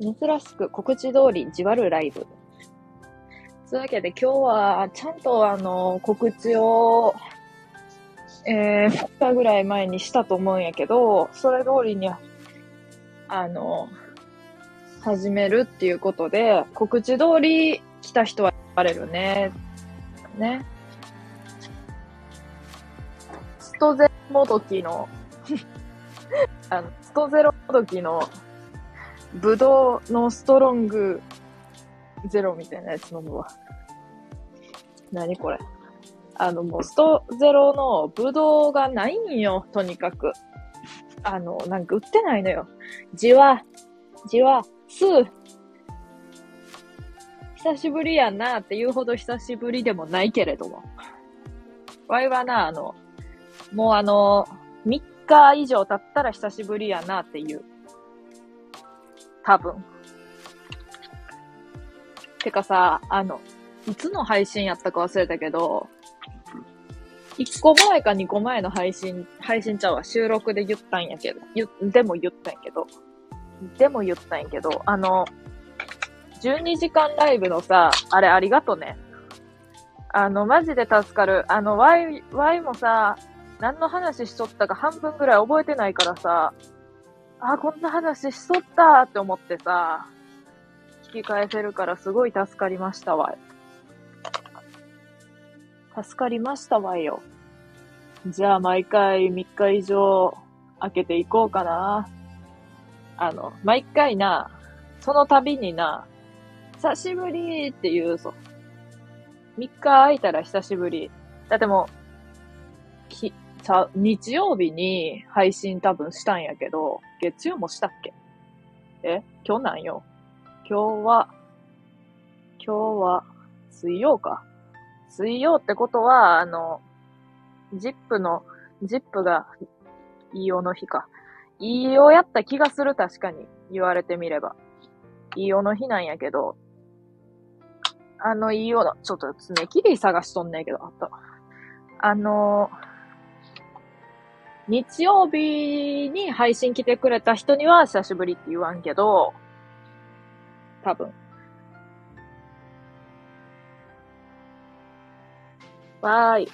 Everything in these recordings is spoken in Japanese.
珍しく告知通りじわるライブ。というわけで今日はちゃんとあの告知を、えー、2日ぐらい前にしたと思うんやけど、それ通りに、あの、始めるっていうことで、告知通り来た人はバれるね。ね。ストゼロもどきの あの、ストゼロもどきのブドウのストロングゼロみたいなやつ飲むわ。何これ。あの、もうストゼロのブドウがないんよ、とにかく。あの、なんか売ってないのよ。じわ、じわ、す久しぶりやんなっていうほど久しぶりでもないけれども。わいはな、あの、もうあの、3日以上経ったら久しぶりやなっていう。多分。てかさ、あの、いつの配信やったか忘れたけど、1個前か2個前の配信、配信ちゃうわ、収録で言ったんやけど、でも言ったんやけど、でも言ったんやけど、あの、12時間ライブのさ、あれありがとね。あの、マジで助かる。あの、ワイ、ワイもさ、何の話しとったか半分ぐらい覚えてないからさ、あ、こんな話しとったって思ってさ、聞き返せるからすごい助かりましたわ。助かりましたわよ。じゃあ毎回3日以上開けていこうかな。あの、毎回な、その度にな、久しぶりって言う、そう。3日空いたら久しぶり。だってもう、き、さ、日曜日に配信多分したんやけど、月曜もしたっけ？え？今日なんよ？今日は、今日は、水曜か。水曜ってことは、あの、ジップの、ジップが、飯尾の日か。飯尾やった気がする、確かに。言われてみれば。飯尾の日なんやけど、あの飯尾の、ちょっと爪切り探しとんねんけど、あった。あの日曜日に配信来てくれた人には久しぶりって言わんけど、多分。わーい。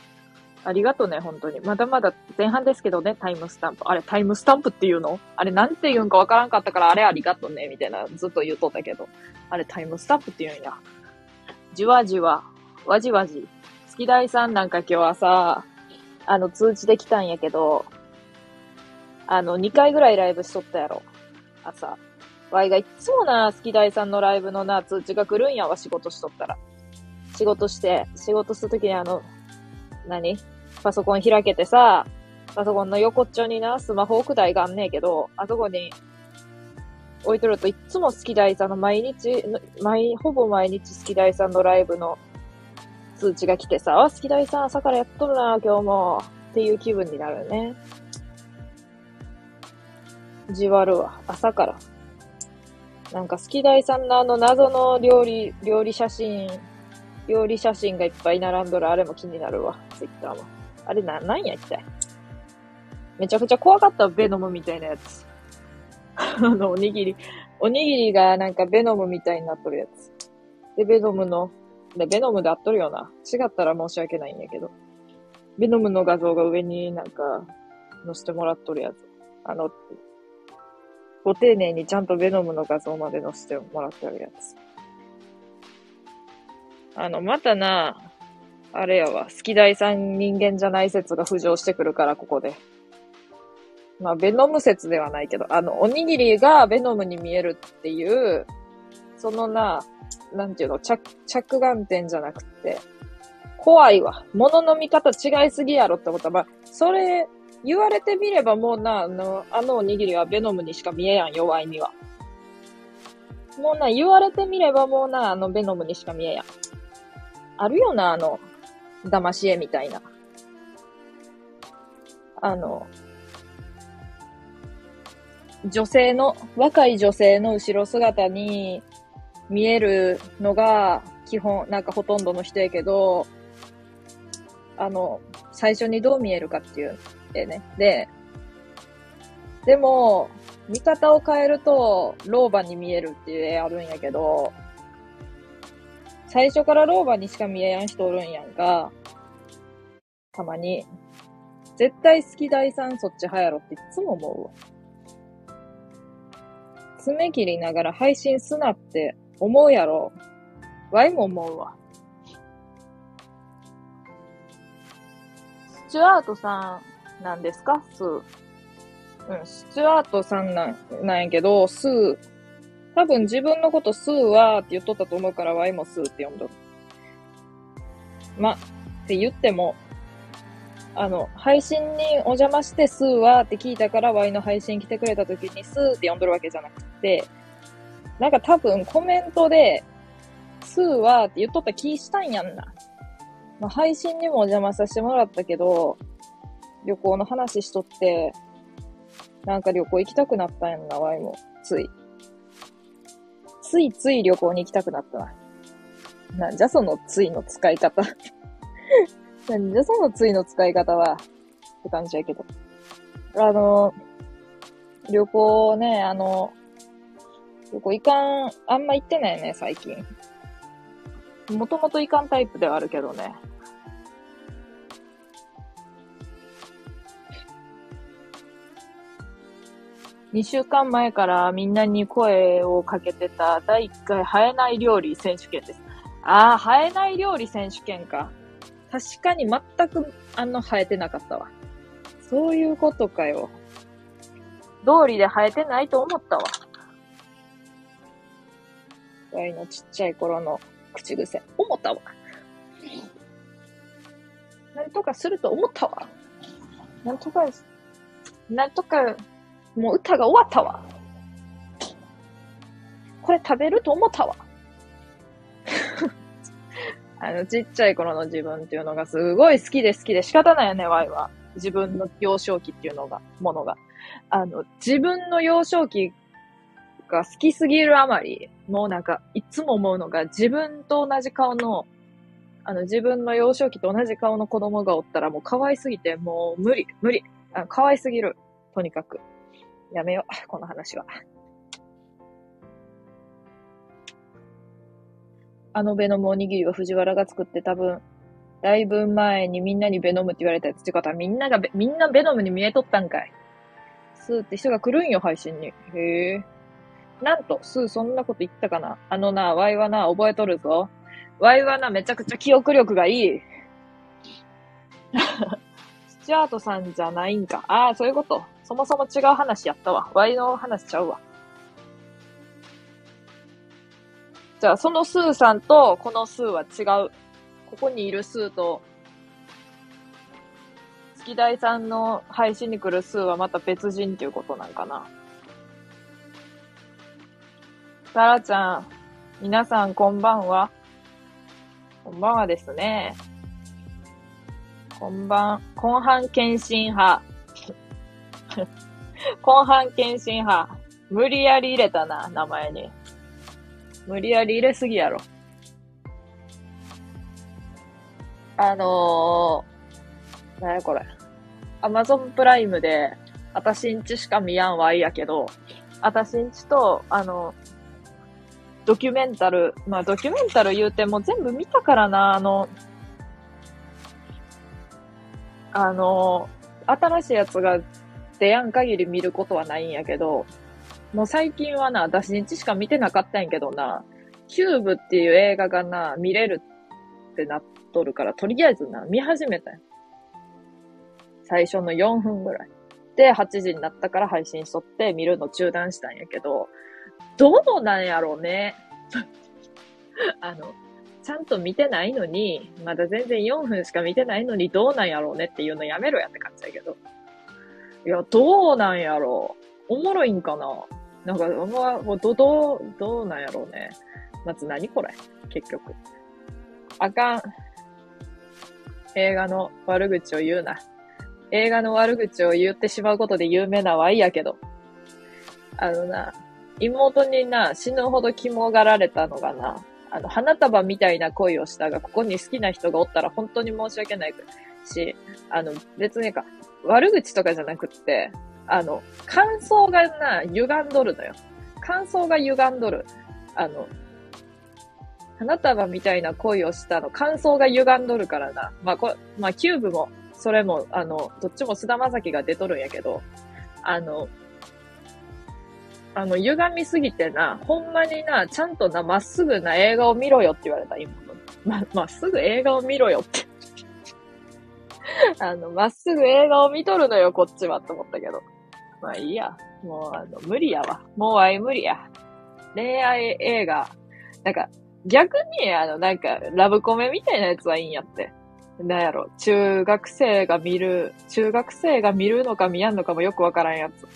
ありがとね、本当に。まだまだ前半ですけどね、タイムスタンプ。あれ、タイムスタンプって言うの？あれ、なんて言うんかわからんかったから、あれありがとね、みたいな、ずっと言うとったけど。あれ、タイムスタンプって言うんや。じわじわ、わじわじ。月大さんなんか今日はさ、あの、通知できたんやけど、あの、2回ぐらいライブしとったやろ。朝。ワイがいつもな、好き大さんのライブのな、通知が来るんやわ、仕事しとったら。仕事して、仕事するときにあの、何？パソコン開けてさ、パソコンの横っちょにな、スマホ置く台があんねえけど、あそこに置いとるといつも好き大さんの毎日、毎、ほぼ毎日好き大さんのライブの通知が来てさ、あ、好き大さん朝からやっとるな、今日も。っていう気分になるね。じわるわ。朝から。なんか、好き大さんのあの謎の料理、料理写真、料理写真がいっぱい並んどるあれも気になるわ。ツイッターも。あれな、なんや一体。めちゃくちゃ怖かったベノムみたいなやつ。あの、おにぎり、おにぎりがなんかベノムみたいになっとるやつ。で、ベノムの、で、ベノムであっとるよな。違ったら申し訳ないんやけど。ベノムの画像が上になんか載せてもらっとるやつ。あの、ご丁寧にちゃんとベノムの画像まで載せてもらってるやつ。あの、またな、あれやわ、好き大さん人間じゃない説が浮上してくるから、ここで。まあ、ベノム説ではないけど、あの、おにぎりがベノムに見えるっていう、そのな、なんていうの、着、着眼点じゃなくて、怖いわ。物の見方違いすぎやろってことは、まあ、それ、言われてみればもうな、あの、あのおにぎりはベノムにしか見えやん、弱いには。もうな、言われてみればもうな、あのベノムにしか見えやん。あるよな、あの、騙し絵みたいな。あの、女性の、若い女性の後ろ姿に見えるのが基本、なんかほとんどの人やけど、あの、最初にどう見えるかっていうでね。で、でも、見方を変えると、老婆に見えるっていう絵あるんやけど、最初から老婆にしか見えやん人おるんやんか。たまに。絶対好き第三そっち派やろっていつも思うわ。爪切りながら配信すなって思うやろ。ワイも思うわ。スチュアートさんなんですか？スー。うん、スチュアートさんなんなんやけど、スー。多分自分のことスーはって言っとったと思うから、ワイもスーって呼んどる。ま、って言っても、あの、配信にお邪魔してスーはって聞いたから、ワイの配信来てくれた時にスーって呼んどるわけじゃなくて、なんか多分コメントで、スーはって言っとった気したんやんな。ま、配信にもお邪魔させてもらったけど、旅行の話しとって、なんか旅行行きたくなったんやな、ワイも。つい。ついつい旅行に行きたくなったな。なんじゃそのついの使い方 なんじゃそのついの使い方は、って感じやけど。あの、旅行ね、あの、旅行行かん、あんま行ってないね、最近。もともと行かんタイプではあるけどね。2週間前からみんなに声をかけてた第1回生えない料理選手権です。ああ、生えない料理選手権か。確かに全く、あの、生えてなかったわ。そういうことかよ。通りで生えてないと思ったわ。ワイのちっちゃい頃の口癖。思ったわ。なんとかすると思ったわ。なんとか、なんとか、もう歌が終わったわ。これ食べると思ったわ。あの、ちっちゃい頃の自分っていうのがすごい好きで好きで仕方ないよね、ワイは。自分の幼少期っていうのが、ものが。あの、自分の幼少期が好きすぎるあまり、もうなんか、いつも思うのが、自分と同じ顔の、あの、自分の幼少期と同じ顔の子供がおったらもう可愛すぎて、もう無理、無理。あ可愛すぎる。とにかく。やめよう、この話は。あのベノムおにぎりは藤原が作って多分、だいぶ前にみんなにベノムって言われたやつってことはみんながみんなベノムに見えとったんかい。スーって人が来るんよ、配信に。へえ。なんと、スーそんなこと言ったかなあのな、ワイはな、覚えとるぞ。ワイはな、めちゃくちゃ記憶力がいい。スチュアートさんじゃないんか。ああ、そういうこと。そもそも違う話やったわ。ワイの話ちゃうわ。じゃあ、そのスーさんとこのスーは違う。ここにいるスーと、月大さんの配信に来るスーはまた別人っていうことなんかな。サラちゃん、皆さんこんばんは。こんばんはですね。こんばん、後半検診派。後半検診派。無理やり入れたな、名前に。無理やり入れすぎやろ。あのー、なやこれ。アマゾンプライムで、あたしんちしか見やんわいやけど、あたしんちと、あの、ドキュメンタル、まあドキュメンタル言うても全部見たからな、あの、あの、新しいやつが出やん限り見ることはないんやけど、もう最近はな、私日しか見てなかったんやけどな、キューブっていう映画がな、見れるってなっとるから、とりあえずな、見始めたよ。最初の4分ぐらい。で、8時になったから配信しとって見るの中断したんやけど、どうなんやろうね。あの、ちゃんと見てないのに、まだ全然4分しか見てないのにどうなんやろうねっていうのやめろやって感じだけど。いや、どうなんやろう。おもろいんかななんか、まあ、ど、どう、どうなんやろうね。まず何これ？結局。あかん。映画の悪口を言うな。映画の悪口を言ってしまうことで有名なワイやけど。あのな、妹にな、死ぬほど肝がられたのがな、あの、花束みたいな恋をしたが、ここに好きな人がおったら本当に申し訳ないし、あの、別にか、悪口とかじゃなくって、あの、感想がな、歪んどるのよ。感想が歪んどる。あの、花束みたいな恋をしたの、感想が歪んどるからな。まあ、こまあ、キューブも、それも、あの、どっちも菅田将暉が出とるんやけど、あの、あの、歪みすぎてな、ほんまにな、ちゃんとな、まっすぐな映画を見ろよって言われた、妹に。ま、まっすぐ映画を見ろよって あの、まっすぐ映画を見とるのよ、こっちは、と思ったけど。まあいいや。もう、あの、無理やわ。もうあい無理や。恋愛映画。なんか、逆に、あの、なんか、ラブコメみたいなやつはいいんやって。なんやろ、中学生が見る、中学生が見るのか見やんのかもよくわからんやつ。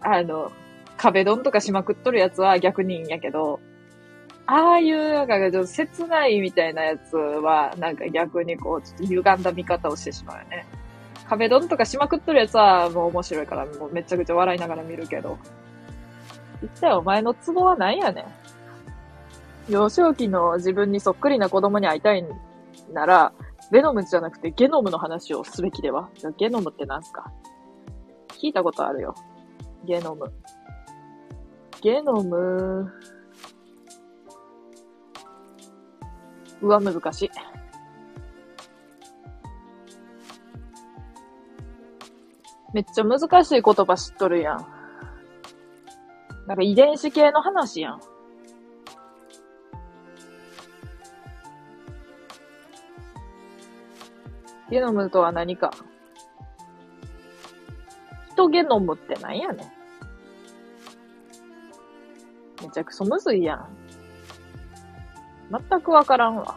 あの、壁ドンとかしまくっとるやつは逆にいいんやけど、ああいう、なんか、ちょっと切ないみたいなやつは、なんか逆にこう、ちょっと歪んだ見方をしてしまうよね。壁ドンとかしまくっとるやつはもう面白いから、もうめちゃくちゃ笑いながら見るけど。一体お前のツボは何やねん。幼少期の自分にそっくりな子供に会いたいなら、ベノムじゃなくてゲノムの話をすべきでは？じゃゲノムって何すか？聞いたことあるよ。ゲノム。ゲノム。うわ、難しい。めっちゃ難しい言葉知っとるやん。なんか遺伝子系の話やん。ゲノムとは何か。ヒトゲノムって何やねん。めちゃくそむずいやん。全くわからんわ。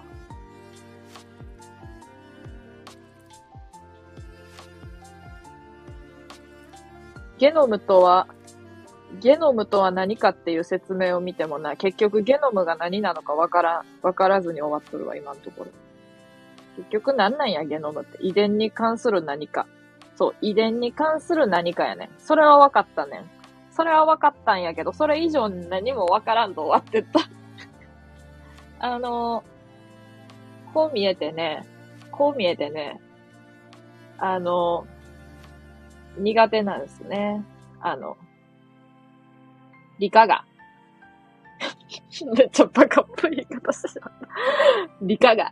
ゲノムとは、ゲノムとは何かっていう説明を見てもな、結局ゲノムが何なのかわからん、わからずに終わっとるわ、今のところ。結局何なんや、ゲノムって。遺伝に関する何か。そう、遺伝に関する何かやねそれは分かったねん。それは分かったんやけど、それ以上に何も分からんと終わってった。あのこう見えてね、こう見えてね、あの苦手なんですね。あの、理科が。めっちゃバカっぽい言い方してしまった。理科が。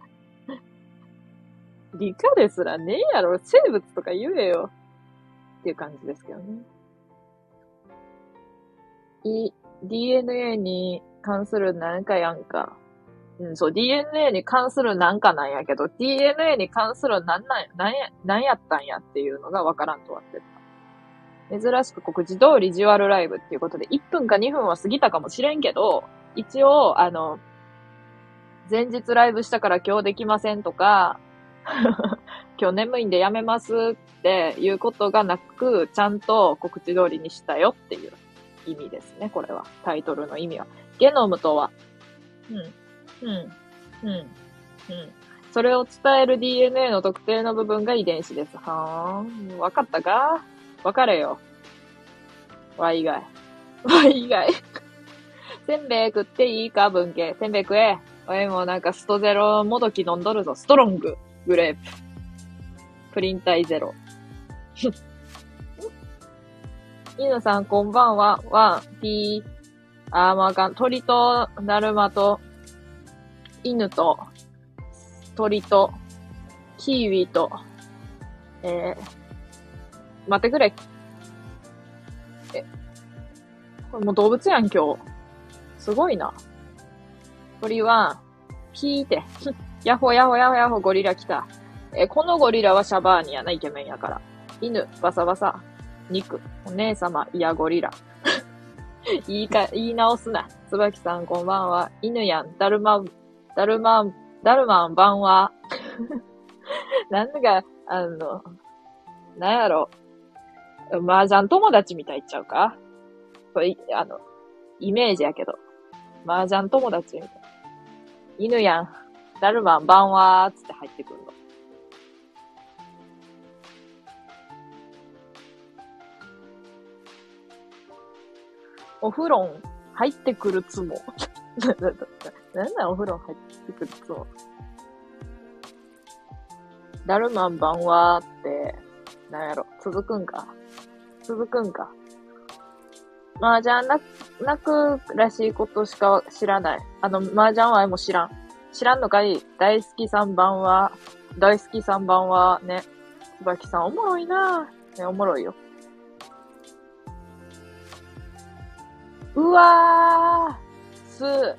理科ですらねえやろ。生物とか言えよ。っていう感じですけどね。い、DNA に関するなんかやんか。うん、そう、DNA に関するなんかなんやけど、DNA に関するなんなん、なんや、なんやったんやっていうのがわからんとわってた。珍しく告知通りジュアルライブっていうことで、1分か2分は過ぎたかもしれんけど、一応、あの、前日ライブしたから今日できませんとか、今日眠いんでやめますっていうことがなく、ちゃんと告知通りにしたよっていう意味ですね、これは。タイトルの意味は。ゲノムとは、うん、うん、うん、うん。それを伝える DNA の特定の部分が遺伝子です。はーん。わかったか？わかれよ。わ以外。わ以外。せんべい食っていいか？文系。せんべい食え。おいもうなんかストゼロもどき飲んどるぞ。ストロング。グレープ。プリン体ゼロ。犬さん、こんばんは。ワン、ピー。あー、まあかん。鳥と、だるまと、犬と、鳥と、キーウィと、えー、待ってくれ。え、これもう動物やん、今日。すごいな。鳥は、ピーって。ヤホヤホヤホヤホゴリラ来た。えこのゴリラはシャバーニやな、イケメンやから。犬、バサバサ。肉、お姉様、いやゴリラ。言いか、言い直すな。つばきさん、こんばんは。犬やん、だるま、だるま、だるまんばんは。なんだか、あの、なんやろ。麻雀友達みたいっちゃうか？これ、あの、イメージやけど。麻雀友達みたい。犬やん。ダルマン、ばんはーつって入ってくるの。お風呂入ってくるつも。なんだお風呂入ってくるつも。ダルマンばんはって、なんやろ、続くんか。続くんか。麻雀な、泣くらしいことしか知らない。あの、麻雀はも知らん。知らんのかい大好き3番は、大好き3番はね、椿さんおもろいなぁ。ね、おもろいよ。うわース。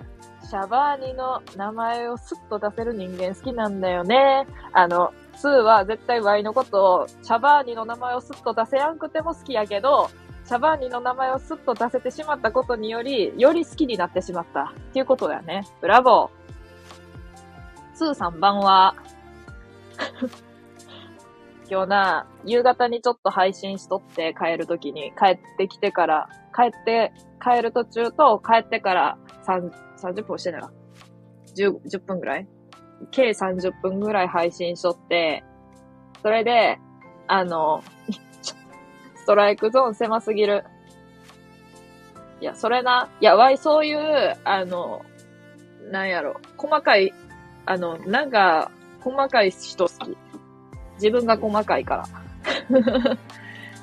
シャバーニの名前をスッと出せる人間好きなんだよね。あの、スーは絶対ワイのことを、シャバーニの名前をスッと出せやんくても好きやけど、シャバーニの名前をスッと出せてしまったことにより、より好きになってしまった。っていうことだよね。ブラボー。スー3番は、今日な、夕方にちょっと配信しとって帰るときに、帰ってきてから、帰って、帰る途中と帰ってから3、30分してないわ。10、10分ぐらい計30分ぐらい配信しとって、それで、あの、ストライクゾーン狭すぎる。いや、それな、いや、わい、そういう、あの、なんやろ、細かい、あの、なんか、細かい人好き。自分が細かいから。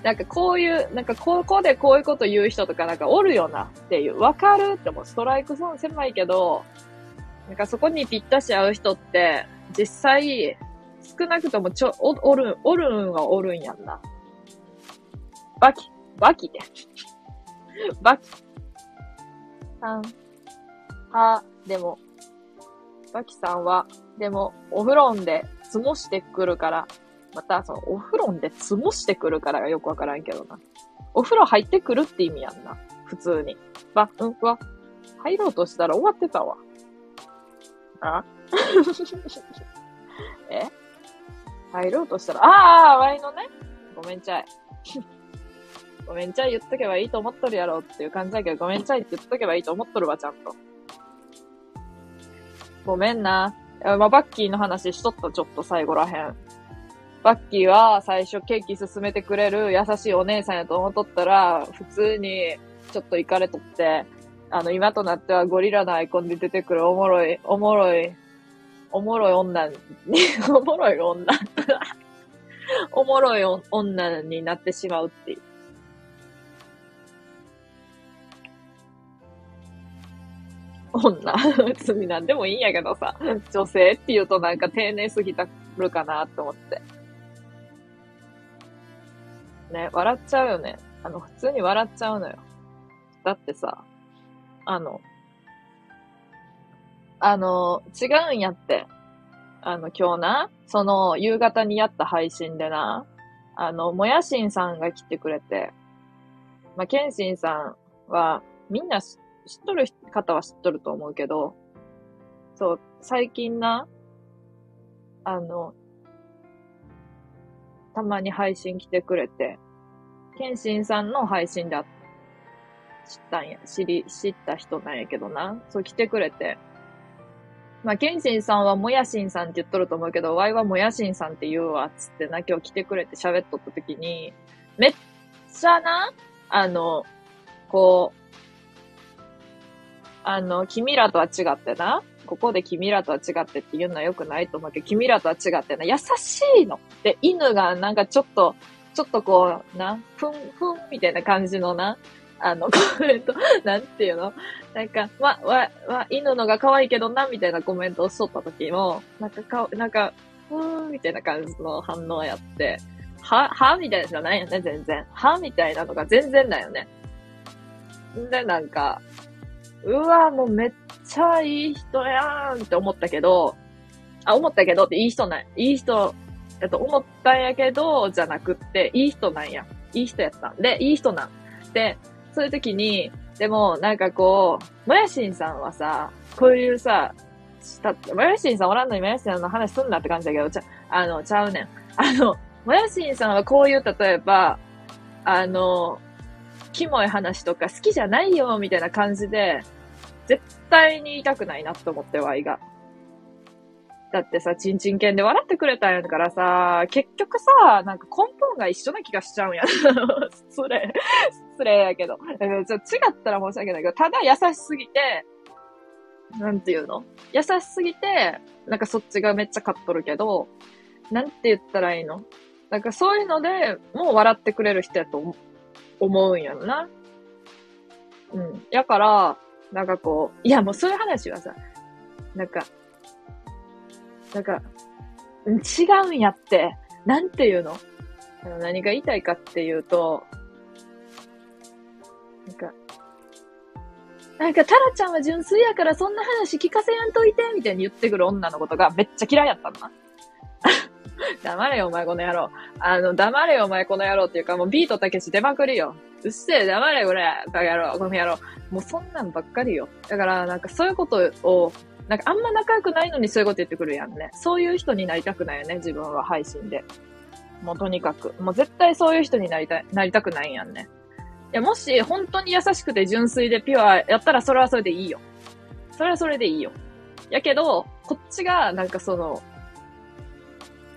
なんかこういう、なんかここでこういうこと言う人とかなんかおるよなっていう。わかるってもストライクゾーン狭いけど、なんかそこにぴったし合う人って、実際、少なくともちょ、お、おる、おるんはおるんやんな。バキ、バキで。バキ。さん、は、でも、バキさんは、でも、お風呂で積もしてくるから、また、その、お風呂で積もしてくるからがよくわからんけどな。お風呂入ってくるって意味やんな。普通に。ば、うん、わ。入ろうとしたら終わってたわ。あ？え？入ろうとしたら、ああ、ワイのね。ごめんちゃい。ごめんちゃい言っとけばいいと思っとるやろっていう感じだけど、ごめんちゃいって言っとけばいいと思っとるわ、ちゃんと。ごめんな。まあ、バッキーの話しとった、ちょっと最後らへん。バッキーは最初ケーキ進めてくれる優しいお姉さんやと思っとったら、普通にちょっと行かれとって、あの、今となってはゴリラのアイコンで出てくるおもろい、おもろい、おもろい女に、おもろい女 おもろい女になってしまうっていう。女 別に何でもいいんやけどさ、女性って言うとなんか丁寧すぎたるかなって思って。ね、笑っちゃうよね。あの、普通に笑っちゃうのよ。だってさ、あの、あの、違うんやって。あの、今日な、その、夕方にやった配信でな、あの、もやしんさんが来てくれて、まあ、けんしんさんは、みんな知っとる方は知っとると思うけど、そう、最近な、あの、たまに配信来てくれて、ケンシンさんの配信で知ったんや、知り、知った人なんやけどな。そう来てくれて。まあ、ケンシンさんはもやしんさんって言っとると思うけど、ワイはもやしんさんって言うわ、つってな、今日来てくれて喋っとった時に、めっちゃな、あの、こう、あの、君らとは違ってな、ここで君らとは違ってって言うのは良くないと思うけど、君らとは違ってな、優しいの。で、犬がなんかちょっと、ちょっとこう、な、ふん、ふんみたいな感じのな、あの、コメント、なんていうの？なんか、わ、わ、わ、犬のが可愛いけどな、みたいなコメントをしとった時も、なんかか、なんか、ふーん、みたいな感じの反応やって、は、はみたいなじゃないよね、全然。はみたいなのが全然だよね。で、なんか、うわ、もうめっちゃいい人やんって思ったけど、あ、思ったけどっていい人ない。いい人だと思ったんやけど、じゃなくって、いい人なんや。いい人やったん。で、いい人なん。で、そういう時に、でも、なんかこう、もやしんさんはさ、こういうさ、た、もやしんさんおらんのにもやしんさんの話すんなって感じだけど、ちゃ、あの、ちゃうねん。あの、もやしんさんはこういう、例えば、あの、キモい話とか好きじゃないよ、みたいな感じで、絶対に言いたくないなって思って、ワイが。だってさ、ちんちん犬で笑ってくれたんやからさ、結局さ、なんか根本が一緒な気がしちゃうんや。失礼。失礼やけど。ちょ違ったら申し訳ないけど、ただ優しすぎて、なんていうの？優しすぎて、なんかそっちがめっちゃ勝っとるけど、なんて言ったらいいの？なんかそういうので、もう笑ってくれる人やと思うんやろな。うん。やから、なんかこう、いやもうそういう話はさ、なんか、なんか、違うんやって、なんていうの？何が言いたいかっていうと、なんか、なんか、タラちゃんは純粋やからそんな話聞かせやんといて、みたいに言ってくる女のことがめっちゃ嫌いやったんだ。黙れよ、お前この野郎。あの、黙れよ、お前この野郎っていうか、もうビートたけし出まくりよ。うっせえ、黙れ、これ、バカ野郎、この野郎。もうそんなんばっかりよ。だから、なんかそういうことを、なんかあんま仲良くないのにそういうこと言ってくるやんね。そういう人になりたくないよね、自分は配信で。もうとにかく。もう絶対そういう人になりたい、なりたくないやんね。いや、もし本当に優しくて純粋でピュアやったらそれはそれでいいよ。それはそれでいいよ。やけど、こっちが、なんかその、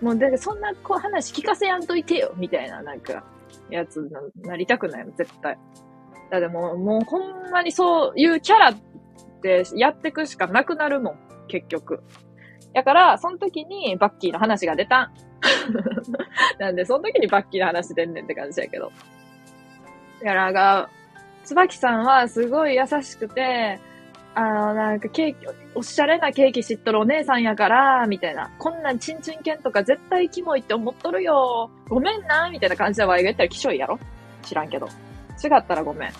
もう、で、そんなこう話聞かせやんといてよ、みたいな、なんか、やつな、なりたくないもん、絶対。だってもう、もうほんまにそういうキャラってやってくしかなくなるもん、結局。やから、その時にバッキーの話が出たん。なんで、その時にバッキーの話出んねんって感じやけど。やらが、椿さんはすごい優しくて、あの、なんかケーキ、おしゃれなケーキ知っとるお姉さんやから、みたいな。こんなんチンチン犬とか絶対キモいって思っとるよ。ごめんな、みたいな感じでワイが言ったらきしょいやろ知らんけど。違ったらごめん。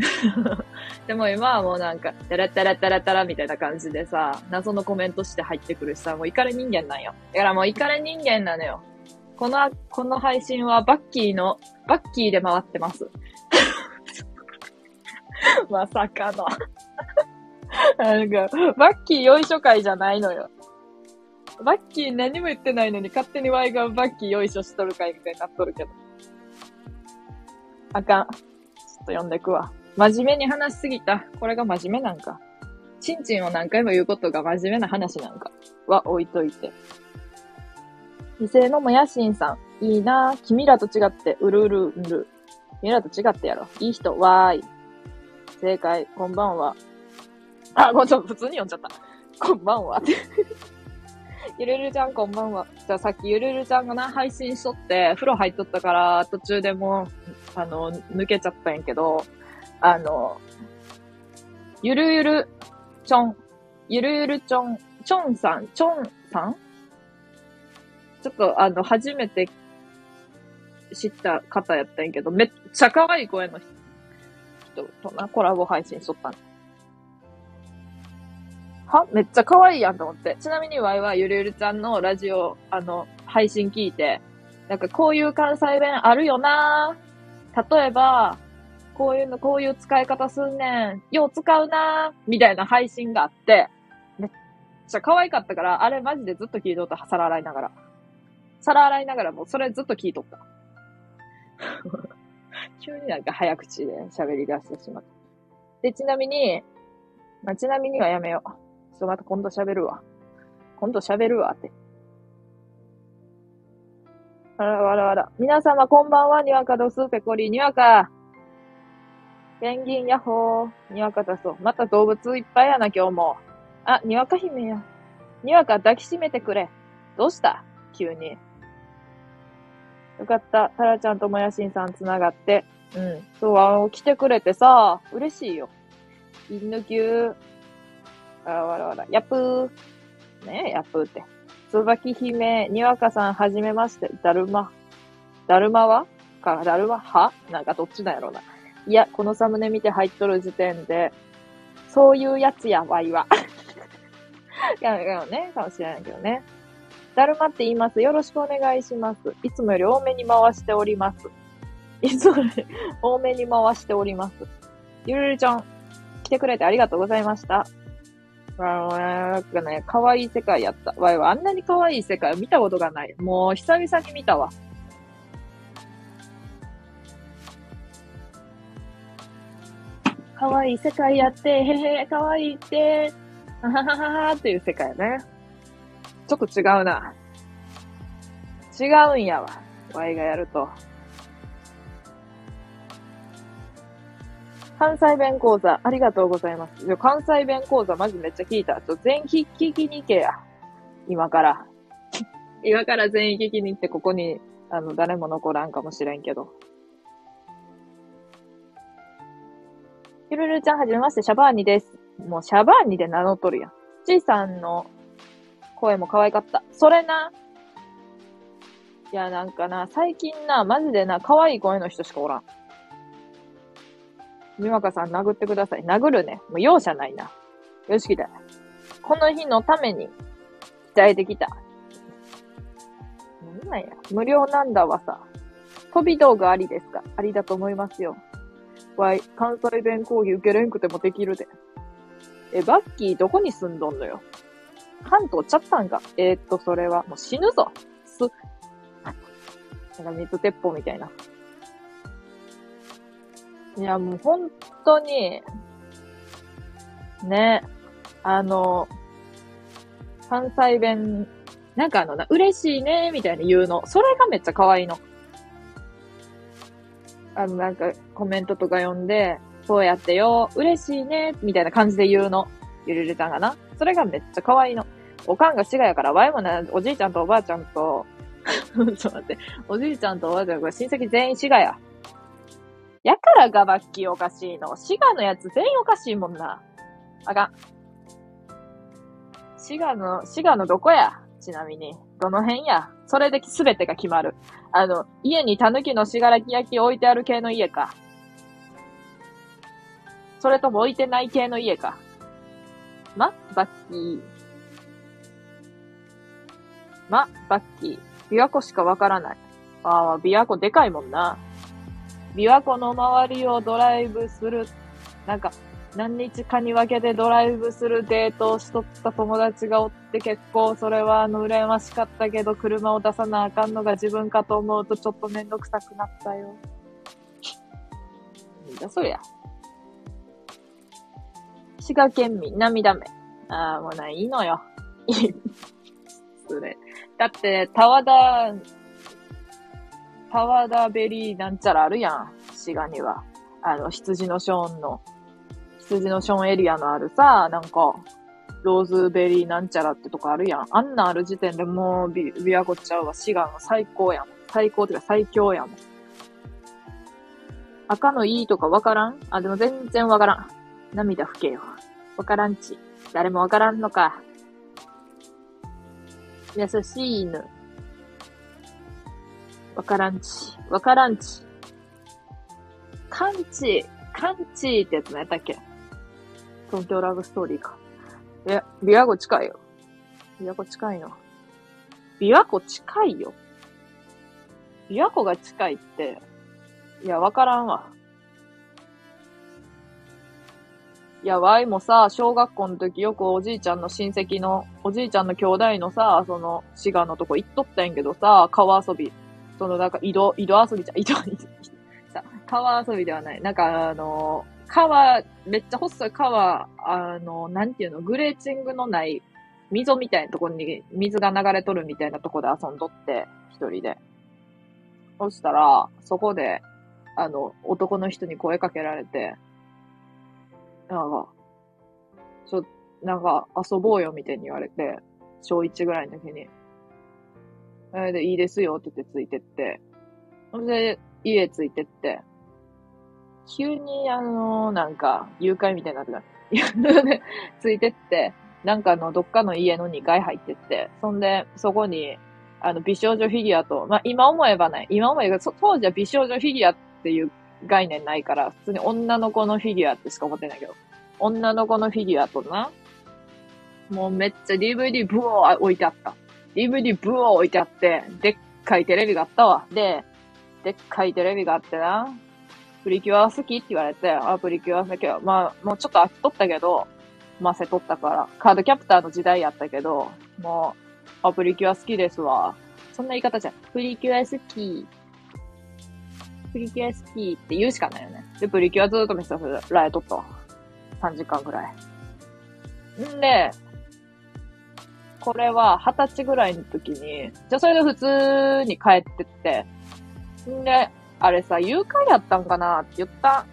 でも今はもうなんか、タラタラタラタラみたいな感じでさ、謎のコメントして入ってくるしさ、もうイカレ人間なんよ。だからもうイカレ人間なのよ。この、この配信はバッキーの、バッキーで回ってます。まさかのなんか、バッキーよいしょ会じゃないのよ。バッキー何も言ってないのに勝手にワイがバッキーよいしょしとる会みたいになっとるけど。あかん。ちょっと読んでくわ。真面目に話しすぎた。これが真面目なんか。ちんちんを何回も言うことが真面目な話なんかは置いといて。異性のもやしんさん。いいな君らと違って、うるうるうる。君らと違ってやろ。いい人、わーい。正解、こんばんは。あ、ごめん、ちょっと普通に読んじゃった。こんばんは。ゆるるちゃんこんばんは。じゃあさっきゆるるちゃんがな、配信しとって、風呂入っとったから、途中でも、あの、抜けちゃったんやけど、あの、ゆるゆるちょん、ゆるゆるちょん、ちょんさん、ちょんさん？ちょっとあの、初めて知った方やったんやけど、めっちゃ可愛い声の人とな、コラボ配信しとったん。は？めっちゃ可愛いやんと思って。ちなみにワイはゆるゆるちゃんのラジオ、あの、配信聞いて、なんかこういう関西弁あるよな例えば、こういうの、こういう使い方すんねん。よう使うなみたいな配信があって、めっちゃ可愛かったから、あれマジでずっと聞いとった、皿洗いながら。皿洗いながらもそれずっと聞いとった。急になんか早口で喋り出してしまった。で、ちなみに、まあ、ちなみにはやめよう。ちょっとまた今度喋るわ。今度喋るわって。あらわらわら。皆様こんばんは、にわかどす、ペコリ、にわか。ペンギン、ヤッホー。にわかだそう。また動物いっぱいやな、今日も。あ、にわか姫や。にわか抱きしめてくれ。どうした？急に。よかった。タラちゃんともやしんさんつながって。うん。そう、あの、来てくれてさ、嬉しいよ。犬牛。あらわらわら。やっぷー。ねえ、やっぷーって。椿姫、にわかさん、はじめまして。だるま。だるまは？か、だるま？は？なんかどっちなんやろうな。いや、このサムネ見て入っとる時点で、そういうやつや、わいは。いや、いやね、かもしれないけどね。だるまって言います。よろしくお願いします。いつもより多めに回しております。いつもより 多めに回しております。ゆるるちゃん、来てくれてありがとうございました。あの、なんかね、可愛い世界やった。わいはあんなに可愛い世界を見たことがない。もう久々に見たわ。可愛い世界やって、へへ、可愛いって、ははははっていう世界ね。ちょっと違うな。違うんやわ。ワイがやると。関西弁講座、ありがとうございます。関西弁講座マジめっちゃ聞いた。ちょ、全員聞きに行けや。今から。今から全員聞きに行って、ここに、あの、誰も残らんかもしれんけど。ゆるるちゃんはじめまして、シャバーニです。もうシャバーニで名乗っとるやん。ちいさんの声も可愛かった。それな。いや、なんかな、最近な、マジでな、可愛い声の人しかおらん。みまかさん殴ってください。殴るね。もう容赦ないな。よしきだ。この日のために鍛えてきた。なんなんや。無料なんだわさ。飛び道具ありですか？ありだと思いますよ。わい、関西弁講義受けれんくてもできるで。え、バッキーどこに住んどんのよ？関東ちゃったんか？えー、っと、それは、もう死ぬぞ。す。なんか水鉄砲みたいな。いや、もう本当に、ね、あの、関西弁、なんかあのな、嬉しいね、みたいな言うの。それがめっちゃ可愛いの。あの、なんか、コメントとか読んで、そうやってよ、嬉しいね、みたいな感じで言うの。ゆるるたんがな。それがめっちゃ可愛いの。おかんが滋賀やから、わいもな、おじいちゃんとおばあちゃんと、ちょっと待って、おじいちゃんとおばあちゃんが親戚全員滋賀や。やからガバッキーおかしいの。滋賀のやつ全員おかしいもんな。あかん。滋賀の、滋賀のどこや？ちなみに。どの辺や？それで全てが決まる。あの、家に狸のしがらき焼き置いてある系の家か。それとも置いてない系の家か。ま、バッキー。ま、バッキー。琵琶湖しかわからない。ああ、琵琶湖でかいもんな。琵琶湖の周りをドライブする。なんか、何日かに分けてドライブするデートをしとった友達がおって結構それはあの羨ましかったけど車を出さなあかんのが自分かと思うとちょっとめんどくさくなったよ。なんだそりゃ。滋賀県民涙目。ああ、もうないいのよ。いい。それ。だって、タワダ、タワーダーベリーなんちゃらあるやん。滋賀には。あの、羊のショーンの羊のショーンエリアのあるさ、なんか、ローズベリーなんちゃらってとこあるやん。あんなある時点でもうビ、ビアゴちゃうわ。滋賀の最高やん。最高ってか最強やん。赤のいいとかわからん？あ、でも全然わからん。涙拭けよ。わからんち。誰もわからんのか。優しい犬。わからんち。わからんち。カンチ。カンチってやつ何やったっけ？東京ラブストーリーか。え、琵琶湖近いよ。琵琶湖近いな。琵琶湖近いよ。琵琶湖が近いって、いや、わからんわ。いや、ワイもさ、小学校の時よくおじいちゃんの親戚の、おじいちゃんの兄弟のさ、その、滋賀のとこ行っとったんやけどさ、川遊び。その、なんか、井戸、井戸遊びじゃ、井戸、井戸、さ、川遊びではない。なんか、あの川、めっちゃ細い川、あの、なんていうの、グレーチングのない溝みたいなところに水が流れとるみたいなとこで遊んどって、一人で。そしたら、そこで、あの、男の人に声かけられて、なんか、ちょ、なんか遊ぼうよみたいに言われて、小1ぐらいの時に。えで、いいですよって言ってついてって、それで、家ついてって、急にあの、なんか、誘拐みたいになってた。ついてって、なんかあの、どっかの家の2階入ってって、そんで、そこに、あの、美少女フィギュアと、まあ、今思えばない。今思えば、当時は美少女フィギュアっていう概念ないから、普通に女の子のフィギュアってしか思ってないけど、女の子のフィギュアとな、もうめっちゃ DVD ブオー置いてあった。DVD ブー置いてあって、でっかいテレビがあったわ。で、でっかいテレビがあってな、プリキュア好きって言われて、あ、プリキュア好きよ。まあ、もうちょっと飽きとったけど、まあ、せとったから、カードキャプターの時代やったけど、もう、あ、プリキュア好きですわ。そんな言い方じゃん。プリキュア好き。プリキュア好きって言うしかないよね。で、プリキュアずっと見せられとったわ。3時間ぐらい。んで、これは二十歳ぐらいの時に、じゃあそれで普通に帰ってって、んで、あれさ、誘拐やったんかなって言った。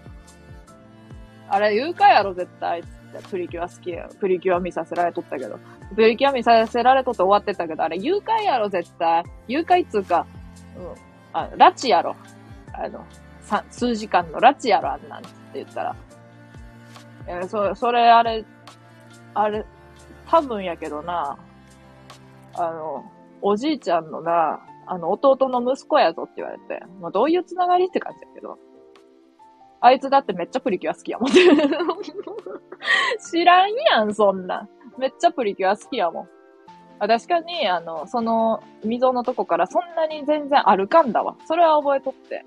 あれ、誘拐やろ、絶対。つって、プリキュア好きや。プリキュア見させられとったけど。プリキュア見させられとって終わってたけど、あれ、誘拐やろ、絶対。誘拐っつうか、うん。あ、拉致やろ。あの、さ数時間の拉致やろ、あんなんって言ったら。え、そ、それ、あれ、あれ、多分やけどな、あの、おじいちゃんのな、あの、弟の息子やぞって言われて、まあ、どういうつながりって感じやけど、あいつだってめっちゃプリキュア好きやもん。知らんやん、そんな。めっちゃプリキュア好きやもん。あ確かに、あの、その、溝のとこからそんなに全然歩かんだわ。それは覚えとって。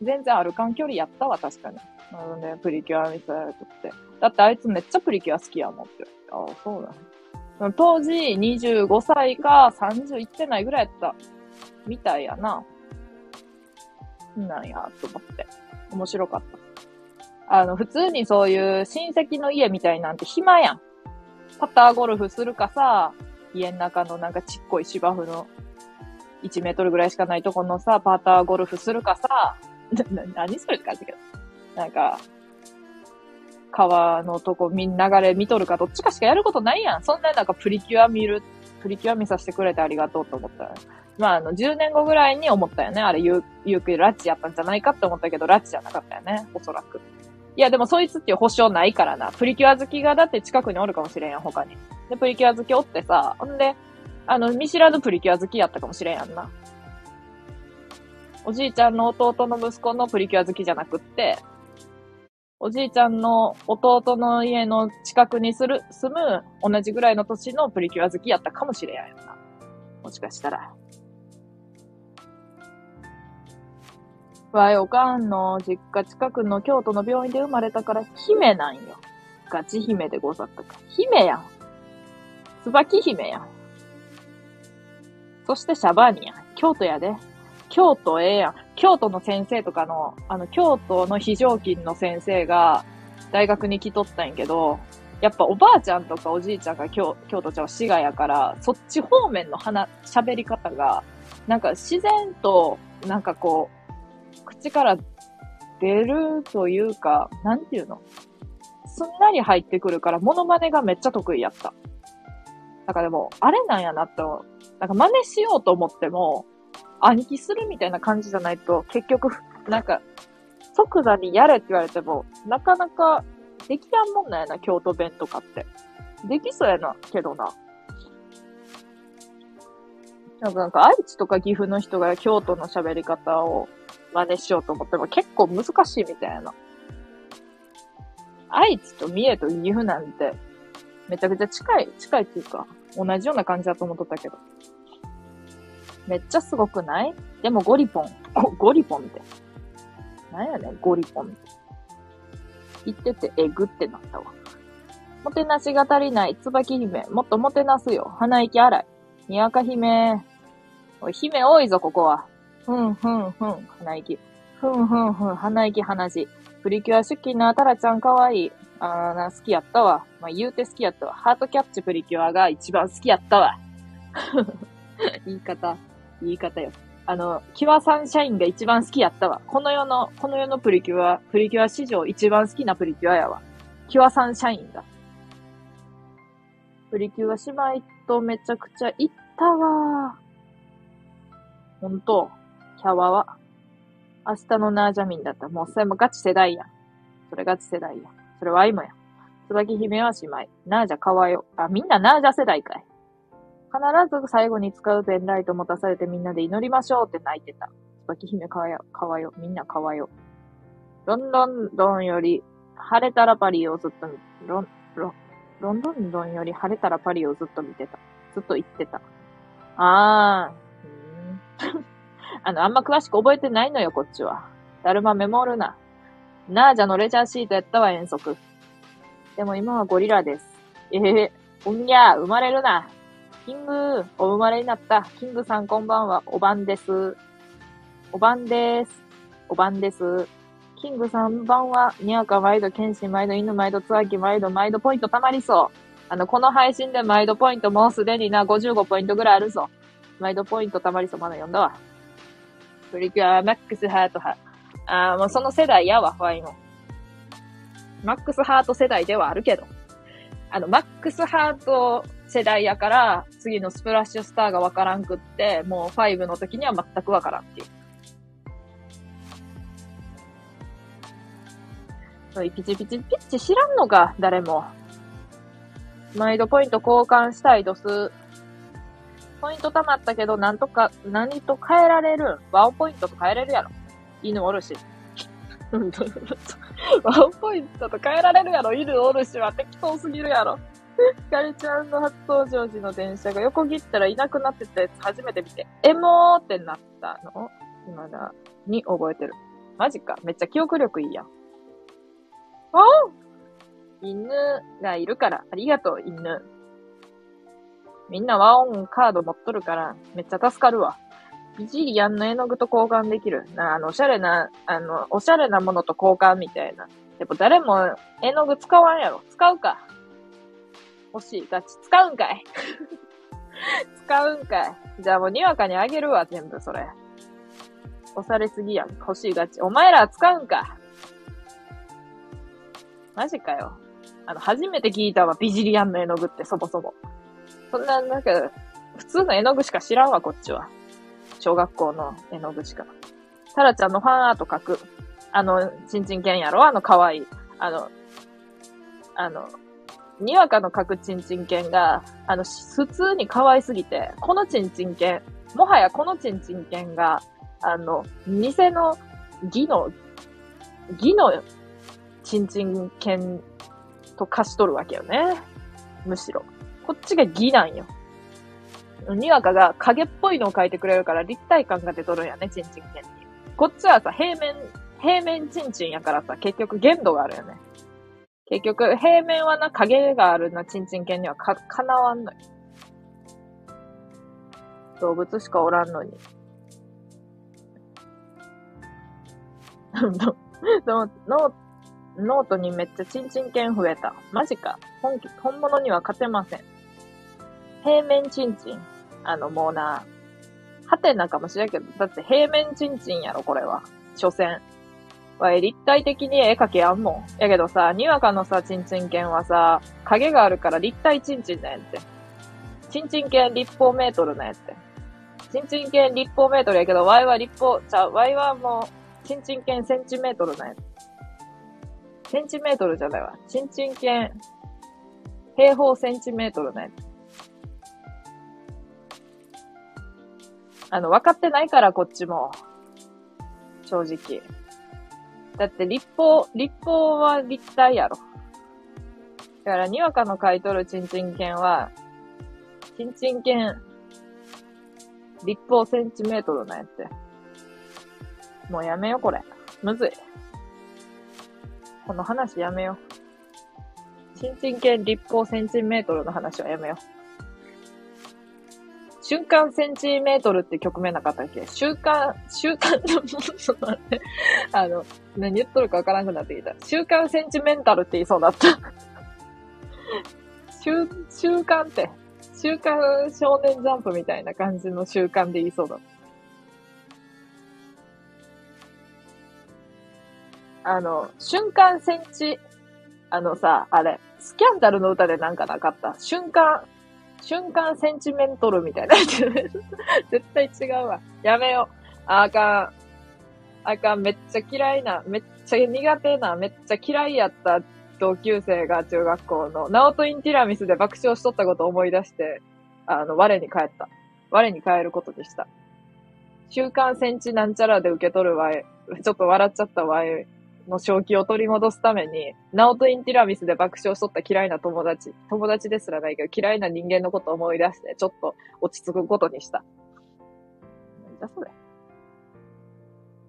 全然歩かん距離やったわ、確かに。なので、プリキュア見せられとって。だってあいつめっちゃプリキュア好きやもんって。ああ、そうだ。当時25歳か30いってないぐらいやった。みたいやな。なんや、と思って。面白かった。あの、普通にそういう親戚の家みたいなんて暇やん。パターゴルフするかさ、家の中のなんかちっこい芝生の1メートルぐらいしかないとこのさ、パターゴルフするかさ、な、何それって感じけど。なんか、川のとこ見、流れ見とるかどっちかしかやることないやん。そんななんかプリキュア見る、プリキュア見させてくれてありがとうと思った。まあ、あの、10年後ぐらいに思ったよね。あれ、ゆう、ゆうくラッチやったんじゃないかって思ったけど、ラッチじゃなかったよね。おそらく。いや、でもそいつっていう保証ないからな。プリキュア好きがだって近くにおるかもしれんやん、他に。で、プリキュア好きおってさ、ほんで、あの、見知らぬプリキュア好きやったかもしれんやんな。おじいちゃんの弟の息子のプリキュア好きじゃなくって、おじいちゃんの弟の家の近くにする、住む同じぐらいの年のプリキュア好きやったかもしれんやんな。もしかしたら。わい、おかんの実家近くの京都の病院で生まれたから姫なんよ。ガチ姫でござったか。姫やん。椿姫やん。そしてシャバーニやん。京都やで。京都ええやん。京都の先生とかの、あの、京都の非常勤の先生が大学に来とったんやけど、やっぱおばあちゃんとかおじいちゃんが京京都ちゃんは滋賀やから、そっち方面の話、喋り方が、なんか自然と、なんかこう、口から出るというか、なんていうの？すんなり入ってくるから、モノマネがめっちゃ得意やった。なんかでも、あれなんやなと、なんか真似しようと思っても、暗記するみたいな感じじゃないと、結局、なんか、即座にやれって言われても、なかなかできやんもんなんやな、京都弁とかって。できそうやな、けどな。なんか、なんか愛知とか岐阜の人が京都の喋り方を真似しようと思っても結構難しいみたいな。愛知と三重と岐阜なんて、めちゃくちゃ近い、近いっていうか、同じような感じだと思っとったけど。めっちゃすごくない？でもゴリポン。ゴ、ゴリポンって。なんやねん、ゴリポンって。言っててえぐってなったわ。もてなしが足りない、椿姫。もっともてなすよ。鼻息荒い。にわか姫。おい、姫多いぞ、ここは。ふんふんふん、鼻息。ふんふんふん、鼻息鼻血。プリキュア出勤なタラちゃんかわいい。あーな、好きやったわ。まあ、言うて好きやったわ。ハートキャッチプリキュアが一番好きやったわ。言い方、言い方よ。あの、キュアサンシャインが一番好きやったわ。この世の、この世のプリキュア、プリキュア史上一番好きなプリキュアやわ。キュアサンシャインが。プリキュア姉妹とめちゃくちゃ行ったわ。ほんと。キャワは。明日のナージャミンだった、もうそれもガチ世代やん。それガチ世代やん。それは今や。椿姫は姉妹。ナージャかわよ。あ、みんなナージャ世代かい。必ず最後に使うペンライト持たされてみんなで祈りましょうって泣いてた。椿姫かわよ。かわよ。みんなかわよ。ロンドンドンより晴れたらパリをずっと見、ロン、ロ、ロンドンドンより晴れたらパリをずっと見てた。ずっと言ってた。あー。あの、あんま詳しく覚えてないのよ、こっちは。だるまメモるな。ナージャのレジャーシートやったわ、遠足。でも今はゴリラです。えへへ。おんにゃー、生まれるな。キング、お生まれになった。キングさんこんばんは、おばんです。おばんです。おばんです。キングさんばんは、にゃか毎度、剣心毎度、犬毎度、つわき毎度、毎度ポイントたまりそう。あの、この配信で毎度ポイントもうすでにな、55ポイントぐらいあるぞ。毎度ポイントたまりそう、まだ読んだわ。プリキュア、マックスハート派。ああ、もうその世代やわ、ワイも。マックスハート世代ではあるけど。あの、マックスハート世代やから、次のスプラッシュスターがわからんくって、もう5の時には全くわからんっていう。ピチピチピッチ知らんのか、誰も。マイドポイント交換したいドス。ポイント貯まったけど、なんとか、何と変えられるワオポイントと変えれるやろ。犬おるし。ワオポイントと変えられるやろ。犬おるしは適当すぎるやろ。ひかりちゃんの初登場時の電車が横切ったらいなくなってたやつ初めて見て、エモーってなったの？今だに覚えてる。マジか。めっちゃ記憶力いいやん。あ犬がいるから、ありがとう、犬。みんなワオンカード持っとるから、めっちゃ助かるわ。ビジリアンの絵の具と交換できる。な、あの、おしゃれな、あの、おしゃれなものと交換みたいな。でも誰も絵の具使わんやろ。使うか。欲しい。ガチ。使うんかい。使うんかい。じゃあもうにわかにあげるわ、全部それ。押されすぎやん。欲しい。ガチ。お前ら使うんか。マジかよ。あの、初めて聞い。たわ、ビジリアンの絵の具ってそもそも。そんな、なんか、普通の絵の具しか知らんわ、こっちは。小学校の絵の具しか。タラちゃんのファンアート描く。あの、ちんちん犬やろあの可愛い。あの、あの、にわかの描くちんちん犬が、あの、普通に可愛すぎて、このちんちん犬、もはやこのちんちん犬が、あの、偽の、義の、義のちんちん犬と貸し取るわけよね。むしろ。こっちが義なんよ。にわかが影っぽいのを描いてくれるから立体感が出とるんやね、ちんちん犬に。こっちはさ、平面、平面ちんちんやからさ、結局限度があるよね。結局、平面はな、影があるな、ちんちん犬にはか、かなわんのよ。動物しかおらんのに。ノノートにめっちゃちんちん犬増えた。マジか。本気、本物には勝てません。平面ちんちん。あの、もうな、はてなかもしれんけど、だって平面ちんちんやろ、これは。所詮。わい、立体的に絵描けやんもん。やけどさ、にわかのさ、ちんちん犬はさ、影があるから立体ちんちんなんやって。ちんちん犬立方メートルなんやって。ちんちん犬立方メートルやけど、ワイは立方、ちゃう、ワイはもう、ちんちん犬センチメートルなんや。センチメートルじゃないわ。ちんちん犬、平方センチメートルなんや。あの、分かってないから、こっちも。正直。だって立方、立方は立体やろ。だから、にわかの買い取るちんちん犬は、ちんちん犬、立方センチメートルなんやって。もうやめよ、これ。むずい。この話やめよ。ちんちん犬立方センチメートルの話はやめよ。瞬間センチメートルって曲名なかったっけ？週間、週間の、もちょっと待って。あの、何言っとるかわからなくなってきた。週間センチメンタルって言いそうだった。週、週間って、週刊少年ジャンプみたいな感じの週刊で言いそうだった。あの、瞬間センチ、あのさ、あれ、スキャンダルの歌でなんかなかった？瞬間瞬間センチメントルみたいな。絶対違うわ。やめよう。あかん。あかん。めっちゃ嫌いな、めっちゃ苦手な、めっちゃ嫌いやった同級生が中学校の、ナオトインティラミスで爆笑しとったことを思い出して、あの、我に帰った。我に帰ることでした。週刊センチなんちゃらで受け取るわい。ちょっと笑っちゃったわい。の正気を取り戻すために、ナオトインティラミスで爆笑しとった嫌いな友達、友達ですらないけど嫌いな人間のことを思い出して、ちょっと落ち着くことにした。なんだそれ。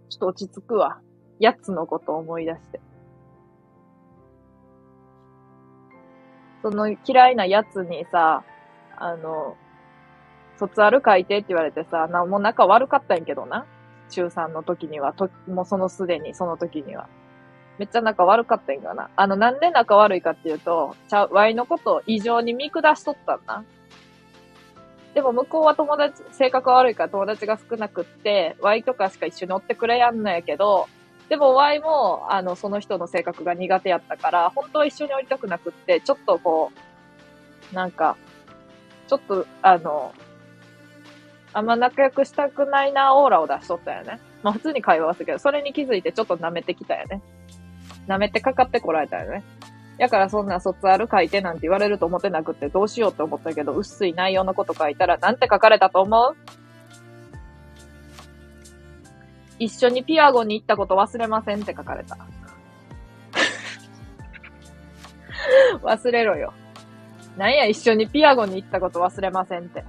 ちょっと落ち着くわ。やつのことを思い出して。その嫌いなやつにさ、あの、卒アル書いてって言われてさ、な、もう仲悪かったんやけどな。中3の時には、と、もうそのすでに、その時には。めっちゃ仲悪かったんかな。あの、なんで仲悪いかっていうと、ちゃ、ワイのことを異常に見下しとったんな。でも向こうは友達、性格悪いから友達が少なくって、ワイとかしか一緒におってくれやんのやけど、でもワイも、あの、その人の性格が苦手やったから、本当は一緒におりたくなくって、ちょっとこう、なんか、ちょっと、あの、あんま仲良くしたくないなオーラを出しとったよね。まあ普通に会話はするけど、それに気づいてちょっと舐めてきたよね。舐めてかかってこられたよね。だからそんな卒アル書いてなんて言われると思ってなくてどうしようって思ったけど、薄い内容のこと書いたらなんて書かれたと思う？一緒にピアゴに行ったこと忘れませんって書かれた。忘れろよ。なんや一緒にピアゴに行ったこと忘れませんって。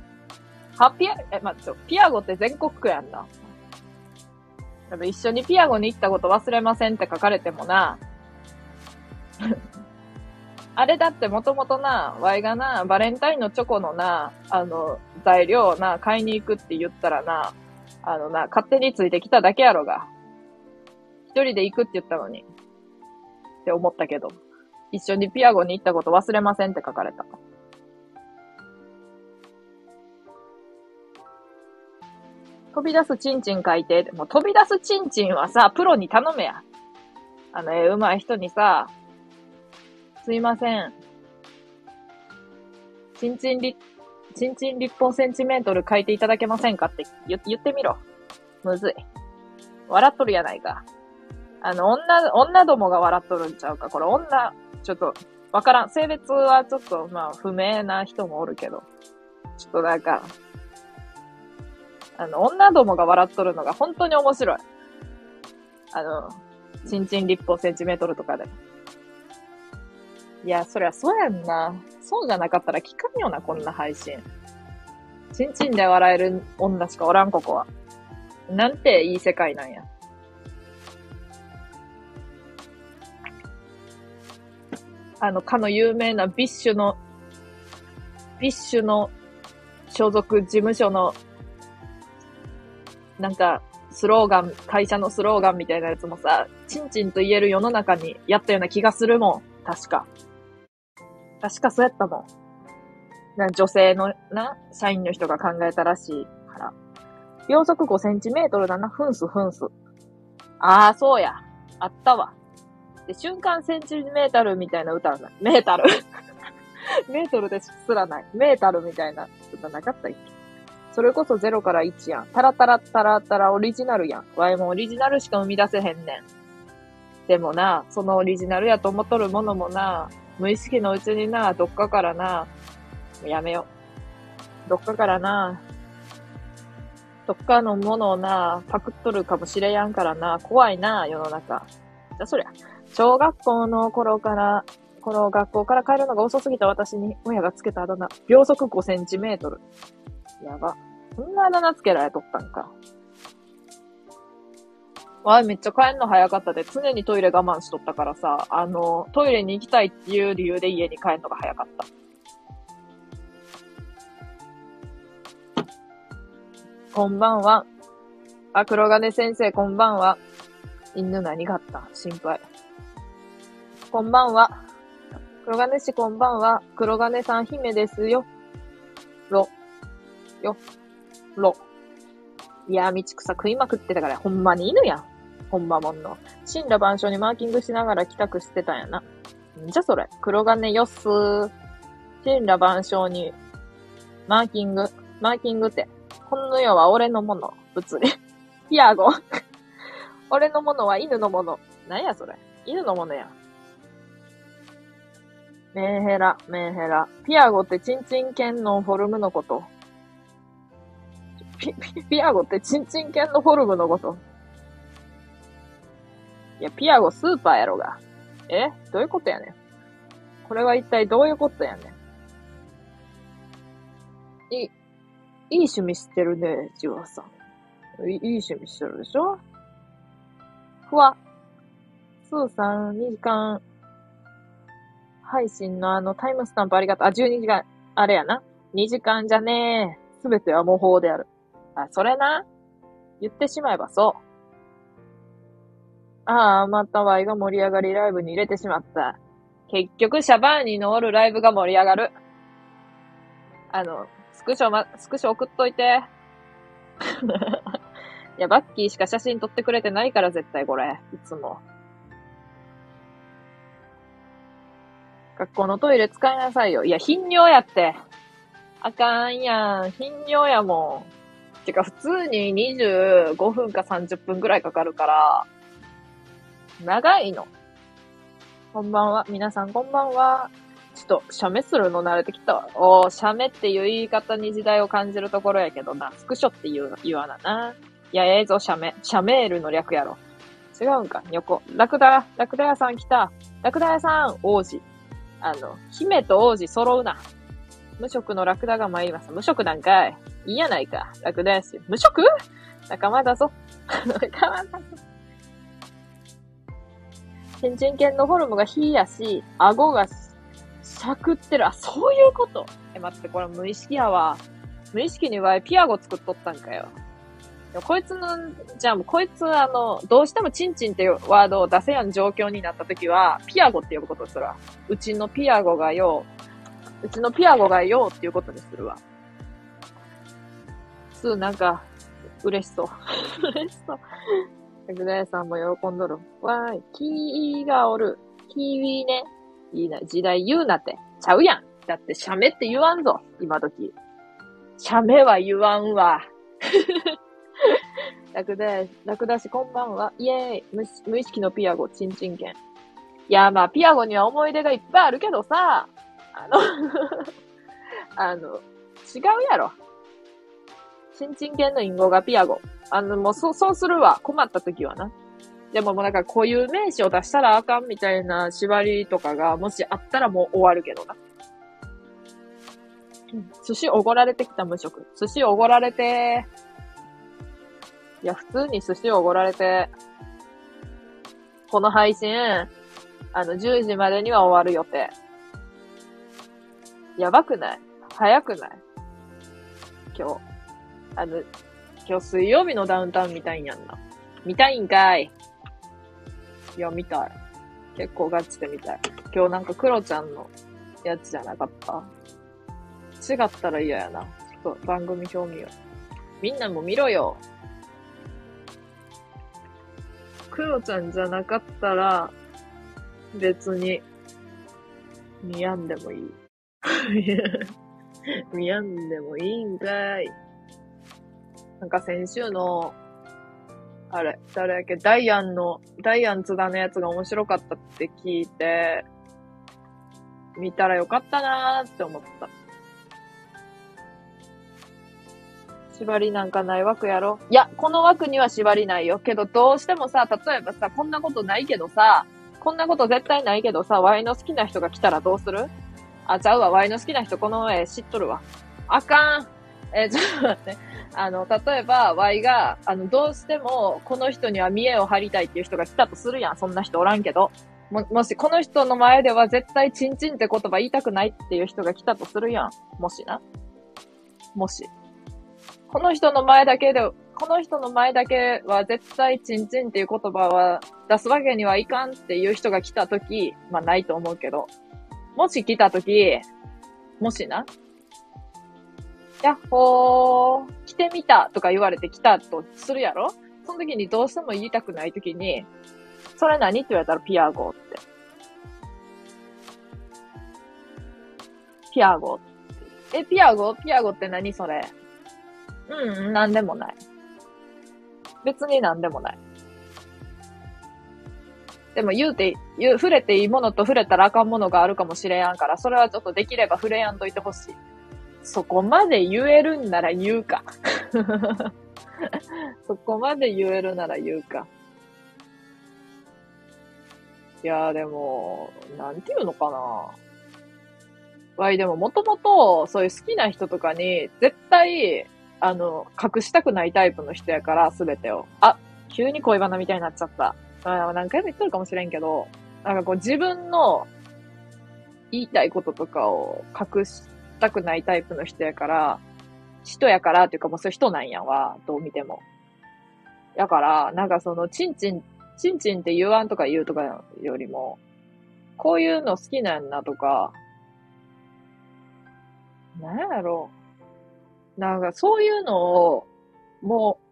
は、ピア、え、待って、ピアゴって全国区やんな。多分一緒にピアゴに行ったこと忘れませんって書かれてもな。あれだってもともとな、ワイがな、バレンタインのチョコのな、あの、材料をな、買いに行くって言ったらな、あのな、勝手についてきただけやろが。一人で行くって言ったのに。って思ったけど。一緒にピアゴに行ったこと忘れませんって書かれた。飛び出すチンチン書いて。もう飛び出すチンチンはさ、プロに頼めや。あの、絵上手い人にさ、すいません。チンチン立、チンチン立方センチメートル書いていただけませんかって言言ってみろ。むずい。笑っとるやないか。あの、女、女どもが笑っとるんちゃうか。これ女、ちょっと、わからん。性別はちょっと、まあ、不明な人もおるけど。ちょっとなんか、あの、女どもが笑っとるのが本当に面白い。あの、ちんちん立方センチメートルとかで。いや、そりゃそうやんな。そうじゃなかったら聞かんよな、こんな配信。ちんちんで笑える女しかおらん、ここは。なんていい世界なんや。あの、かの有名な BiSHの、 BiSHの所属事務所のなんか、スローガン、会社のスローガンみたいなやつもさ、チンチンと言える世の中にやったような気がするもん。確か。確かそうやったもん。な女性のな、社員の人が考えたらしいから。秒速5センチメートルだな。ふんすふんす。ああ、そうや。あったわ。で、瞬間センチメートルみたいな歌はない。メータル メートルですらない。メータルみたいな歌なかったっけ？それこそ0から1やん。タラタラタラタラオリジナルやん。ワイもオリジナルしか生み出せへんねん。でもな、そのオリジナルやと思っとるものもな、無意識のうちにな、どっかからな、やめよ。どっかからな、どっかのものをな、パクっとるかもしれやんからな、怖いな、世の中。じゃ、そりゃ、小学校の頃から、この学校から帰るのが遅すぎた私に親がつけたあだ名、秒速5センチメートル。やば。そんなあだ名つけられとったんか。わい、めっちゃ帰んの早かったで、常にトイレ我慢しとったからさ、あの、トイレに行きたいっていう理由で家に帰んのが早かった。こんばんは。あ、黒金先生、こんばんは。犬何があった？心配。こんばんは。黒金氏こんばんは。黒金さん姫ですよ。ろ。よ。ろ。いや、道草食いまくってたから、ほんまに犬やん。ほんまもんの。神羅万象にマーキングしながら帰宅してたんやな。んじゃそれ。黒金よっすー。神羅万象に、マーキング。マーキングって。この世は俺のもの。物理。ピアゴ。俺のものは犬のもの。なんやそれ。犬のものや。メンヘラ、メンヘラ。ピアゴってチンチン犬のフォルムのこと。ピ、ピ、ピアゴってチンチン犬のフォルムのこと？いや、ピアゴスーパーやろが。え？どういうことやねん。これは一体どういうことやねん。いい、いい趣味してるね、ジュワさん。いいい趣味してるでしょ？ふわ。スーさん、2時間、配信のあのタイムスタンプありがとう。あ、12時間、あれやな。2時間じゃねえ。すべては模倣である。あ、それな？言ってしまえばそう。ああ、またワイが盛り上がりライブに入れてしまった。結局、シャバーニのおるライブが盛り上がる。あの、スクショま、スクショ送っといて。いや、バッキーしか写真撮ってくれてないから絶対これ。いつも。学校のトイレ使いなさいよ。いや、頻尿やって。あかんやん。頻尿やもん。てか普通に25分か30分くらいかかるから、長いの。こんばんは。皆さんこんばんは。ちょっと、写メするの慣れてきたわ。おー、写メっていう言い方に時代を感じるところやけどな。スクショって言う、言わなな。いや、ええぞ、写メ。写メールの略やろ。違うんか、横。ラクダ、ラクダ屋さん来た。ラクダ屋さん、王子。あの、姫と王子揃うな。無職のラクダが参ります。無職なんかい。いいやないか。ラクダやし。無職？仲間だぞ。仲間だぞ。チンチン犬のフォルムが火やし、顎がしゃくってる。あ、そういうこと？え、待って、これ無意識やわ。無意識にわいピアゴ作っとったんかよ。こいつの、じゃあもうこいつあの、どうしてもチンチンっていうワードを出せやん状況になった時は、ピアゴって呼ぶことするわ。うちのピアゴがよ、ううちのピアゴがようっていうことにするわ。す、なんか、嬉しそう。嬉しそう。グダヤさんも喜んどる。わーい、キーがおる。キーウィーね。いいな、時代言うなって。ちゃうやん。だって、シャメって言わんぞ。今時。シャメは言わんわ。楽だ、楽だし、こんばんは。イェーイ無。意識のピアゴ、チンチン犬。いや、まあ、ピアゴには思い出がいっぱいあるけどさ、あの あの、違うやろ。チンチン犬の隠語がピアゴ。あの、もう、そう、そうするわ。困った時はな。でももうなんか固有名詞を出したらあかんみたいな縛りとかがもしあったらもう終わるけどな。寿司おごられてきた無職。寿司おごられて、いや、普通に寿司おごられて、この配信、あの、10時までには終わる予定。やばくない？早くない？今日。あの、今日水曜日のダウンタウン見たいんやんな。見たいんかい。いや、見たい。結構ガチで見たい。今日なんかクロちゃんのやつじゃなかった？違ったら嫌やな。ちょっと番組表見よう。みんなも見ろよ。クロちゃんじゃなかったら、別に、見やんでもいい。見やんでもいいんかい。なんか先週のあれ、誰やっけ、ダイアンの、ダイアン津田のやつが面白かったって聞いて、見たらよかったなーって思った。縛りなんかない枠やろいや、この枠には縛りないよ。けど、どうしてもさ、例えばさ、こんなことないけどさ、こんなこと絶対ないけどさ、ワイの好きな人が来たらどうする？あ、ちゃうわ、ワイの好きな人この絵知っとるわ。あかん。えー、ちょっと待って。あの、例えば、Y が、あの、どうしても、この人には見栄を張りたいっていう人が来たとするやん。そんな人おらんけど。も、もし、この人の前では絶対チンチンって言葉言いたくないっていう人が来たとするやん。もしな。もし。この人の前だけで、この人の前だけは絶対チンチンっていう言葉は出すわけにはいかんっていう人が来たとき、まあないと思うけど、もし来たとき、もしな、やっほー、来てみたとか言われて来たとするやろ？その時にどうしても言いたくない時に、それ何？って言われたらピアゴって。ピアゴえ、ピアゴ？ピアゴって何それ？うん、なんでもない。別になんでもない。でも言うて、言う、触れていいものと触れたらあかんものがあるかもしれやんから、それはちょっとできれば触れやんといてほしい。そこまで言えるんなら言うか。そこまで言えるなら言うか。いやーでも、なんていうのかな。わい、でももともと、そういう好きな人とかに、絶対、あの、隠したくないタイプの人やから、すべてを。あ、急に恋バナみたいになっちゃった。あ何回も言ってるかもしれんけど、なんかこう自分の言いたいこととかを隠したくないタイプの人やから、人やからっていうかもうそういう人なんやわ、どう見ても。やから、なんかその、チンチン、チンチンって言わんとか言うとかよりも、こういうの好きなんだとか、なんやろなんかそういうのを、もう、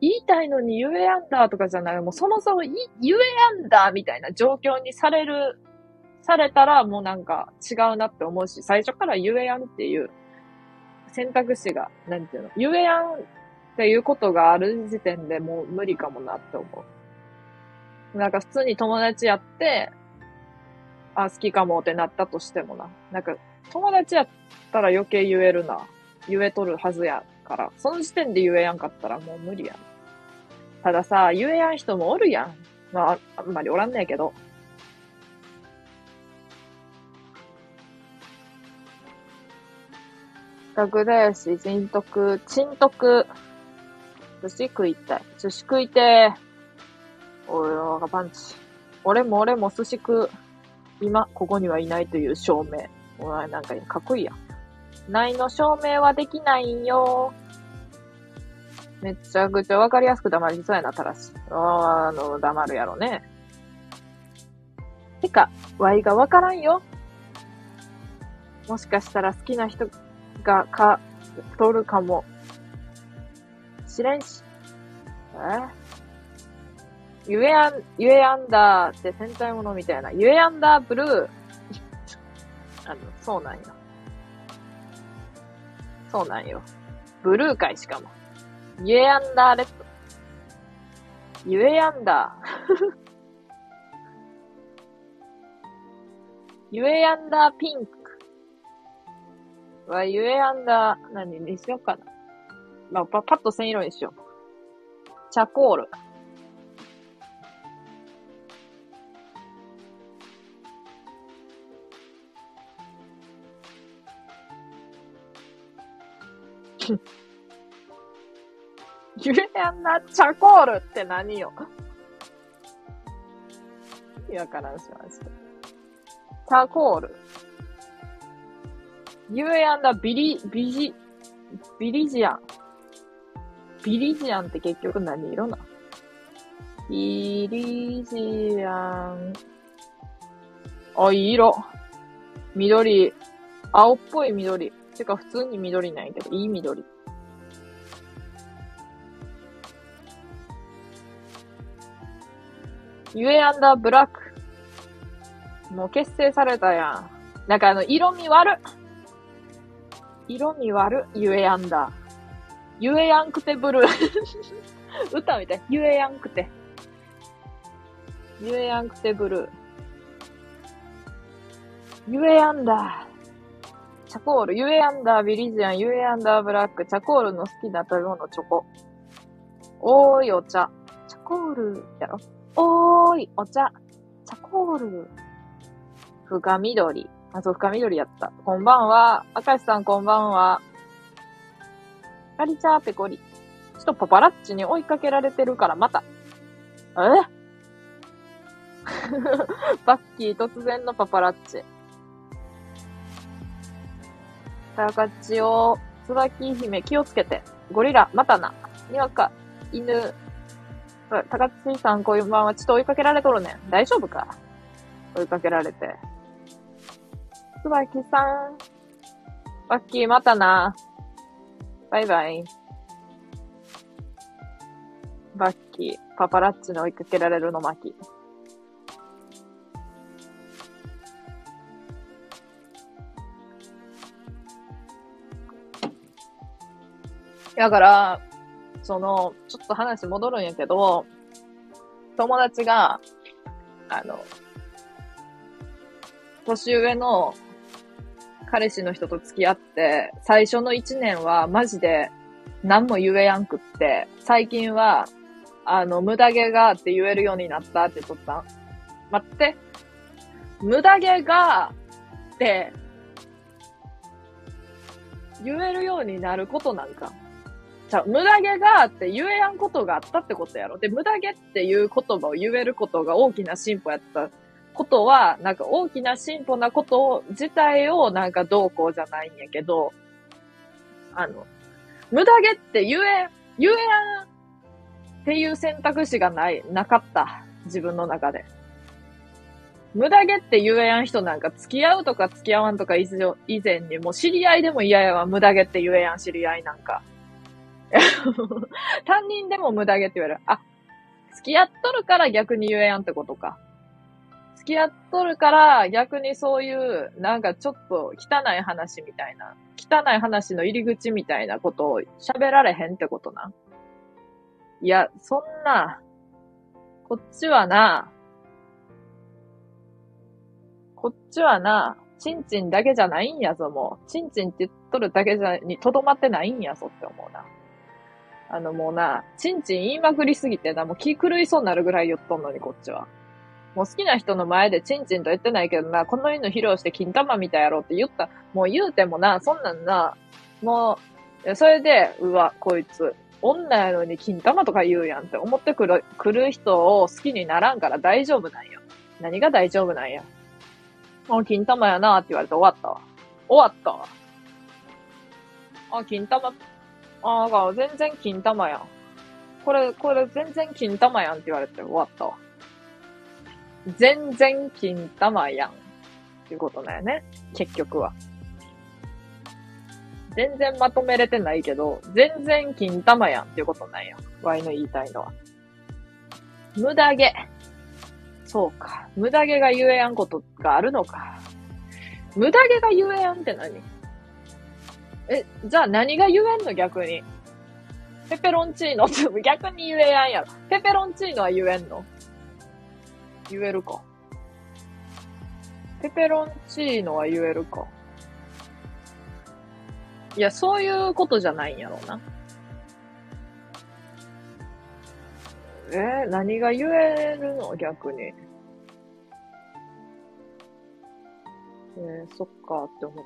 言いたいのに言えやんだとかじゃない、もうそもそも言えやんだみたいな状況にされるされたらもうなんか違うなって思うし、最初から言えやんっていう選択肢が、なんていうの、言えやんっていうことがある時点でもう無理かもなって思う。なんか普通に友達やって、あ、好きかもってなったとしてもな。なんか、友達やったら余計言えるな。言えとるはずやから。その時点で言えやんかったらもう無理やん。たださ、言えやん人もおるやん。まあ、あんまりおらんねえけど。学だよし、人徳、珍徳。寿司食いたい。寿司食いてー。おい、おがパンチ。俺も俺も寿司食う。今、ここにはいないという証明。お前なんかかっこいいや。ないの証明はできないんよ。めちゃくちゃわかりやすく黙りそうやな、たらし。あの、黙るやろね。てか、ワイがわからんよ。もしかしたら好きな人が、か、取るかも。しれんし。え？ゆえアン、ゆえアンダーって戦隊ものみたいな。ゆえアンダーブルー。あの、そうなんよ。そうなんよ。ブルー界しかも。ゆえアンダーレッド。ゆえアンダー。ゆえアンダーピンク。は、ゆえアンダー、何にしようかな。まあ、パパッと線色にしよう。チャコール。ゆえアンダーチャコールって何よ。いやからんしました。チャコール。ゆえアンダービリ、ビジ、ビリジアン。ビリジアンって結局何色なビリジアン。あ、いい色。緑。青っぽい緑。てか普通に緑なんやけど、いい緑。ゆえアンダーブラック。もう結成されたやん。なんかあの、色味悪っ。色味悪、ゆえやんだ。ゆえやんくてブルー。歌みたい。ゆえやんくて。ゆえやんくてブルー。ゆえやんだ。チャコール、ゆえやんだ、ビリジアン、ゆえやんだ、ブラック、チャコールの好きな食べ物、チョコ。おーい、お茶。チャコール、やろ。おーい、お茶。チャコール。深緑。あ、そう、深緑やった。こんばんは。明石さんこんばんは。カリチャーペコリ。ちょっとパパラッチに追いかけられてるからまた。え？バッキー突然のパパラッチ。カチオ、椿姫気をつけて。ゴリラ、またな。にわか、犬。高津さんこういう番はちょっと追いかけられとるねん。大丈夫か？追いかけられて。つばきさん。バッキーまたな。バイバイ。バッキー、パパラッチに追いかけられるの巻。だから、その、ちょっと話戻るんやけど、友達が、あの、年上の彼氏の人と付き合って、最初の一年はマジで何も言えやんくって、最近は、あの、無駄毛がって言えるようになったって言っとったん。待って。無駄毛がって、言えるようになることなんか。じゃ無駄毛がって言えやんことがあったってことやろ。で、無駄毛っていう言葉を言えることが大きな進歩やったことは、なんか大きな進歩なこと自体をなんかどうこうじゃないんやけど、あの、無駄毛って言え、言えやんっていう選択肢がない、なかった。自分の中で。無駄毛って言えやん人なんか付き合うとか付き合わんとか以前にもう知り合いでも嫌やわ、無駄毛って言えやん知り合いなんか。担任でも無駄毛って言われる。あ、付き合っとるから逆に言えやんってことか。付き合っとるから、逆にそういう、なんかちょっと汚い話みたいな、汚い話の入り口みたいなことを喋られへんってことな。いや、そんな、こっちはな、こっちはな、チンチンだけじゃないんやぞ、もう。チンチンって言っとるだけじゃ、にとどまってないんやぞって思うな。あのもうな、チンチン言いまくりすぎてな、もう気狂いそうになるぐらい言っとんのに、こっちは。もう好きな人の前でチンチンと言ってないけどな、この犬披露して金玉みたいやろって言った。もう言うてもな、そんなんな、もう、それで、うわ、こいつ、女やのに金玉とか言うやんって思ってくる、来る人を好きにならんから大丈夫なんや。何が大丈夫なんや。あ、金玉やなって言われて終わったわ。終わったわ。あ、金玉、ああ、全然金玉やん。これ、これ全然金玉やんって言われて終わったわ。全然金玉やん。っていうことだよね。結局は。全然まとめれてないけど、全然金玉やんっていうことなんや。ワイの言いたいのは。無駄毛。そうか。無駄毛が言えやんことがあるのか。無駄毛が言えやんって何？え、じゃあ何が言えんの逆に？ペペロンチーノ逆に言えやんやろ。ペペロンチーノは言えんの？言えるか。ペペロンチーノは言えるか。いや、そういうことじゃないんやろうな。えー、何が言えるの？逆に。えー、そっかって思っ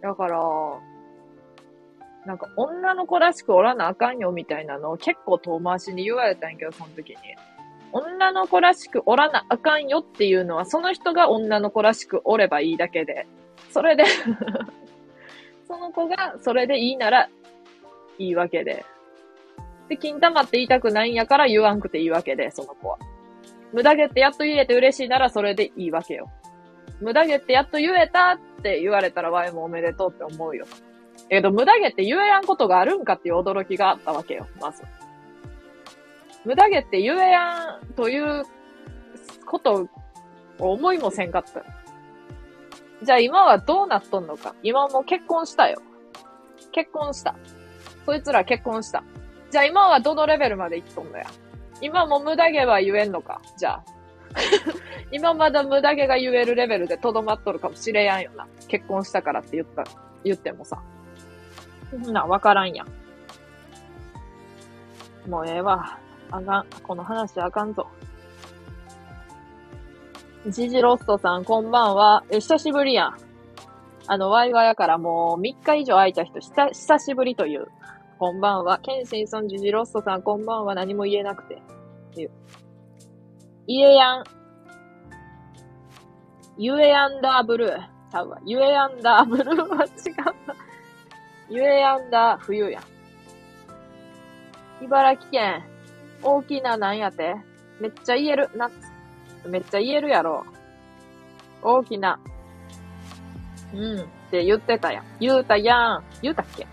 た。だから、なんか女の子らしくおらなあかんよみたいなのを結構遠回しに言われたんやけど、その時に。女の子らしくおらなあかんよっていうのは、その人が女の子らしくおればいいだけで、それで その子がそれでいいならいいわけで。で、金玉って言いたくないんやから言わんくていいわけで、その子は。無駄毛ってやっと言えて嬉しいならそれでいいわけよ。無駄毛ってやっと言えたって言われたらワイもおめでとうって思うよ。えど、無駄毛って言えやんことがあるんかっていう驚きがあったわけよ、まず。無駄毛って言えやんということを思いもせんかった。じゃあ今はどうなっとんのか。今も結婚したよ。結婚した。そいつら結婚した。じゃあ今はどのレベルまで行っとんのや。今も無駄毛は言えんのか。じゃあ。今まだ無駄毛が言えるレベルでとどまっとるかもしれやんよな。結婚したからって言った、言ってもさ。な、わからんやん。もうええわ。あかん。この話あかんぞ。ジジロストさん、こんばんは。え、久しぶりやん。あの、ワイワイやからもう3日以上空いた人、久、久しぶりという。こんばんは。ケンシンさん、ジジロストさん、こんばんは。何も言えなくて。っていう。イエヤン。ユエアンダーブルー。ちゃうわ。ユエアンダーブルーは違った。ユエアンダー冬やん。茨城県、大きななんやて？めっちゃ言える。夏。めっちゃ言えるやろ。大きな。うん。って言ってたやん。言うたやん。言うたっけ？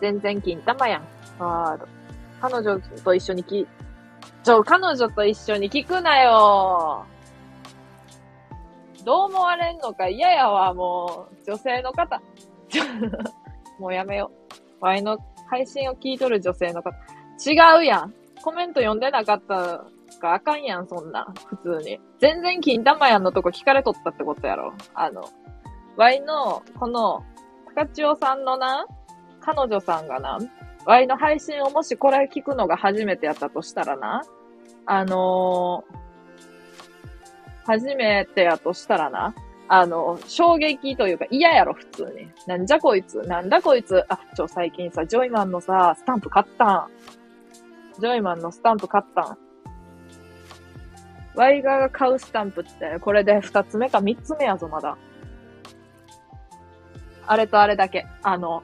全然金玉やん。あー彼女と一緒にき、ちょ、彼女と一緒に聞くなよ。どう思われんのか？嫌やわ、もう。女性の方。もうやめよう。ワイの配信を聞いとる女性の方。違うやん。コメント読んでなかったかあかんやん、そんな。普通に。全然金玉やんのとこ聞かれとったってことやろ。あの、ワイの、この、高千代さんのな、彼女さんがな、ワイの配信をもしこれ聞くのが初めてやったとしたらな、あのー、初めてやとしたらな、あの、衝撃というか嫌やろ、普通に。なんじゃこいつ、なんだこいつ。あ、ちょ、最近さ、ジョイマンのさ、スタンプ買ったん。ジョイマンのスタンプ買ったん。ワイガーが買うスタンプって、これで二つ目か三つ目やぞ、まだ。あれとあれだけ。あの、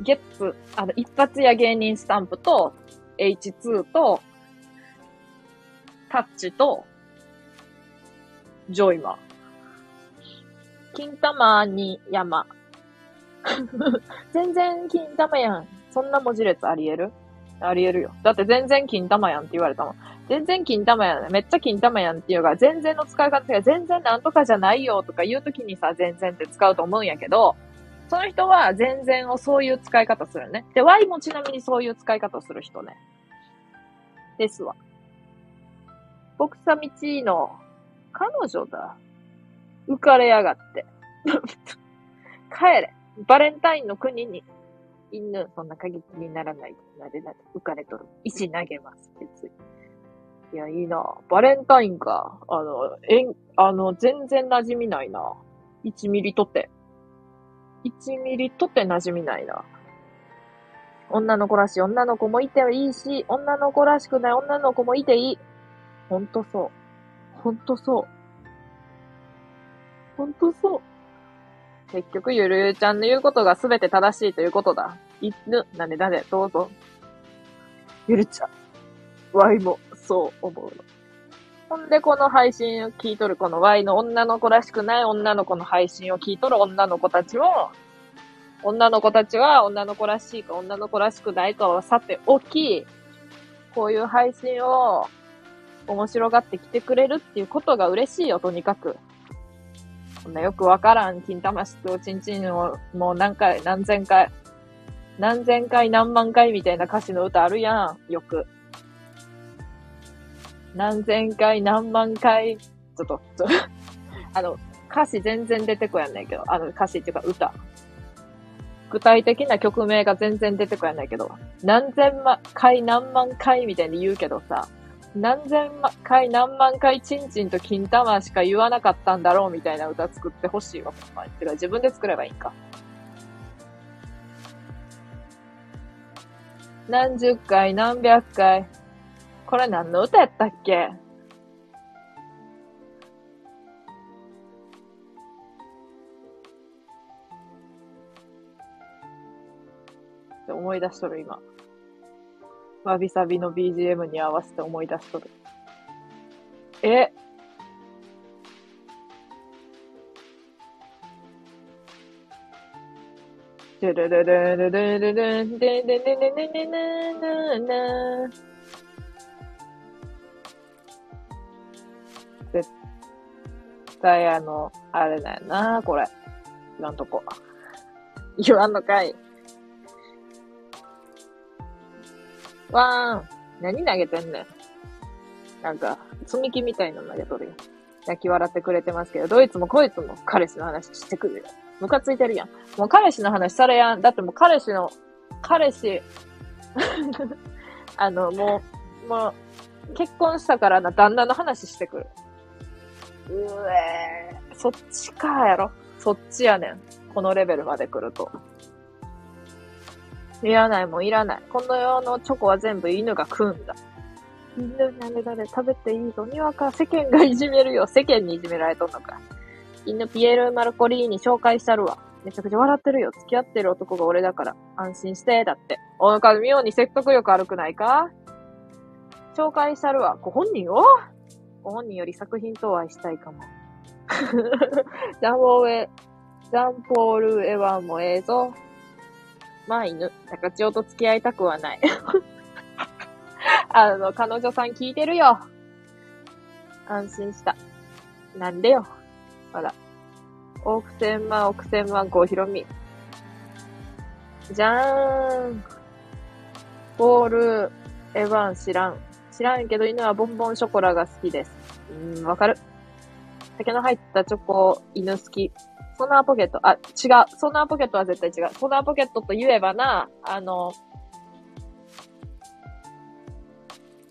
ゲッツ、あの、一発や芸人スタンプと、H2 と、タッチと、ジョイマン。金玉に山。全然金玉やん。そんな文字列あり得る？あり得るよ。だって全然金玉やんって言われたもん。全然金玉やん。めっちゃ金玉やんっていうか、全然の使い方が全然なんとかじゃないよとか言うときにさ、全然って使うと思うんやけど、その人は全然をそういう使い方するね。で、Y もちなみにそういう使い方する人ね。ですわ。ボクサミチの彼女だ。浮かれやがって。帰れ。バレンタインの国に。犬、そんな過激にならない。なでなで、浮かれとる。石投げます、別に。いや、いいな。バレンタインか。あの、えん、あの、全然馴染みないな。1ミリとって。1ミリとって馴染みないな。女の子らしい女の子もいていいし、女の子らしくない女の子もいていい。ほんとそう。ほんとそう。ほんとそう。結局、ゆるゆちゃんの言うことが全て正しいということだ。いぬ、なんでなんで、どうぞ。ゆるちゃん。わいも、そう思うの。ほんで、この配信を聞いとるこの Y の女の子らしくない女の子の配信を聞いとる女の子たちも、女の子たちは女の子らしいか女の子らしくないかはさておき、こういう配信を面白がってきてくれるっていうことが嬉しいよ、とにかく。こんなよくわからん金玉質をちんちんをもう何回、何千回、何千回何万回みたいな歌詞の歌あるやん、よく。何千回何万回、ちょっと、ちょっと あの、歌詞全然出てこやんないけど、あの歌詞っていうか歌。具体的な曲名が全然出てこやんないけど、何千万回何万回みたいに言うけどさ、何千万回何万回チンチンと金玉しか言わなかったんだろうみたいな歌作ってほしいわ、ほんまに。てか自分で作ればいいんか。何十回何百回。これ何の歌やったっけ？思い出しとる、今。わびさびの BGM に合わせて思い出しとる。え？ルルルルルルルルルルルルルルルル絶対あの、あれだよな、これ。言わんとこ。言わんのかい。わーん。何投げてんねん。なんか、積み木みたいなの投げとるよ。泣き笑ってくれてますけど、どいつもこいつも彼氏の話してくるよ。ムカついてるやん。もう彼氏の話されやん。だってもう彼氏の、彼氏、あの、もう、もう、結婚したからな、旦那の話してくる。うえー、そっちかやろ。そっちやねん。このレベルまで来ると。いらないもんいらない。この世のチョコは全部犬が食うんだ。犬なんで誰食べていいのにわか世間がいじめるよ。世間にいじめられとんのか。犬ピエール・マルコリーに紹介したるわ。めちゃくちゃ笑ってるよ。付き合ってる男が俺だから。安心して、だって。おなか妙に説得力悪くないか？紹介したるわ。ご本人を？ご本人より作品とお会いしたいかも。ジャンボーエ、ジャンポール・エヴァンもええぞ。まあ犬。高千代と付き合いたくはない。あの、彼女さん聞いてるよ。安心した。なんでよ。ほら。億千万、億千万、郷ひろみ。じゃーん。ボール、エヴァン知らん。知らんけど犬はボンボンショコラが好きです。うん、わかる。酒の入ったチョコ、犬好き。ソナーポケット、あ、違う。ソナーポケットは絶対違う。ソナーポケットと言えばな、あの、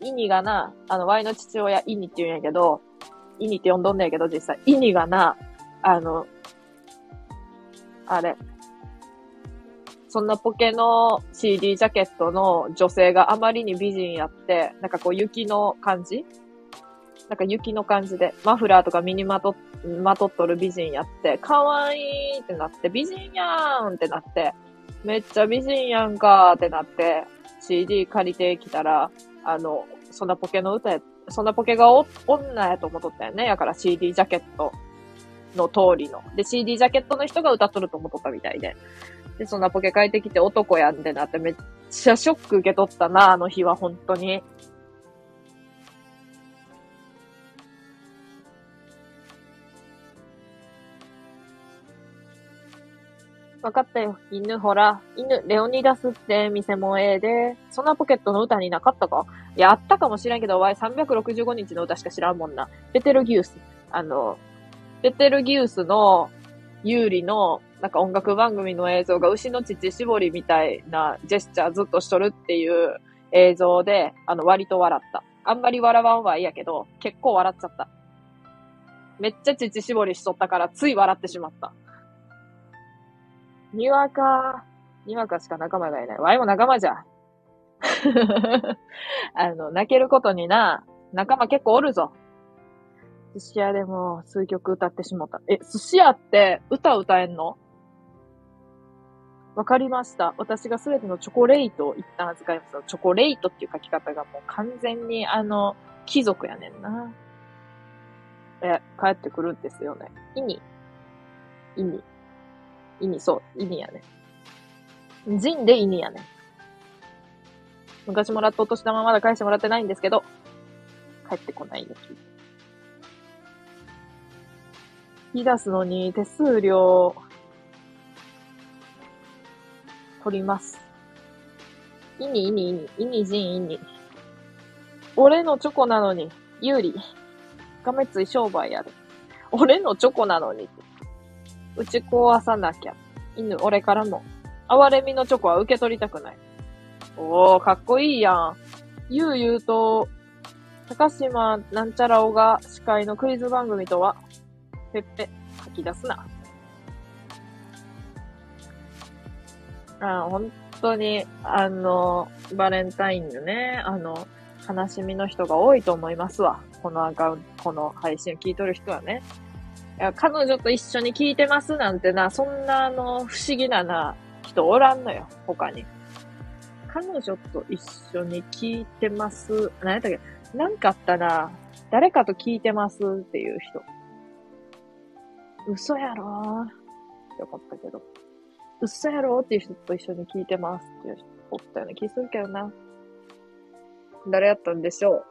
イニがな、あの、ワイの父親、イニって言うんやけど、イニって呼んどんねやけど、実際。イニがな、あの、あれ、そんなポケの CD ジャケットの女性があまりに美人やって、なんかこう雪の感じなんか雪の感じで、マフラーとか身にまと、まとっとる美人やって、かわいいってなって、美人やんってなって、めっちゃ美人やんかーってなって、CD 借りてきたら、あの、そんなポケの歌や、そんなポケがお女やと思っとったよね。やから CD ジャケットの通りの。で、CD ジャケットの人が歌っとると思っとったみたいで。で、そんなポケ帰ってきて男やんってなってめっちゃショック受け取ったな、あの日は本当に。わかったよ。犬、ほら。犬、レオニダスって店もええで。そんなポケットの歌になかったか？いや、あったかもしれんけど、わい365日の歌しか知らんもんな。ベテルギウス。あの、ベテルギウスの有利の、なんか音楽番組の映像が牛の乳絞りみたいなジェスチャーずっとしとるっていう映像で、あの、割と笑った。あんまり笑わんはいいやけど、結構笑っちゃった。めっちゃ乳絞りしとったから、つい笑ってしまった。にわか、にわかしか仲間がいない。わいも仲間じゃ。あの、泣けることにな、仲間結構おるぞ。寿司屋でも数曲歌ってしもた。え、寿司屋って歌歌えんの？わかりました。私がすべてのチョコレートを一旦預かります。チョコレートっていう書き方がもう完全にあの、貴族やねんな。え、帰ってくるんですよね。意味意味意味、そう、意味やね。人で意味やね。昔もらったお年玉まだ返してもらってないんですけど、帰ってこないで。引き出すのに手数料、取ります。意味、意味、意味、意味、人、意味。俺のチョコなのに、有利。がめつい商売やる。俺のチョコなのに。打ち壊さなきゃ。犬、俺からも。哀れみのチョコは受け取りたくない。おー、かっこいいやん。ゆうゆうと、高島なんちゃらおが司会のクイズ番組とは、ペッペ、書き出すな。あ、本当に、あの、バレンタインのね、あの、悲しみの人が多いと思いますわ。このアカウント、この配信聞いとる人はね。や、彼女と一緒に聞いてますなんてな、そんなあの、不思議なな、人おらんのよ、他に。彼女と一緒に聞いてます。何やったっけ？なんかあったな。誰かと聞いてますっていう人。嘘やろって思ったけど。嘘やろっていう人と一緒に聞いてますっていう人おったような気するけどな。誰やったんでしょう？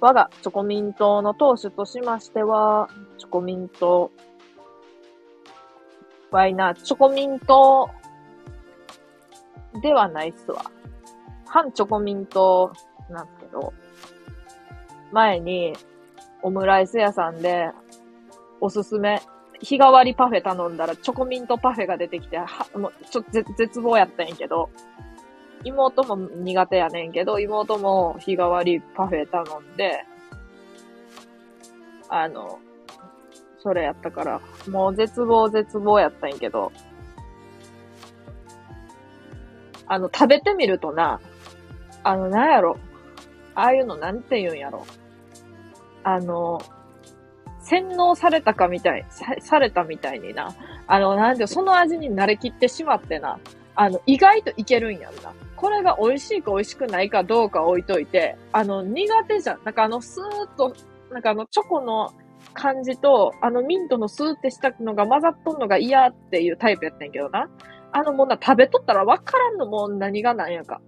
我がチョコミン党の党首としましては、チョコミン党、ワイナー、チョコミン党ではないっすわ。反チョコミン党なんですけど、前にオムライス屋さんでおすすめ、日替わりパフェ頼んだらチョコミントパフェが出てきて、は、もうちょっと絶望やったんやけど、妹も苦手やねんけど、妹も日替わりパフェ頼んで、あの、それやったから、もう絶望絶望やったんやけど、あの、食べてみるとな、あの、なんやろ、ああいうのなんて言うんやろ。あの、洗脳されたかみたい、さされたみたいにな。あの、なんで、その味に慣れきってしまってな。あの、意外といけるんやんな。これが美味しいか美味しくないかどうか置いといて、あの、苦手じゃん。なんかあの、スーッと、なんかあの、チョコの感じと、あの、ミントのスーってしたのが混ざっとんのが嫌っていうタイプやったんやけどな。あの、もうな、食べとったらわからんのもう何が何やか。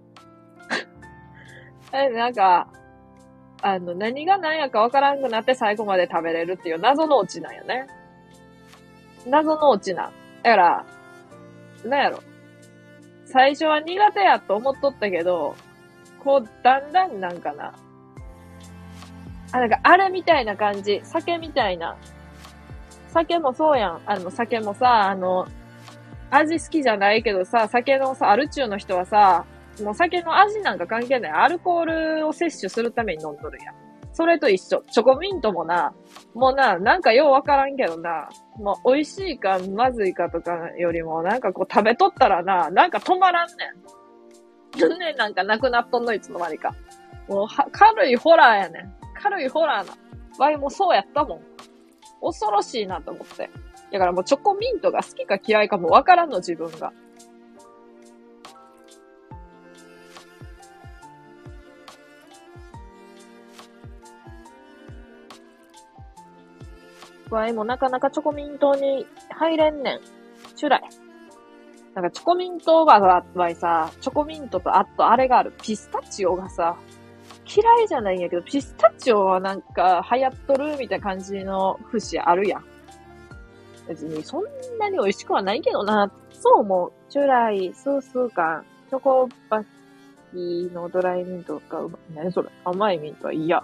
え、なんか、あの、何が何やかわからんくなって最後まで食べれるっていう謎のオチなんよね。謎のオチなん。だから、なんやろ。最初は苦手やと思っとったけど、こう、だんだんなんかな。あ、なんか、あれみたいな感じ。酒みたいな。酒もそうやん。あの、酒もさ、あの、味好きじゃないけどさ、酒のさ、アル中の人はさ、もう酒の味なんか関係ない。アルコールを摂取するために飲んどるやん。それと一緒。チョコミントもな、もうな、なんかようわからんけどな、もう美味しいかまずいかとかよりも、なんかこう食べとったらな、なんか止まらんねん。ねなんかなくなっとんのいつの間にか。もうは、軽いホラーやねん。軽いホラーな。わいもそうやったもん。恐ろしいなと思って。だからもうチョコミントが好きか嫌いかもわからんの自分が。わいもなかなかチョコミントに入れんねん。チュライ。なんかチョコミントがわいさ、チョコミントとあとあれがある。ピスタチオがさ、嫌いじゃないんやけど、ピスタチオはなんか流行っとるみたいな感じの節あるやん。別にそんなに美味しくはないけどな。そう思う。チュライ、スースー感、チョコバッキーのドライミントがうまい。何それ甘いミントはいいや。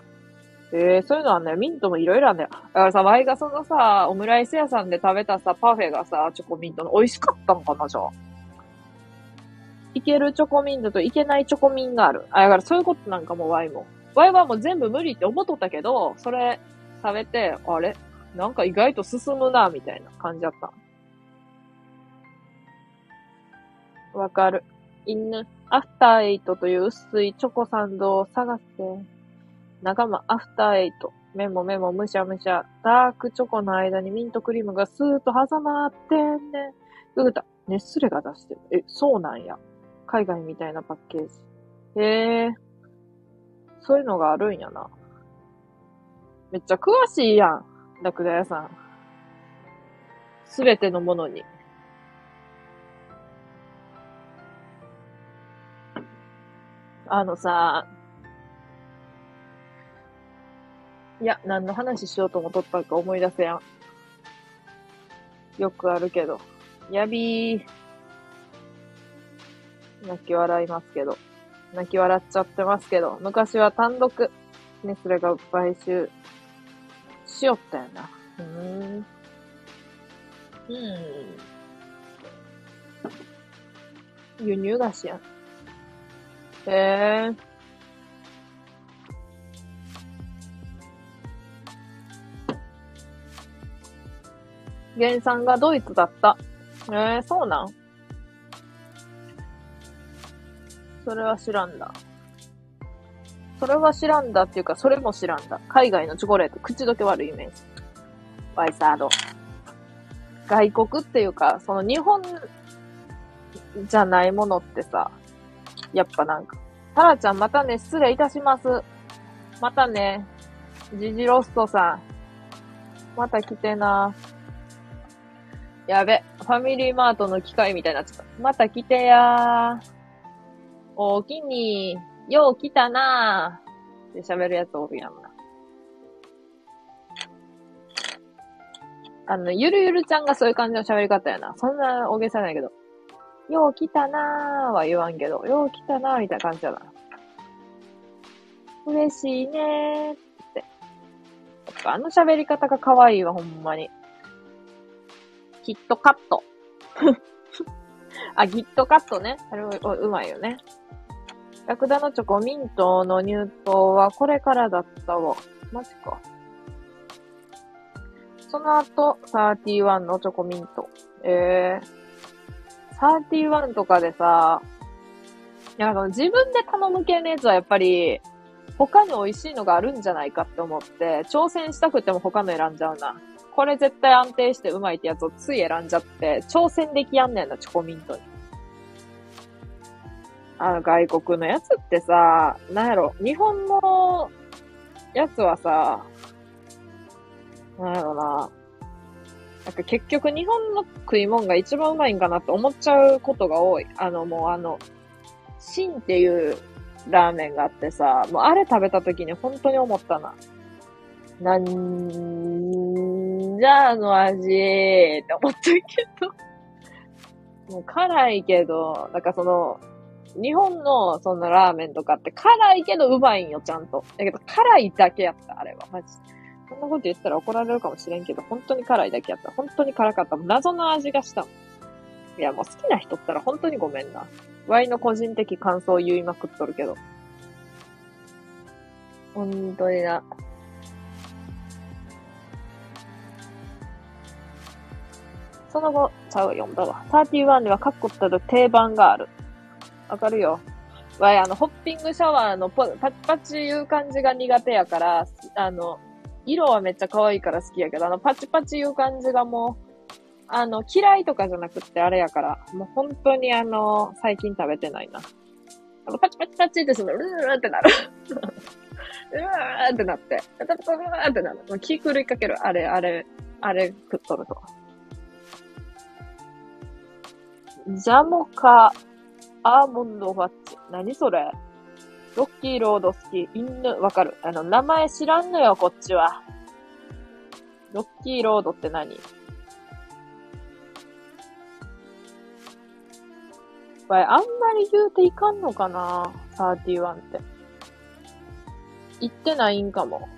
えー、そういうのはね、ミントもいろいろあんだよ。だからさ、ワイがそのさ、オムライス屋さんで食べたさ、パフェがさ、チョコミントの美味しかったのかな、じゃあ。いけるチョコミントといけないチョコミンがある。あ、だからそういうことなんかも、ワイも。ワイはもう全部無理って思っとったけど、それ食べて、あれ？なんか意外と進むな、みたいな感じだった。わかる。犬、アフターエイトという薄いチョコサンドを探して、仲間、アフターエイト。メモメモ、むしゃむしゃ。ダークチョコの間にミントクリームがスーッと挟まってんね。ググタ、ネスレが出してる。え、そうなんや。海外みたいなパッケージ。へえ。そういうのがあるんやな。めっちゃ詳しいやん。ラクダ屋さん。すべてのものに。あのさ、いや、何の話しようともとったか思い出せやん。よくあるけど。やびー。泣き笑いますけど。泣き笑っちゃってますけど。昔は単独。ね、それが買収しよったよな。うーん。うん。輸入菓子やん。えー。原産がドイツだった。えー、そうなん？それは知らんだ。それは知らんだっていうか、それも知らんだ。海外のチョコレート、口どけ悪いイメージ。ワイサード。外国っていうか、その日本じゃないものってさ、やっぱなんか、タラちゃんまたね、失礼いたします。またね、ジジロストさん。また来てな。やべ。ファミリーマートの機械みたいになっちゃった。また来てやー。おきに、よう来たなー。って喋るやつおるやんな。あの、ゆるゆるちゃんがそういう感じの喋り方やな。そんな大げさないけど。よう来たなーは言わんけど、よう来たなーみたいな感じだな。嬉しいねーって。っあの喋り方が可愛いわ、ほんまに。キットカット。あ、ギットカットね。あれううまいよね。ラクダのチョコミントの入刀はこれからだったわ。マジか。その後、31のチョコミント。えー、31とかでさ、いや、自分で頼む系のやつはやっぱり、他に美味しいのがあるんじゃないかって思って、挑戦したくても他の選んじゃうな。これ絶対安定してうまいってやつをつい選んじゃって、挑戦できやんねんな、チョコミントに。あの、外国のやつってさ、なんやろ、日本のやつはさ、なんやろな、なんか結局日本の食い物が一番うまいんかなって思っちゃうことが多い。あの、もうあの、シンっていうラーメンがあってさ、もうあれ食べた時に本当に思ったな。なんじゃあの味って思ったけど。もう辛いけど、なんかその、日本のそのラーメンとかって辛いけどうまいんよ、ちゃんと。だけど辛いだけやった、あれは。マジ。そんなこと言ったら怒られるかもしれんけど、本当に辛いだけやった。本当に辛かった。謎の味がしたいや、もう好きな人ったら本当にごめんな。ワイの個人的感想を言いまくっとるけど。本当にな。その後、ちゃう、読んだわ。31ではカッコったる定番がある。わかるよ。わい、あの、ホッピングシャワーのポパチパチいう感じが苦手やから、あの、色はめっちゃ可愛いから好きやけど、あの、パチパチいう感じがもう、あの、嫌いとかじゃなくってあれやから、もう本当にあの、最近食べてないな。あの、パチパチパチってするの、ルーってなる。うわーってなって、うわーってなる。もう気狂いかける。あれ、あれ、あれ食っとると。ジャモカアーモンドファッチ。何それ？ロッキーロード好き。犬、わかる。あの、名前知らんのよ、こっちは。ロッキーロードって何？これ、あんまり言うていかんのかな ?31 って。言ってないんかも。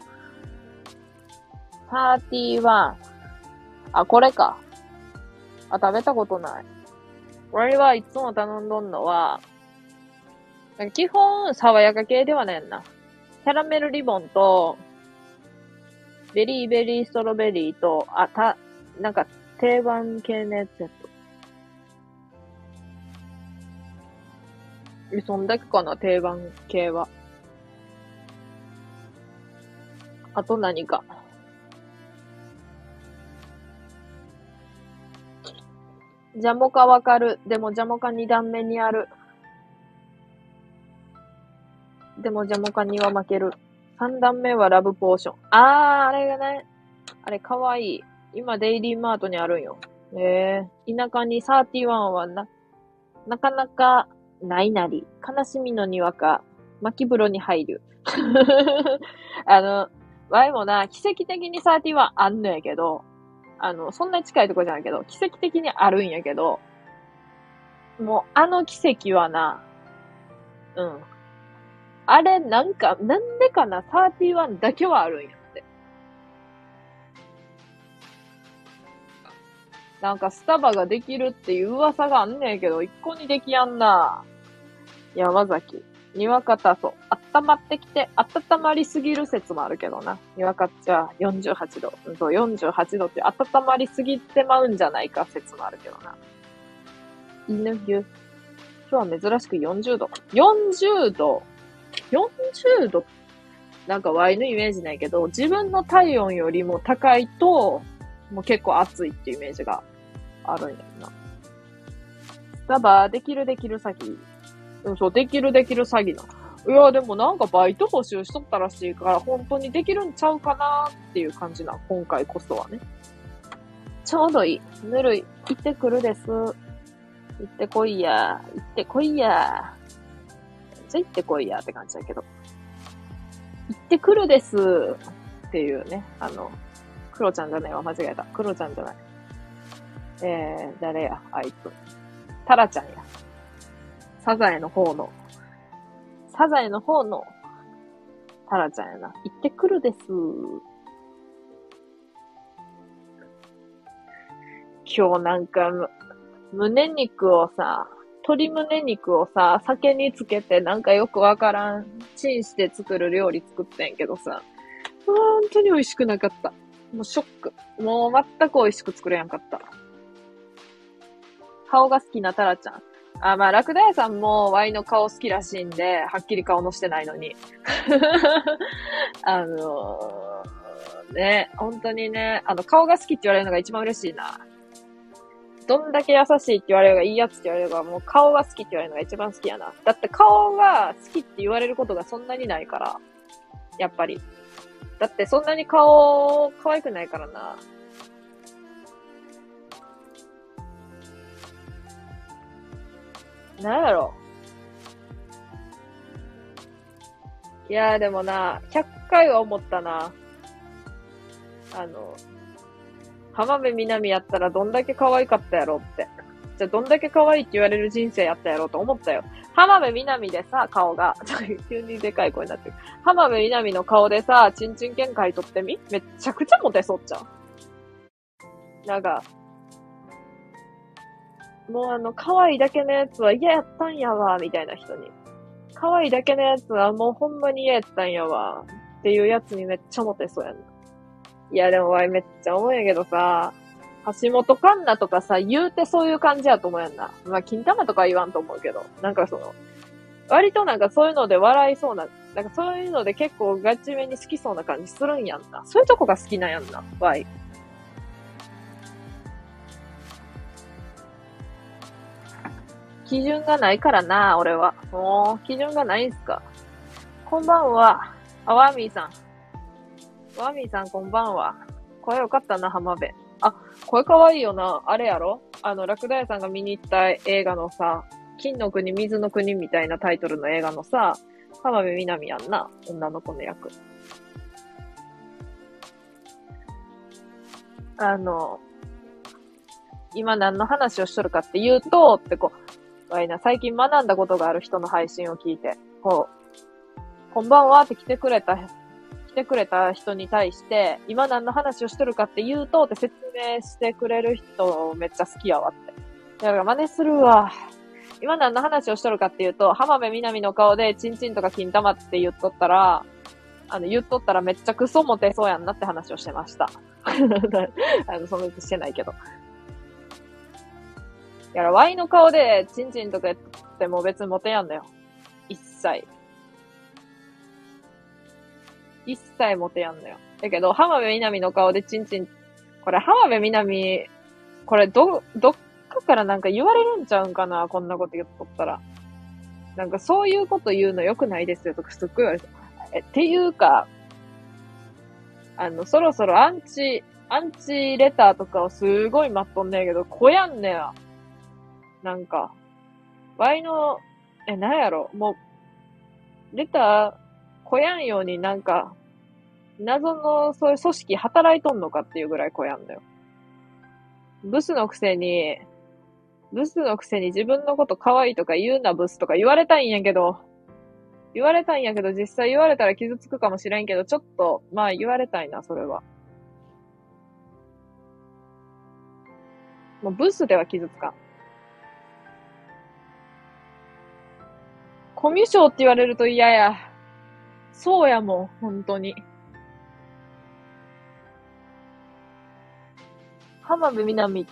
31。あ、これか。あ、食べたことない。俺はいつも頼んどんのは、基本、爽やか系ではないな。キャラメルリボンと、ベリーベリーストロベリーと、あ、た、なんか定番系のやつやと。そんだけかな、定番系は。あと何か。ジャモカわかる。でもジャモカ二段目にある。でもジャモカには負ける。三段目はラブポーション。あー、あれがね。あれかわいい。今デイリーマートにあるんよ。ええー、田舎に31はな、なかなかないなり、悲しみのにわか、巻き風呂に入る。あの、ワイもな、奇跡的に31あんのやけど、あの、そんなに近いとこじゃないけど、奇跡的にあるんやけど、もう、あの奇跡はな、うん。あれ、なんか、なんでかな、31だけはあるんやって。なんか、スタバができるっていう噂があんねんけど、一個にできやんな。山崎。にわかたそう。温まってきて、温まりすぎる説もあるけどな。にわかっちゃ48度。うんそう、48度って温まりすぎてまうんじゃないか説もあるけどな。犬牛。今日は珍しく40度。40度 ?40 度？なんかワイのイメージないけど、自分の体温よりも高いと、もう結構暑いっていうイメージがあるんやな。スタバ、できるできる先うん、そう、できるできる詐欺な。いや、でもなんかバイト募集しとったらしいから、本当にできるんちゃうかなっていう感じな、今回こそはね。ちょうどいい。ぬるい。行ってくるです。行ってこいや。行ってこいや。じゃ行ってこいやって感じだけど。行ってくるですっていうね。あの、クロちゃんじゃないわ。間違えた。クロちゃんじゃない。えー、誰や？あいつ。タラちゃんや。サザエの方の、サザエの方の、タラちゃんやな。行ってくるです。今日なんか、胸肉をさ、鶏胸肉をさ、酒につけてなんかよくわからん、チンして作る料理作ってんけどさ、本当に美味しくなかった。もうショック。もう全く美味しく作れやんかった。顔が好きなタラちゃん。あ、まあ、ラクダ屋さんもワイの顔好きらしいんで、はっきり顔のしてないのに。あのー、ね、本当にね、あの、顔が好きって言われるのが一番嬉しいな。どんだけ優しいって言われるがいいやつって言われるが、もう顔が好きって言われるのが一番好きやな。だって顔が好きって言われることがそんなにないから。やっぱり。だってそんなに顔可愛くないからな。なんやろ。いやーでもな、100回は思ったな。あの、浜辺美波やったらどんだけ可愛かったやろって。じゃあどんだけ可愛いって言われる人生やったやろうと思ったよ。浜辺美波でさ、顔が、急にでかい声になってる。浜辺美波の顔でさ、チンチン券買い取ってみ？めっちゃくちゃモテそうっちゃう。なんか、もうあの、可愛いだけのやつは嫌やったんやわ、みたいな人に。可愛いだけのやつはもうほんまに嫌やったんやわ、っていうやつにめっちゃモテそうやな。いや、でもわいめっちゃ思うんやけどさ、橋本環奈とかさ、言うてそういう感じやと思うやんな。まあ、金玉とか言わんと思うけど、なんかその、割となんかそういうので笑いそうな、なんかそういうので結構ガチめに好きそうな感じするんやんな。そういうとこが好きなんやんな、わい。基準がないからな、俺は。もう、基準がないんすか。こんばんは。あ、ワーミーさん。ワーミーさん、こんばんは。声よかったな、浜辺。あ、声かわいいよな。あれやろ？あの、ラクダ屋さんが見に行った映画のさ、金の国、水の国みたいなタイトルの映画のさ、浜辺美波やんな、女の子の役。あの、今何の話をしとるかって言うと、ってこう、わいな、最近学んだことがある人の配信を聞いて、こう、こんばんはって来てくれた、来てくれた人に対して、今何の話をしとるかって言うとって説明してくれる人めっちゃ好きやわって。だから真似するわ。今何の話をしとるかっていうと、浜辺美波の顔でチンチンとか金玉って言っとったら、あの、言っとったらめっちゃクソモテそうやんなって話をしてました。あの、そのしてないけど。やら、ワイの顔でチンチンとかやっても別にモテやんだよ。一切。一切モテやんだよ。だけど、浜辺美波の顔でチンチン、これ浜辺美波、これど、どっかからなんか言われるんちゃうんかなこんなこと言っとったら。なんかそういうこと言うの良くないですよとかすっごい言われて。え、っていうか、あの、そろそろアンチ、アンチレターとかをすごい待っとんねんけど、こやんねや。なんか、ワイの、え、なんやろ、もう、レター、こやんようになんか、謎のそういう組織働いとんのかっていうぐらいこやんだよ。ブスのくせに、ブスのくせに自分のこと可愛いとか言うなブスとか言われたいんやけど、言われたんやけど実際言われたら傷つくかもしれんけど、ちょっと、まあ言われたいな、それは。もうブスでは傷つかん。コミュ障って言われると嫌や。そうやもん、本当に。浜辺美波っ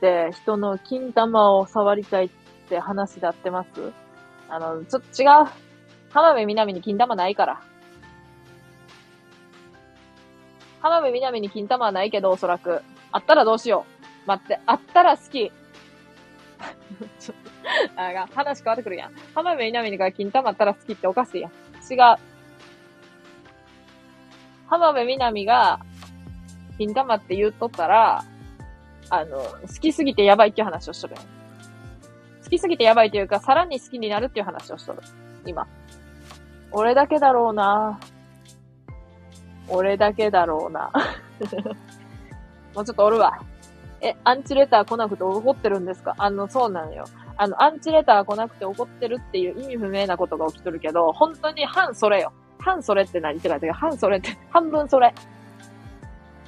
て人の金玉を触りたいって話であってます？あの、ちょっと違う。浜辺美波に金玉ないから。浜辺美波に金玉はないけど、おそらく。あったらどうしよう。待って、あったら好き。ちょっとあが、話変わってくるやん。浜辺美波が金玉ったら好きっておかしいやん。違う。浜辺美波が、金玉って言うとったら、あの、好きすぎてやばいっていう話をしとる。好きすぎてやばいというか、さらに好きになるっていう話をしとる。今。俺だけだろうな俺だけだろうな もうちょっとおるわ。え、アンチレター来なくて怒ってるんですか？あの、そうなのよ。あの、アンチレター来なくて怒ってるっていう意味不明なことが起きとるけど、本当に反それよ。反それって何ってか、反それって、半分それ。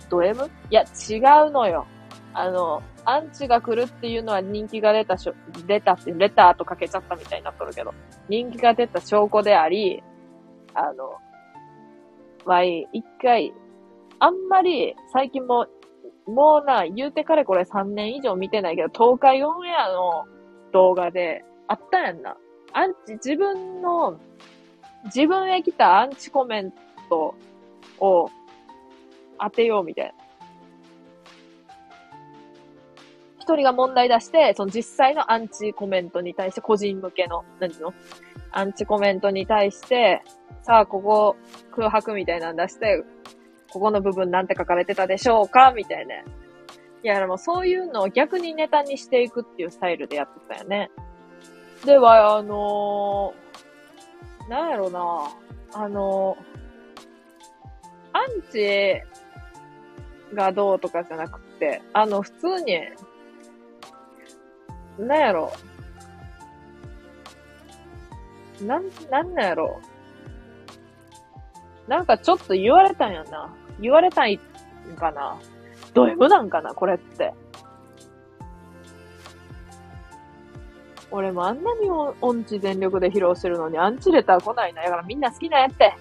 ド M? いや、違うのよ。あの、アンチが来るっていうのは人気が出たしょ、出たって、レターとかけちゃったみたいになっとるけど、人気が出た証拠であり、あの、わい、一回、あんまり、最近も、もうな、言うてかれこれ3年以上見てないけど、東海オンエアの動画であったやんな。アンチ、自分の、自分へ来たアンチコメントを当てようみたいな。一人が問題出して、その実際のアンチコメントに対して、個人向けの、何の？アンチコメントに対して、さあ、ここ、空白みたいなの出して、ここの部分なんて書かれてたでしょうか？みたいな。いや、でもそういうのを逆にネタにしていくっていうスタイルでやってたよね。では、あのー、なんやろな、あのー、アンチがどうとかじゃなくて、あの、普通に、なんやろ、なん、なんなんやろ。なんかちょっと言われたんやな。言われたんかな。ド M なんかなこれって。俺もあんなに音痴全力で披露してるのにアンチレター来ないな。だからみんな好きなやって。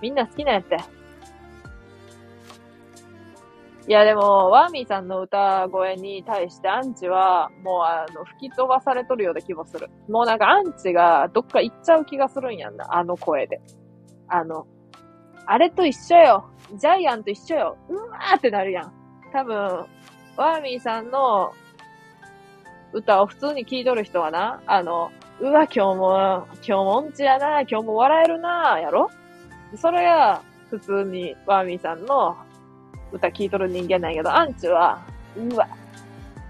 みんな好きなやって。いやでも、ワーミーさんの歌声に対してアンチは、もうあの、吹き飛ばされとるような気もする。もうなんかアンチがどっか行っちゃう気がするんやんな。あの声で。あの、あれと一緒よ。ジャイアンと一緒よ。うわーってなるやん。多分、ワーミーさんの歌を普通に聴いとる人はな、あの、うわ、今日も、今日も音痴やな、今日も笑えるな、やろ？それが、普通にワーミーさんの歌聴いとる人間なんやけど、アンチは、うわ、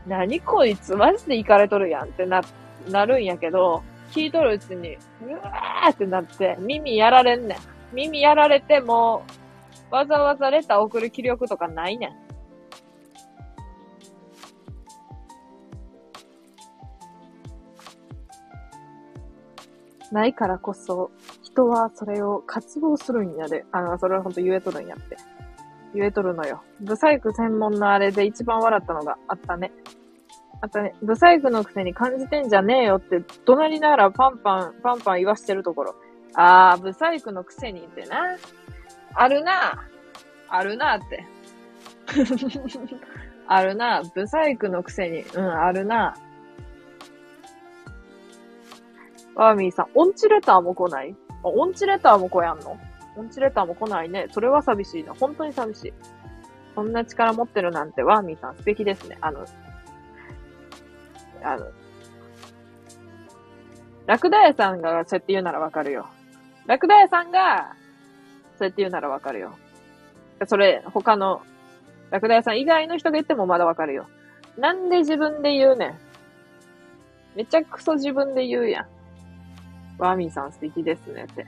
何こいつマジでイかれとるやんってな、なるんやけど、聞いとるうちに、うわーってなって、耳やられんねん。耳やられても、わざわざレター送る気力とかないねん。ないからこそ、人はそれを活動するんやで。あの、それはほんと言えとるんやって。言えとるのよ。ブサイク専門のあれで一番笑ったのがあったね。あとね、ブサイクのくせに感じてんじゃねえよって、隣ながらパンパン、パンパン言わしてるところ。あー、ブサイクのくせにってな。あるな。あるなって。あるな。ブサイクのくせに。うん、あるな。ワーミーさん、オンチレターも来ない？あ、オンチレターも来やんの？オンチレターも来ないね。それは寂しいな。本当に寂しい。そんな力持ってるなんて、ワーミーさん素敵ですね。あの、あの、ラクダ屋さんがそうやって言うならわかるよ。ラクダ屋さんが、そうやって言うならわかるよ。それ、他の、ラクダ屋さん以外の人が言ってもまだわかるよ。なんで自分で言うねん。めちゃくそ自分で言うやん。ワーミーさん素敵ですねって。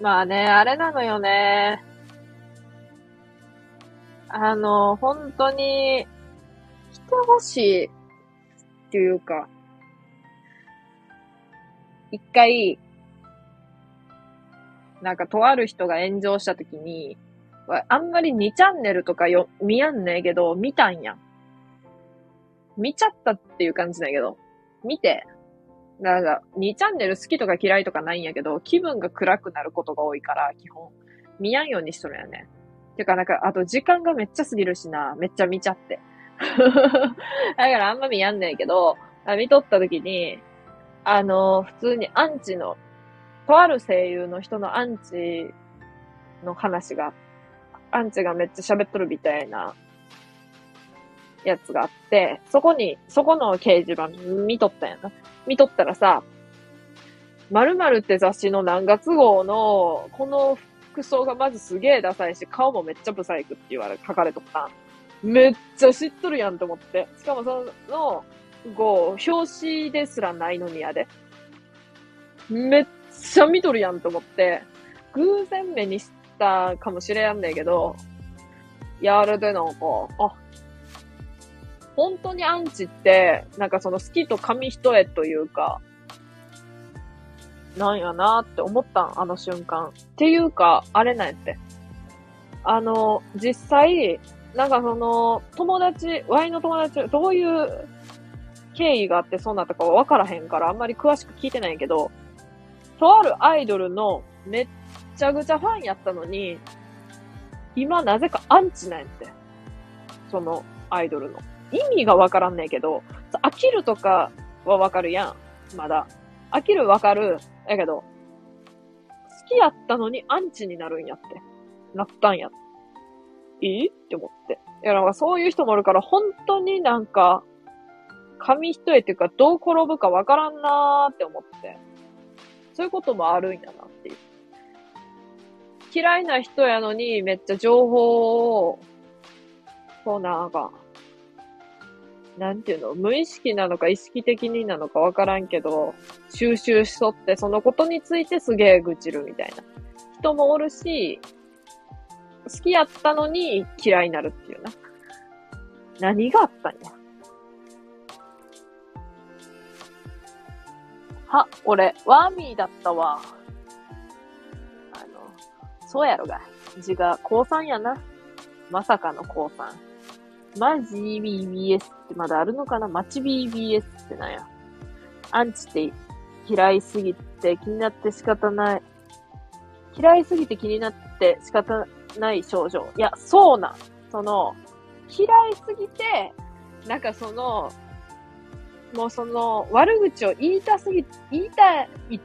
まあね、あれなのよね。あの、本当に、来てほしいっていうか、一回、なんかとある人が炎上した時に、あんまり2チャンネルとかよ、見やんねえけど、見たんやん。見ちゃったっていう感じだけど、見て、なんか、2チャンネル好きとか嫌いとかないんやけど、気分が暗くなることが多いから、基本。見やんようにしとるよね。てか、なんか、あと時間がめっちゃ過ぎるしな、めっちゃ見ちゃって。だからあんま見やんねんけど、見とった時に、あの、普通にアンチの、とある声優の人のアンチの話が、アンチがめっちゃ喋っとるみたいなやつがあって、そこに、そこの掲示板見とったんやな。見とったらさ、〇〇って雑誌の何月号の、この服装がまずすげえダサいし、顔もめっちゃブサイクって言われ、書かれとった。めっちゃ知っとるやんと思って。しかもその、号、表紙ですらないのにやで。めっちゃ見とるやんと思って、偶然目にしたかもしれんねんけど、やるでなんか、あ、本当にアンチって、なんかその好きと紙一重というか、なんやなって思ったん、あの瞬間。っていうか、あれなんやって。あの、実際、なんかその、友達、ワイの友達、どういう経緯があってそうなったかは分からへんから、あんまり詳しく聞いてないけど、とあるアイドルのめっちゃくちゃファンやったのに、今なぜかアンチなんやって。そのアイドルの。意味がわからんねんけど、飽きるとかはわかるやん。まだ。飽きるわかる。やけど、好きやったのにアンチになるんやって。なったんや。いいって思って。いや、なんかそういう人もおるから、本当になんか、紙一重っていうか、どう転ぶかわからんなーって思って。そういうこともあるんやなっていう。嫌いな人やのに、めっちゃ情報を、こうなんか、なんていうの、無意識なのか意識的になのかわからんけど、収集しとって、そのことについてすげえ愚痴るみたいな人もおるし、好きやったのに嫌いになるっていうな。何があったんや。は、俺、ワーミーだったわ。あの、そうやろが。字が高3やな。まさかの高3。マジ BBS ってまだあるのかな？マチ BBS ってなんや。アンチって嫌いすぎて気になって仕方ない。嫌いすぎて気になって仕方ない症状。いや、そうな。その、嫌いすぎて、なんかその、もうその、悪口を言いたすぎ、言いたいっ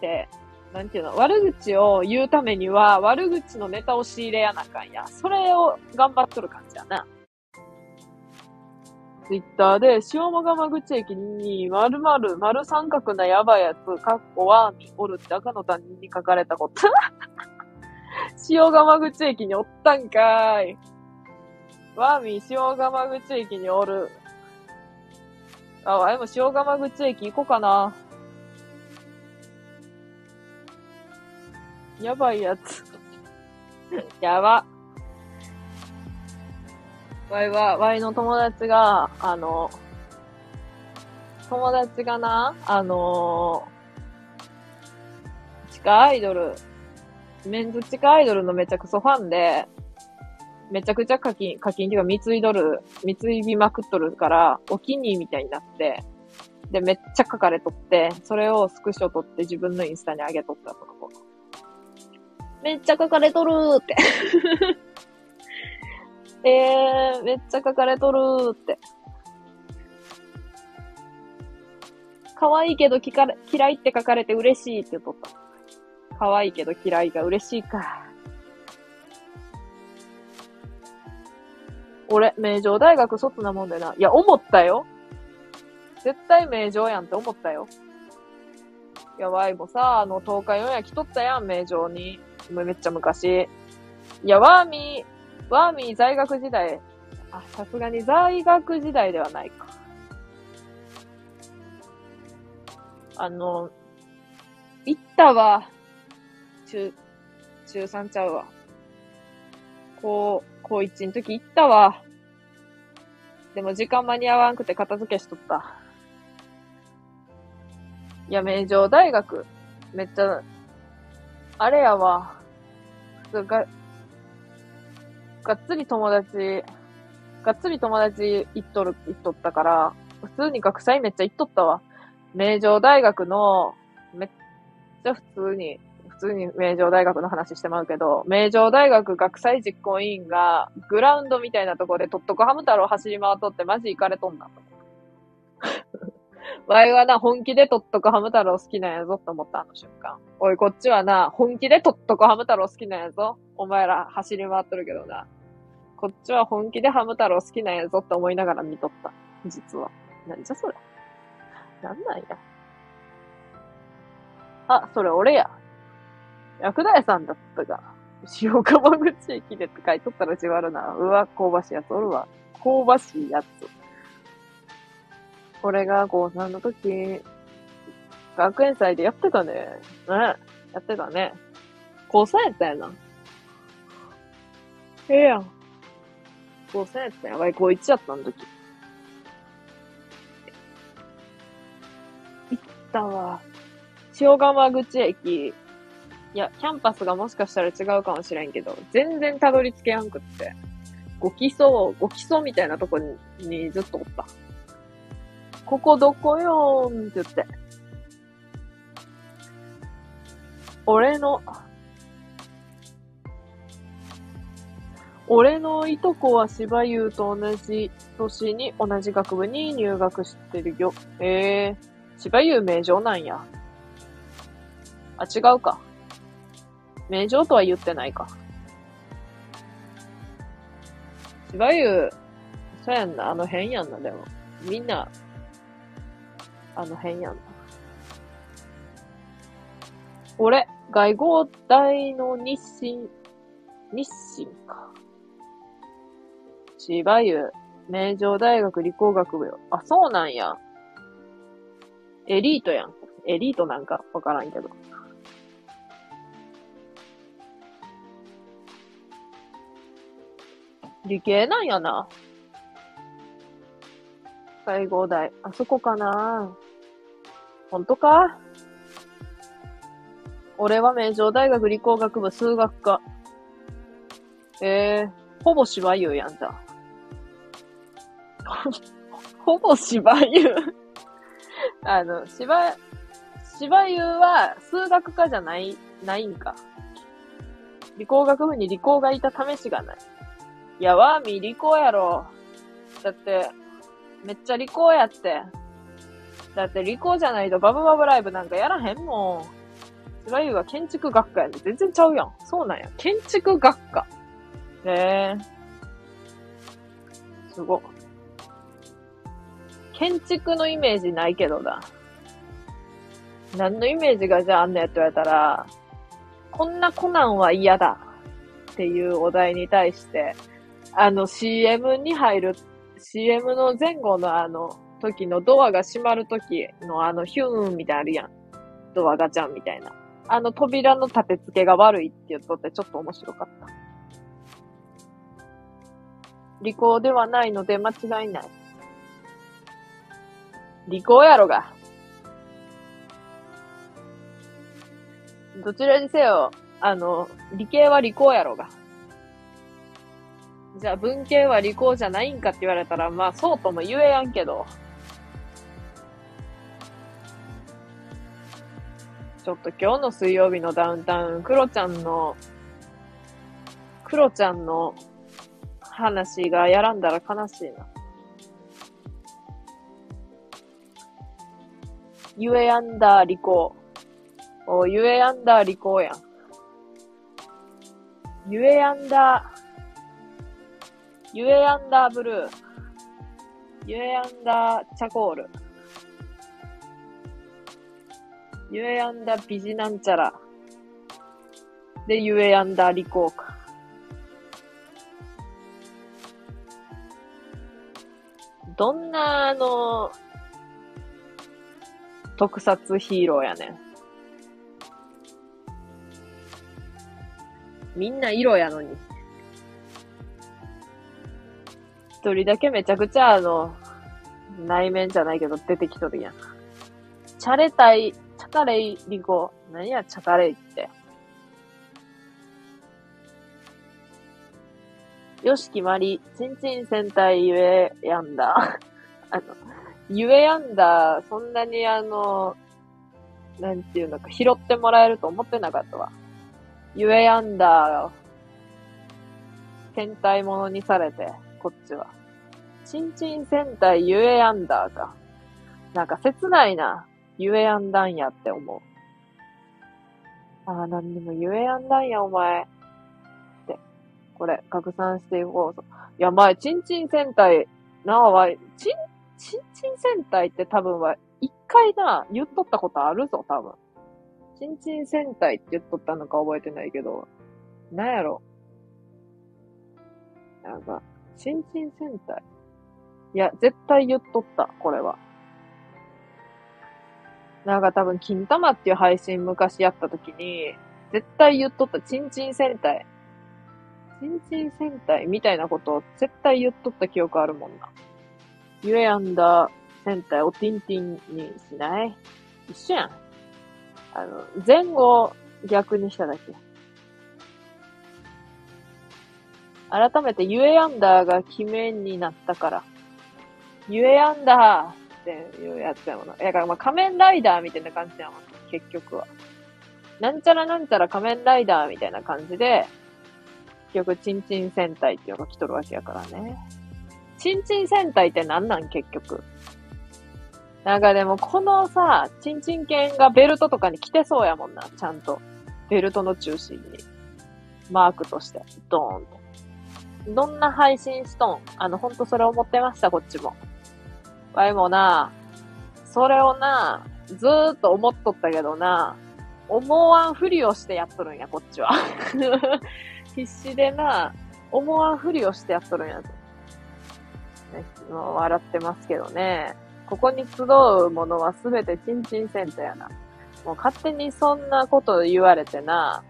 て、なんていうの、悪口を言うためには、悪口のネタを仕入れやなかんや。それを頑張っとる感じやな。ツイッターで、塩間釜口駅に、まるまる、丸三角なやばいやつ、かっこワーミおるって赤の他人に書かれたこと。塩釜口駅におったんかーい。ワーミー塩釜口駅におる。あ、わいも塩釜口駅行こうかな。やばいやつ。やば。わいは、わいの友達が、あの、友達がな、あの地下アイドル、メンズ地下アイドルのめちゃくそファンで、めちゃくちゃ課金、課金っていうか貢いどる、貢いびまくっとるから、お気に入りみたいになって、で、めっちゃ書かれとって、それをスクショ撮って自分のインスタに上げとったその子。めっちゃ書かれとるーって えー、めっちゃ書かれとるーって。可愛いけど嫌いって書かれて嬉しいって言っとった。可愛いけど嫌いが嬉しいか。俺、名城大学卒なもんでな。いや、思ったよ。絶対名城やんって思ったよ。やばいもさ、あの、東海オンエア来とったやん、名城に。めっちゃ昔。いや、ワーミー、ワーミー在学時代。あ、さすがに在学時代ではないか。あの、行ったわ。中、中3ちゃうわ。こう、高1の時行ったわ。でも時間間に合わんくて片付けしとった。いや、名城大学、めっちゃ、あれやわ。普通が、がっつり友達、がっつり友達行っとる、行っとったから、普通に学祭めっちゃ行っとったわ。名城大学の、めっちゃ普通に、通に名城大学の話してまうけど、名城大学学祭実行委員が、グラウンドみたいなところでとっとこハム太郎走り回っとってマジ行かれとんなと。わいはな、本気でとっとこハム太郎好きなんやぞって思ったあの瞬間。おい、こっちはな、本気でとっとこハム太郎好きなんやぞ。お前ら走り回っとるけどな。こっちは本気でハム太郎好きなんやぞって思いながら見とった。実は。なんじゃそれ。なんなんや。あ、それ俺や。薬大さんだったが、塩釜口駅でって書いとったらじわるな。うわ、香ばしいやつおるわ。香ばしいやつ。これが高3の時、学園祭でやってたね。ね。やってたね。高3やったやな。ええやん。高3やったやばい、高1やったん時。行ったわ。塩釜口駅、いや、キャンパスがもしかしたら違うかもしれんけど、全然たどり着けやんくって。ご基礎、ご基礎みたいなとこににずっとおった。ここどこよーんって言って。俺の、俺のいとこは芝優と同じ年に同じ学部に入学してるよ。ええー、芝優名城なんや。あ、違うか。名城とは言ってないか。芝生、そうやんな、あの辺やんな、でも。みんな、あの辺やんな。俺、外合大の日清、日清か。芝生、名城大学理工学部よ。あ、そうなんや。エリートやん。エリートなんかわからんけど。理系なんやな。最後大。あそこかなほんとか？俺は名城大学理工学部数学科。えー、ほぼ芝優やんじゃ。ほぼ芝優あの、芝、芝優は数学科じゃない、ないんか。理工学部に理工がいた試しがない。や、ワーミー理工やろ。だって、めっちゃ理工やって。だって理工じゃないとバブバブライブなんかやらへんもん。芝生は建築学科やで全然ちゃうやん。そうなんや。建築学科。へえ。すご。建築のイメージないけどな。何のイメージがじゃああんのやって言われたら、こんなコナンは嫌だっていうお題に対して、あの CM に入る、CM の前後のあの、時のドアが閉まる時のあのヒューンみたいなあるやん。ドアガチャンみたいな。あの扉の立て付けが悪いって言っとってちょっと面白かった。利口ではないので間違いない。利口やろが。どちらにせよ、あの、理系は理工やろが。じゃあ文系は理工じゃないんかって言われたら、まあそうとも言えやんけど。ちょっと今日の水曜日のダウンタウン、クロちゃんの、クロちゃんの話がやらんだら悲しいな。ゆえアンダーリコー。お、ゆえアンダーリコーやん。ゆえアンダー、ゆえアンダーブルー。ゆえアンダーチャコール。ゆえアンダービジなんちゃら。で、ゆえアンダーリコーか。どんな、あの、特撮ヒーローやねん。みんな色やのに。一人だけめちゃくちゃあの、内面じゃないけど出てきとるやん。チャレタイ、チャカレイリコ。何やチャカレイって。よしきまり、ちんちん戦隊ゆえやんだ。あの、ゆえやんだ、そんなにあの、なんていうのか、拾ってもらえると思ってなかったわ。ゆえやんだ、戦隊ものにされて、こっちは。ちんちん戦隊ゆえやんだか。なんか切ないな。ゆえやんだんやって思う。ああ、なんでもゆえやんだんや、お前。ってこれ、拡散していこう。いや、前、チンチン戦隊、なあは、チン、チンチン戦隊って多分は、一回な、言っとったことあるぞ、多分。チンチン戦隊って言っとったのか覚えてないけど、なんやろ。なんか、チンチン戦隊。いや、絶対言っとった、これは。なんか多分、金玉っていう配信昔やった時に、絶対言っとった、チンチン戦隊。新人戦隊みたいなことを絶対言っとった記憶あるもんな。ゆえアんだ戦隊をティンティンにしない？一緒やん。あの、前後逆にしただけ。改めてゆえアンダーが決めになったから。ゆえアンダーっていうやつやもんな。だからまあ仮面ライダーみたいな感じやもん結局は。なんちゃらなんちゃら仮面ライダーみたいな感じで、結局、チンチン戦隊っていうのが来とるわけやからね。チンチン戦隊って何なん？結局。なんかでも、このさ、チンチン犬がベルトとかに来てそうやもんな、ちゃんと。ベルトの中心に。マークとして、ドーンと。どんな配信しとんあの、ほんとそれ思ってました、こっちも。わいもな、それをな、ずーっと思っとったけどな、思わんふりをしてやっとるんや、こっちは。必死でな、思わんふりをしてやっとるんや。ね、笑ってますけどね。ここに集うものはすべてチンチンセンターやな。もう勝手にそんなこと言われてな、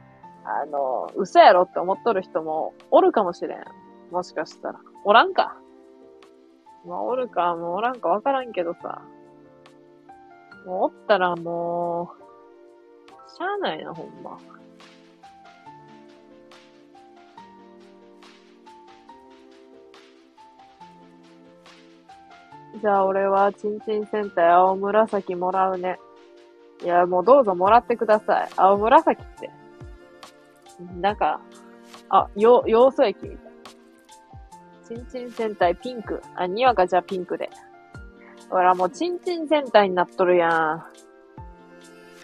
あの、嘘やろって思っとる人もおるかもしれん。もしかしたら。おらんか。まあ、おるか、もうおらんかわからんけどさ。もうおったらもう、しゃあないな、ほんま。じゃあ俺は、ちんちん戦隊青紫もらうね。いや、もうどうぞもらってください。青紫って。なんか、あ、よ、要素液みたい。ちんちん戦隊ピンク。あ、にわかじゃあピンクで。ほら、もうちんちん戦隊になっとるやん。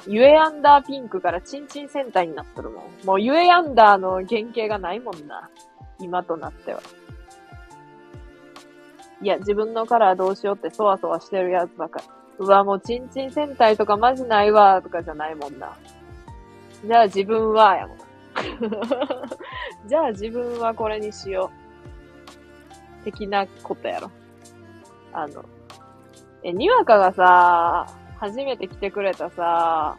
ゆえアンダーピンクからちんちん戦隊になっとるもん。もうゆえアンダーの原型がないもんな。今となっては。いや、自分のカラーどうしようってそわそわしてるやつばかり。うわ、もうチンチン戦隊とかマジないわ、とかじゃないもんな。じゃあ自分は、やもん。じゃあ自分はこれにしよう。的なことやろ。あの、え、にわかがさ、初めて来てくれたさ、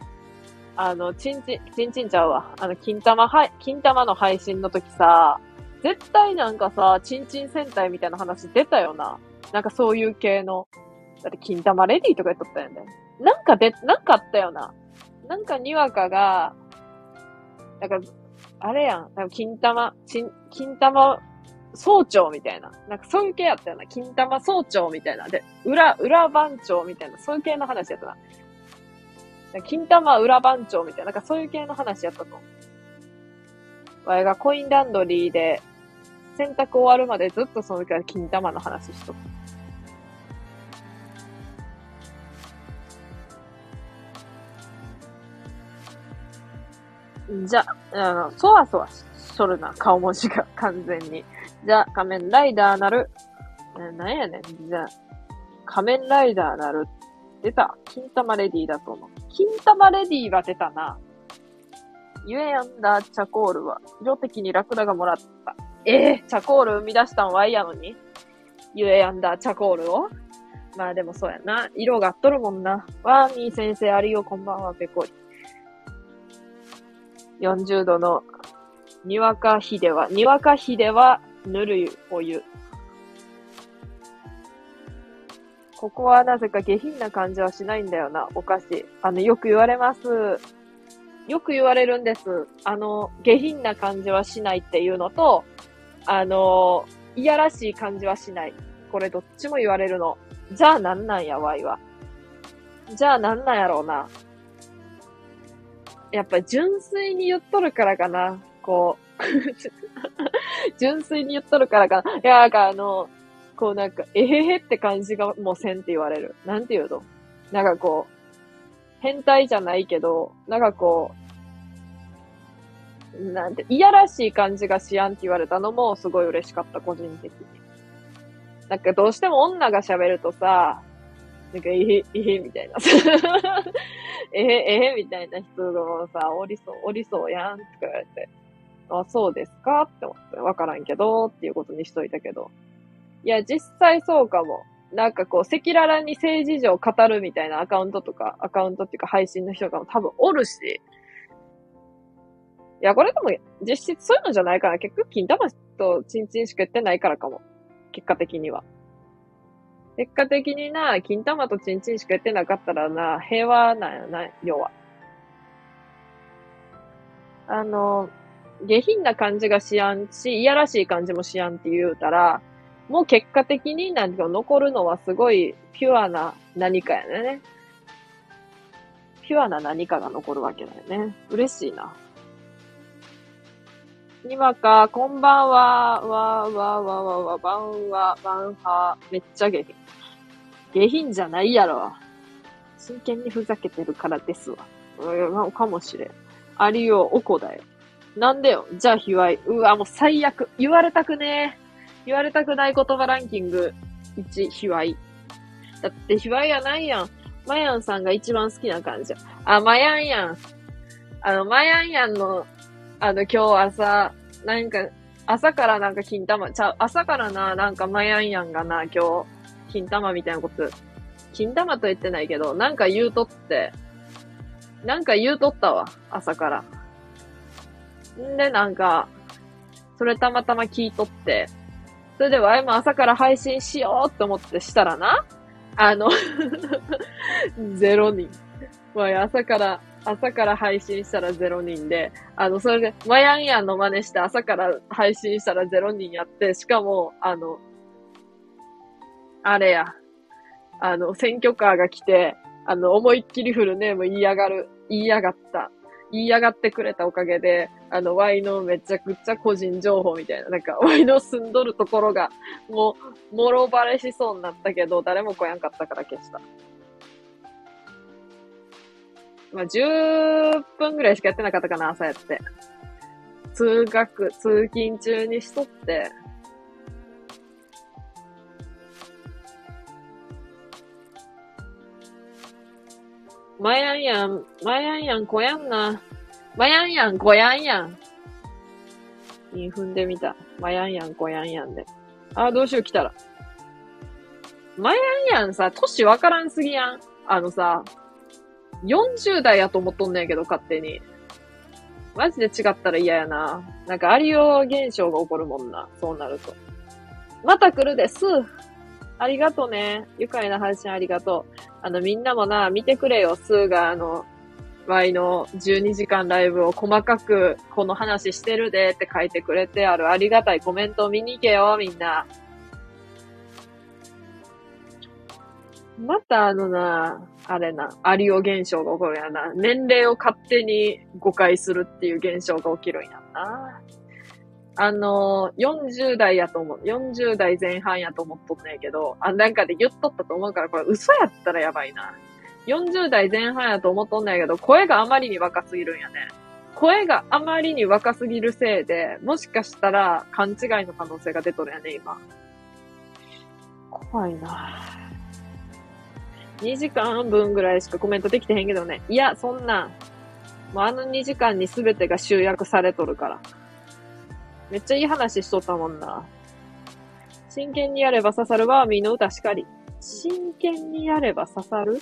あの、ちんちん、ちんちんちゃうわ。あの、金玉はい、金玉の配信の時さ、絶対なんかさ、ちんちん戦隊みたいな話出たよな。なんかそういう系の。だって金玉レディーとか言っとったよね。なんかで、なんかあったよな。なんかにわかが、なんか、あれやん。なんか金玉、ちん、金玉総長みたいな。なんかそういう系やったよな。金玉総長みたいな。で、裏、裏番長みたいな。そういう系の話やったな。金玉裏番長みたいな。なんかそういう系の話やったと。わいがコインランドリーで、洗濯終わるまでずっとその時は金玉の話しとった。じゃ、あの、そわそわしとるな、顔文字が、完全に。じゃ、仮面ライダーなる。な、なんやねん。じゃ、仮面ライダーなる。出た。金玉レディだと思う。金玉レディが出たな。ゆえやんだ、チャコールは、色的にラクダがもらった。ええー、チャコール生み出したんワイやのに？ゆえやんだ、チャコールを？まあでもそうやな。色がっとるもんな。ワーミー先生、ありよ、こんばんは、ペコリ。40度のにわかひでは、にわかひではぬるいお湯。ここはなぜか下品な感じはしないんだよな、お菓子。あの、よく言われます。よく言われるんです。あの、下品な感じはしないっていうのと、あの、いやらしい感じはしない。これどっちも言われるの。じゃあなんなんや、わいは。じゃあなんなんやろうな。やっぱ純粋に言っとるからかな。こう。純粋に言っとるからかな。いや、なんかあの、こうなんか、えへへって感じがもうせんって言われる。なんて言うの？なんかこう、変態じゃないけど、なんかこう、なんて、いやらしい感じがしやんって言われたのもすごい嬉しかった、個人的に。なんかどうしても女が喋るとさ、なんか、えへ、えへ、みたいな。えへ、えへ、みたいな人がさ、おりそう、おりそうやん、って言われて。あ、そうですか？って思って、わからんけど、っていうことにしといたけど。いや、実際そうかも。なんかこう、赤裸々に政治上語るみたいなアカウントとか、アカウントっていうか配信の人が多分おるし。いや、これでも実質そういうのじゃないかな。結局、金玉とチンチンしか言ってないからかも。結果的には。結果的にな、金玉とチンチンしか言ってなかったらな、平和なんやな、要は。あの、下品な感じがしやんし、いやらしい感じもしやんって言うたら、もう結果的になんか残るのはすごいピュアな何かやね。ピュアな何かが残るわけだよね。嬉しいな。にわか、こんばんは、わー、わー、わー、わー、わー、ばんは、ばんは、めっちゃ下品。下品じゃないやろ。真剣にふざけてるからですわ。うん、かもしれん。ありよう、おこだよ。なんでよ。じゃあ、卑猥。うわ、もう最悪。言われたくねえ。言われたくない言葉ランキング1、卑猥。だって、卑猥やないやん。マヤンさんが一番好きな感じ。あ、マヤンやん。あの、マヤンやんの、あの、今日朝、なんか、朝からなんか金玉、ちゃう、朝からな、なんかマヤンやんがな、今日、金玉みたいなこと、金玉と言ってないけど、なんか言うとって、なんか言うとったわ、朝から。んで、なんか、それたまたま聞いとって、それでワイも朝から配信しようと思ってしたらな、あの ゼロ人。ワイ朝から、朝から配信したらゼロ人で、あの、それで、マヤンヤンの真似して朝から配信したらゼロ人やって、しかも、あの、あれや、あの、選挙カーが来て、あの、思いっきりフルネーム言いやがる、言いやがった。言いやがってくれたおかげで、あの、ワイのめちゃくちゃ個人情報みたいな、なんか、ワイの住んどるところが、もう、もろバレしそうになったけど、誰も来やんかったから消した。まあ、10分ぐらいしかやってなかったかな、朝やって。通学、通勤中にしとって、まやんやん、まやんやん、こやんな。まやんやん、こやんやん。に踏んでみた。まやんやん、こやんやんで。あー、どうしよう、来たら。前やんやんさ、歳わからんすぎやん。あのさ、40代やと思っとんねんけど、勝手に。マジで違ったら嫌やな。なんか、アリオ現象が起こるもんな。そうなると。また来るです。ありがとね。愉快な配信ありがとう。あの、みんなもな、見てくれよ。スーが、あの、Y の12時間ライブを細かく、この話してるでって書いてくれてあるありがたいコメントを見に行けよ、みんな。またあのな、あれな、アリオ現象が起こるやな。年齢を勝手に誤解するっていう現象が起きるんやな。あの、40代やと思う。40代前半やと思っとんねんけど、あ、なんかで言っとったと思うから、これ嘘やったらやばいな。40代前半やと思っとんねんけど、声があまりに若すぎるんやね。声があまりに若すぎるせいで、もしかしたら勘違いの可能性が出とるやね、今。怖いな2時間分ぐらいしかコメントできてへんけどね。いや、そんなん、もうあの2時間に全てが集約されとるから。めっちゃいい話しとったもんな。真剣にやれば刺さるワーミーの歌しかり。真剣にやれば刺さる？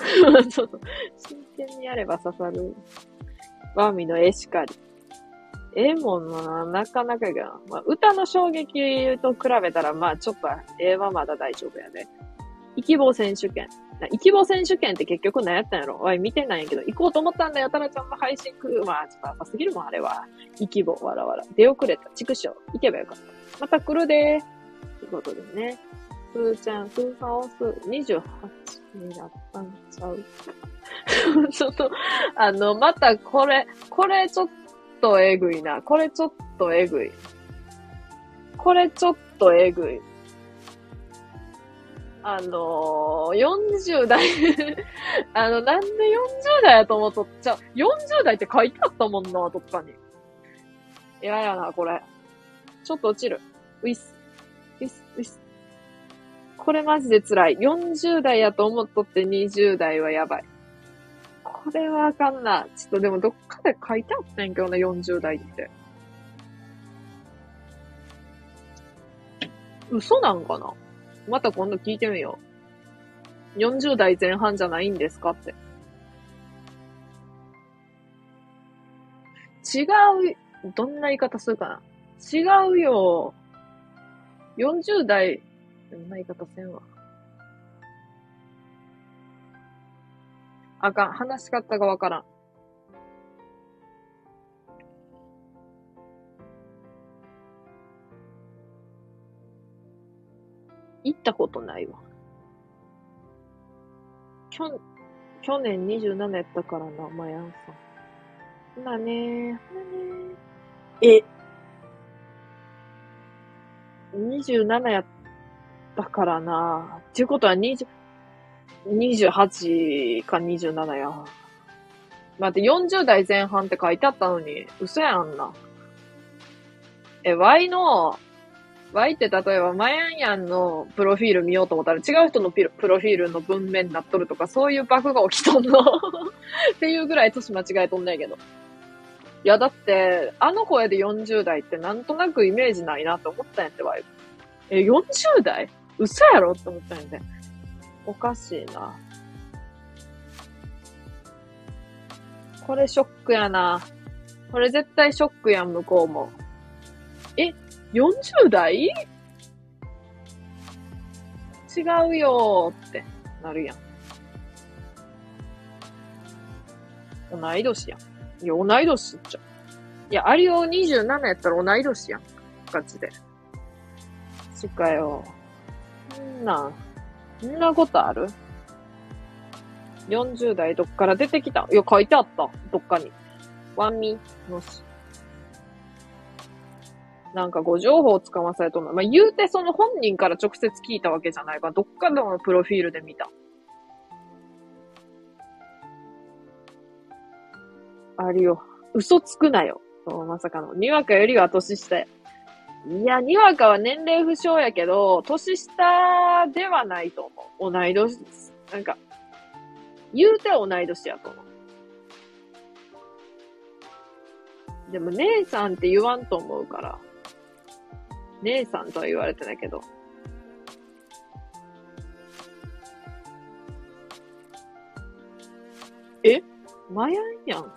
そ うそう。真剣にやれば刺さる。ワーミの絵しかり。絵もんな、なかなかやけど、まあ、歌の衝撃と比べたら、まあちょっと絵はまだ大丈夫やね。生き棒選手権。生き棒選手権って結局何やったんやろ？わい、見てないんやけど、行こうと思ったんだよ、タラちゃんの配信来る。まあ、ちょっと浅すぎるもん、あれは。生き棒、わらわら。出遅れた、畜生。行けばよかった。また来るでー。ということですね。すーちゃん、スーファオス28になったんちゃう？ちょっと、あの、またこれ、これちょっとえぐいな。これちょっとえぐい。これちょっとえぐい。あのー、40代あの、なんで40代やと思っとっちゃう？40代って書いてあったもんな、どっかに。嫌やな、これ。ちょっと落ちる。ウィス。ウィス、ウィス。これマジで辛い。40代やと思っとって20代はやばい。これはあかんな。ちょっとでもどっかで書いてあったんやけどな、40代って。嘘なんかな？また今度聞いてみよう。40代前半じゃないんですかって。違う、どんな言い方するかな？違うよ。40代、どんない方せんわ。あかん。話し方がわからん。行ったことないわ。去、去年27やったからな、マヤンさん。まあね、え、27やっただからな。っていうことは20、28か27や。待って、40代前半って書いてあったのに、嘘やんな。え、Y の Y って例えば、マヤンヤンのプロフィール見ようと思ったら違う人のプロフィールの文面になっとるとか、そういうバグが起きとんの っていうぐらい年間違えとんねんけど。いや、だって、あの声で40代ってなんとなくイメージないなって思ったんやって、ワイえ、40代？嘘やろって思ったんやで。おかしいな。これショックやな。これ絶対ショックやん、向こうも。え、40代？違うよーってなるやん。同い年やん。いや、同い年っちゃ。いや、アリオ27やったら同い年やん。ガチで。しかよー。んな、んなことある ?40 代どっから出てきた？いや、書いてあった。どっかに。ワンミのし。なんかご情報をつかまされとんの。まあ、言うてその本人から直接聞いたわけじゃないから、どっかのプロフィールで見た。あるよ。嘘つくなよ。まさかの。にわかよりは年下いや、にわかは年齢不詳やけど、年下ではないと思う。同い年です、なんか、言うては同い年やと思う。でも、姉さんって言わんと思うから。姉さんとは言われてないけど。え？マヤンやん。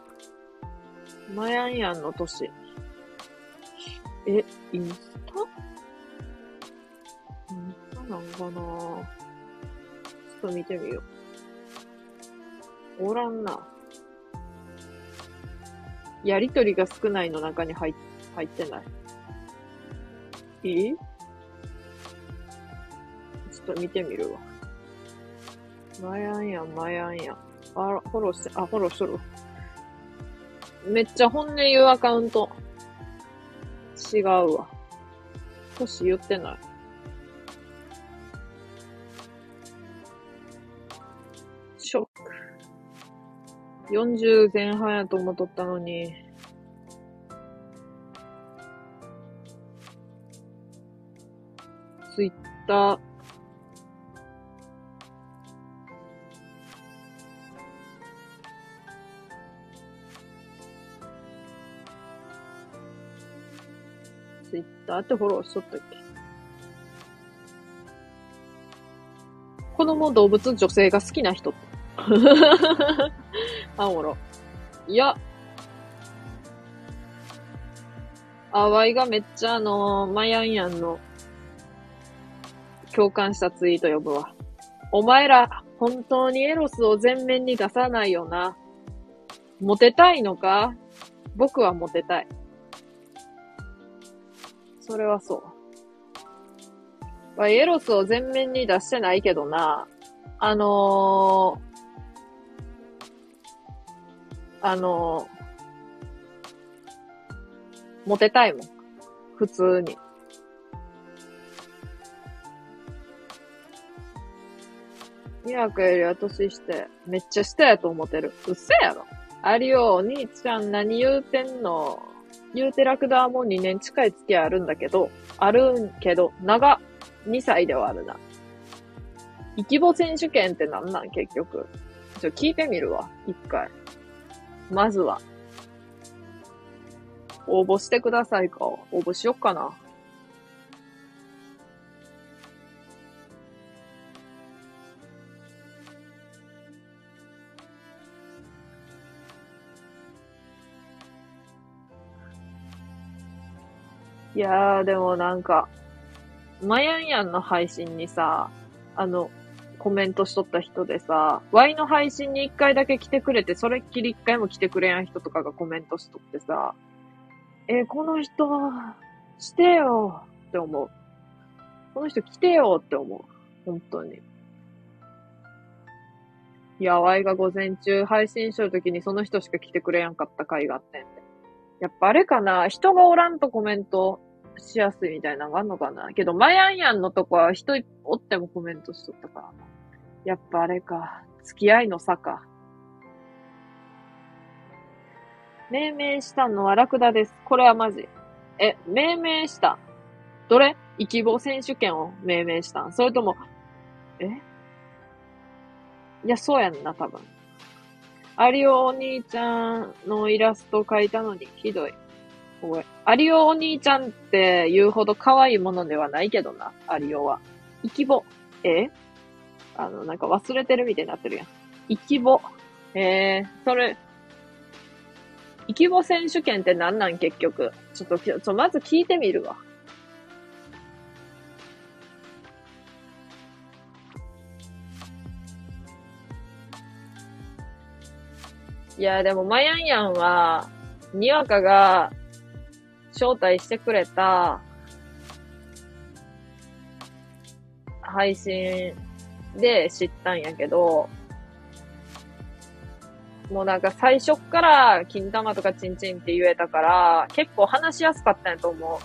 マヤンやんの年。え、インスタ？インスタなんかな？ちょっと見てみよう。おらんな。やりとりが少ないの中に入入ってない。え？ちょっと見てみるわ。マヤンやん、マヤンやん。あら、フォローして、あ、フォローしとる。めっちゃ本音言うアカウント。違うわ。年言ってない。ショック。40前半やと思っとったのに。ツイッター。ターってフォローしとったっけ？子供、動物、女性が好きな人。あ、おろ。いや。あわいがめっちゃあのー、マヤンヤンの共感したツイート呼ぶわ。お前ら、本当にエロスを前面に出さないよな。モテたいのか？僕はモテたい。それはそう。まあ、エロスを前面に出してないけどな。あのー、あのー、モテたいもん。普通に。ミワクよりは年して、めっちゃ下やと思ってる。うっせやろ。ありよ、お兄ちゃん何言うてんの？言うてラクダはもう2年近い付き合いあるんだけど、あるんけど、長、2歳ではあるな。イキボ選手権ってなんなん？結局。ちょ、聞いてみるわ。一回。まずは。応募してくださいか。応募しよっかな。いやー、でもなんか、マヤンヤンの配信にさ、あの、コメントしとった人でさ、Y の配信に一回だけ来てくれて、それっきり一回も来てくれやん人とかがコメントしとってさ、えー、この人、してよって思う。この人来てよって思う。本当に。いや、Y が午前中配信しとるときにその人しか来てくれやんかった回があってん。やっぱあれかな？人がおらんとコメントしやすいみたいなのがあんのかな？けど、マヤンヤンのとこは人おってもコメントしとったからな。やっぱあれか。付き合いの差か。命名したのはラクダです。これはマジ。え、命名した？どれ？生き棒選手権を命名したん？それとも、え？いや、そうやんな、多分。アリオお兄ちゃんのイラスト描いたのに、ひどい。おい。アリオお兄ちゃんって言うほど可愛いものではないけどな、アリオは。イキボ。え？あの、なんか忘れてるみたいになってるやん。イキボ。えー、それ、イキボ選手権って何なん？結局。ちょっと、ちょ、まず聞いてみるわ。いや、でも、マヤンヤンは、にわかが、招待してくれた、配信で知ったんやけど、もうなんか最初っから金玉とかチンチンって言えたから、結構話しやすかったんやと思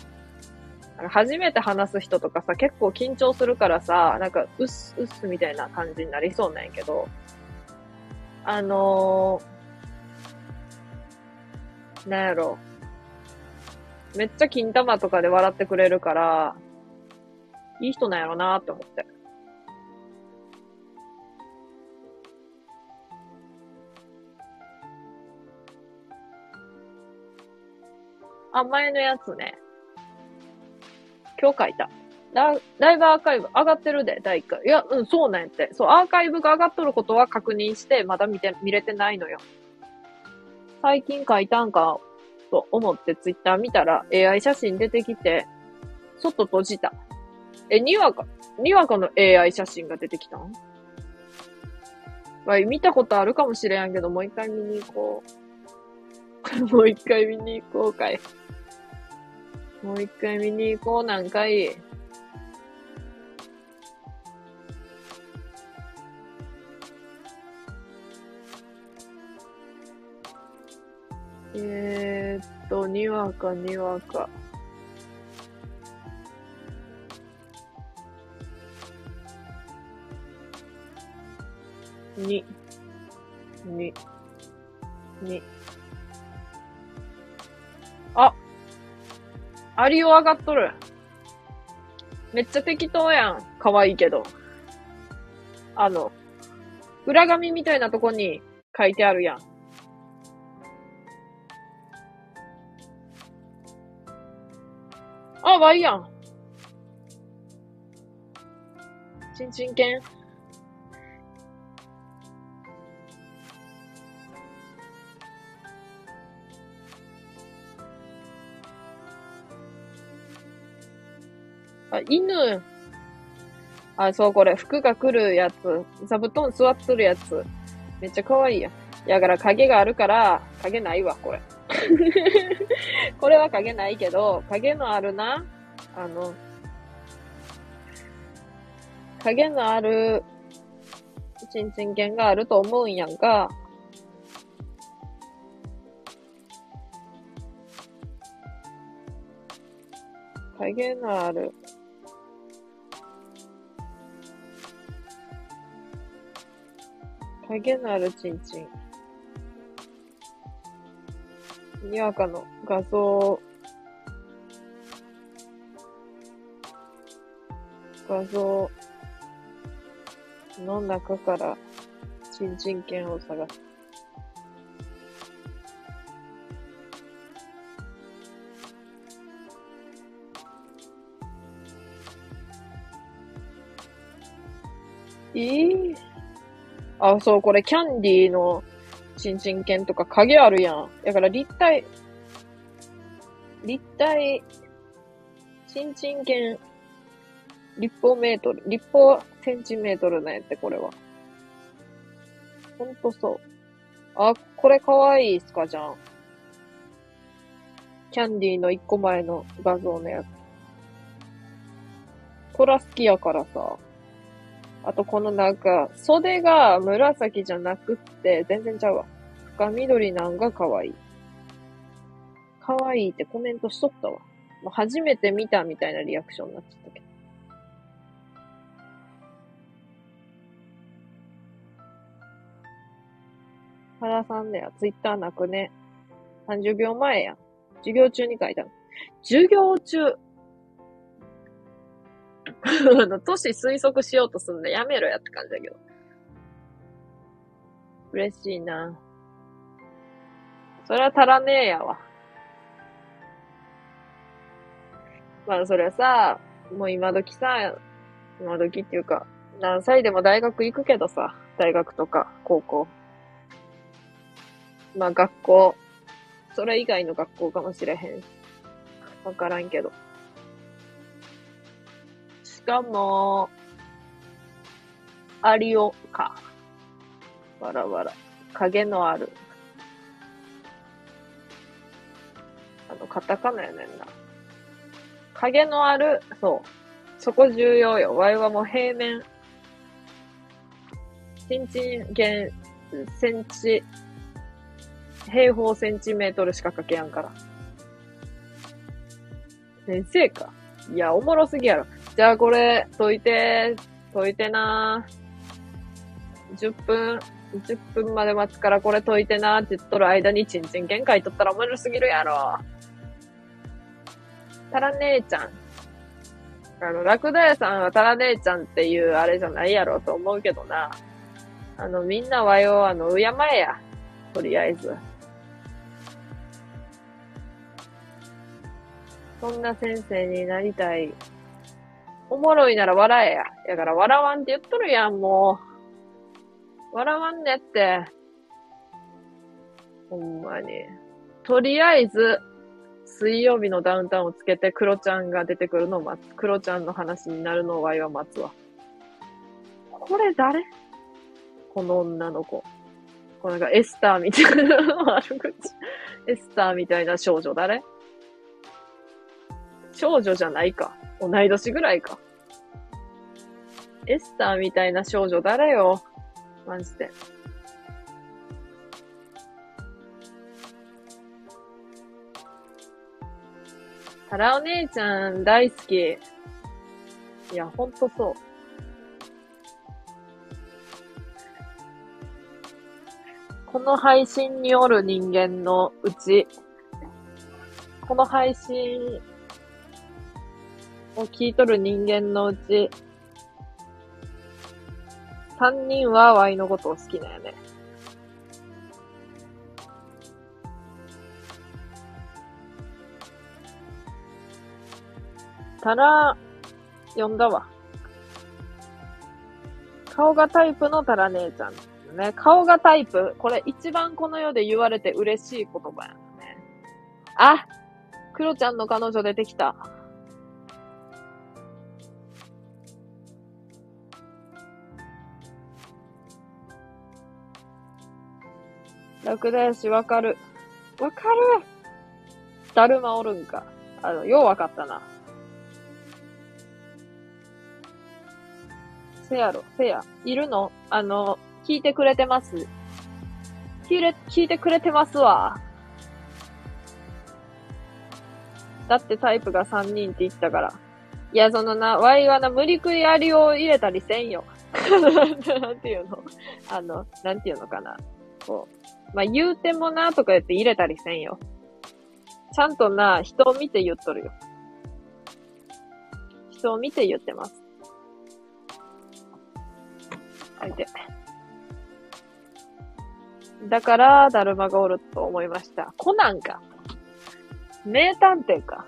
う。初めて話す人とかさ、結構緊張するからさ、なんか、うっす、うっすみたいな感じになりそうなんやけど、あのーなんやろ。めっちゃ金玉とかで笑ってくれるから、いい人なんやろなって思って。あ、前のやつね。今日書いた。ラライブアーカイブ上がってるで、第1回。いや、うん、そうなんやって。そう、アーカイブが上がっとることは確認して、まだ見て、見れてないのよ。最近書いたんか、と思ってツイッター見たら AI 写真出てきて、ちょっと閉じた。え、にわか、にわかの AI 写真が出てきたん？わい、見たことあるかもしれんけど、もう一回見に行こう。もう一回見に行こうかい。もう一回見に行こうなんかい。えー、っと、にわか、にわか。に、に、に。あアリオ上がっとる。めっちゃ適当やん。可愛いけど。あの、裏紙みたいなとこに書いてあるやん。あ、わいやん。ちんちんけん。あ、犬。あ、そう、これ、服が来るやつ。座布団座っとるやつ。めっちゃ可愛いやん。やから影があるから、影ないわ、これ。これは影ないけど、影のあるな、あの、影のある、ちんちん犬があると思うんやんか。影のある。影のあるちんちん。にわかの画像、画像の中から、ちんちん犬を探す。えー、あ、そう、これキャンディーのちんちん犬とか影あるやん。だから立体、立体、ちんちん犬、立方メートル、立方センチメートルなんやって、これは。ほんとそう。あ、これかわいいっすか、じゃん。キャンディーの一個前の画像のやつ。トラ好きやからさ。あとこのなんか、袖が紫じゃなくって、全然ちゃうわ。深緑なんが可愛い。可愛いってコメントしとったわ。もう初めて見たみたいなリアクションになっちゃったけど。原さんねや、ツイッターなくね。30秒前や。授業中に書いたの。授業中、都市推測しようとすんのやめろやって感じだけど。嬉しいな。それは足らねえやわ。まあ、それはさ、もう今時さ、今時っていうか、何歳でも大学行くけどさ、大学とか高校。まあ学校、それ以外の学校かもしれへん。わからんけど。かも、アリオか。わらわら。影のある。あの、カタカナやねんな。影のある、そう。そこ重要よ。ワイはもう平面。新陳元センチ、平方センチメートルしか書けやんから。先生か。いや、おもろすぎやろ。じゃあこれ、解いて、解いてな10分、10分まで待つからこれ解いてなって言っとる間にちんちん限界取ったら面白すぎるやろ。タラ姉ちゃん。あの、ラクダ屋さんはタラ姉ちゃんっていうあれじゃないやろと思うけどな。あの、みんなはよ、あの、敬えや。とりあえず。そんな先生になりたいおもろいなら笑えや。やから笑わんって言っとるやん、もう。笑わんねって。ほんまに。とりあえず、水曜日のダウンタウンをつけて、クロちゃんが出てくるのを待つ。クロちゃんの話になるのをワイは待つわ。これ誰？この女の子。こうなんかエスターみたいな悪口。エスターみたいな少女誰？少女じゃないか。同い年ぐらいか。エスターみたいな少女誰よ？マジで。タラお姉ちゃん大好き。いや、ほんとそう。この配信におる人間のうち、この配信を聞いとる人間のうち、3人はワイのことを好きだよね。たら、呼んだわ。顔がタイプのタラ姉ちゃんです。ね。顔がタイプ。これ一番この世で言われて嬉しい言葉やね。あクロちゃんの彼女出てきた。楽だよし、わかる。わかるだるまおるんか。あの、ようわかったな。せやろ、せや。いるの？あの、聞いてくれてます。聞いれ、聞いてくれてますわ。だってタイプが3人って言ったから。いや、そのな、ワイはな、無理くりありを入れたりせんよ。なんていうの？あの、なんていうのかな。こう。まあ、言うてもな、とか言って入れたりせんよ。ちゃんとな、人を見て言っとるよ。人を見て言ってます。はいて。だから、だるまがおると思いました。コナンか。名探偵か。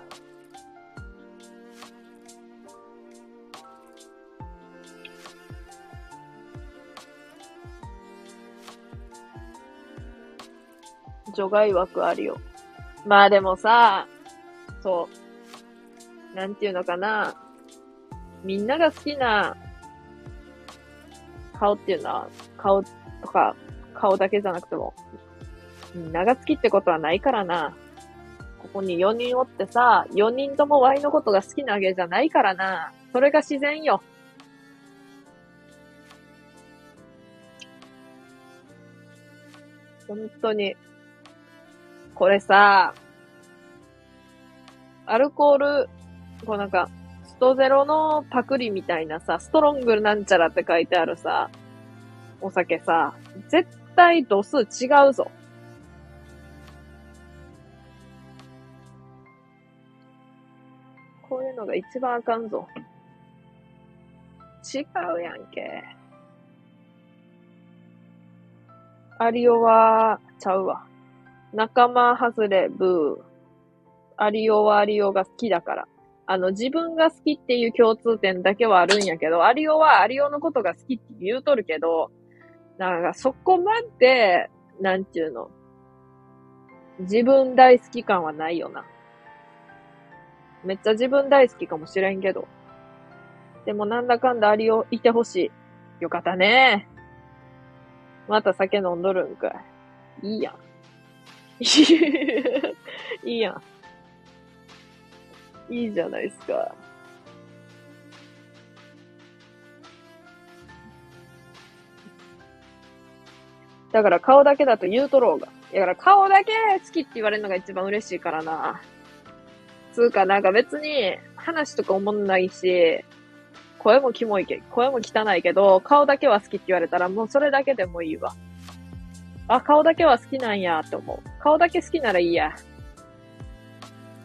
除外枠あるよ。まあでもさ、そう。なんていうのかな。みんなが好きな顔っていうのは、顔とか、顔だけじゃなくても、みんなが好きってことはないからな。ここに4人おってさ、4人とも Y のことが好きなわけじゃないからな。それが自然よ。本当に。これさ、アルコール、こうなんか、ストゼロのパクリみたいなさ、ストロングなんちゃらって書いてあるさ、お酒さ、絶対度数違うぞ。こういうのが一番あかんぞ。違うやんけ。アリオは、ちゃうわ。仲間外れ、ブー。アリオはアリオが好きだから。あの、自分が好きっていう共通点だけはあるんやけど、アリオはアリオのことが好きって言うとるけど、なんかそこまで、なんちゅうの。自分大好き感はないよな。めっちゃ自分大好きかもしれんけど。でもなんだかんだアリオいてほしい。よかったね。また酒飲んどるんかい。いいやん。いいやん。いいじゃないですか。だから顔だけだと言うとろうが。だから顔だけ好きって言われるのが一番嬉しいからな。つうかなんか別に話とか思んないし、声もキモいけ、声も汚いけど、顔だけは好きって言われたらもうそれだけでもいいわ。あ、顔だけは好きなんやって思う。顔だけ好きならいいや。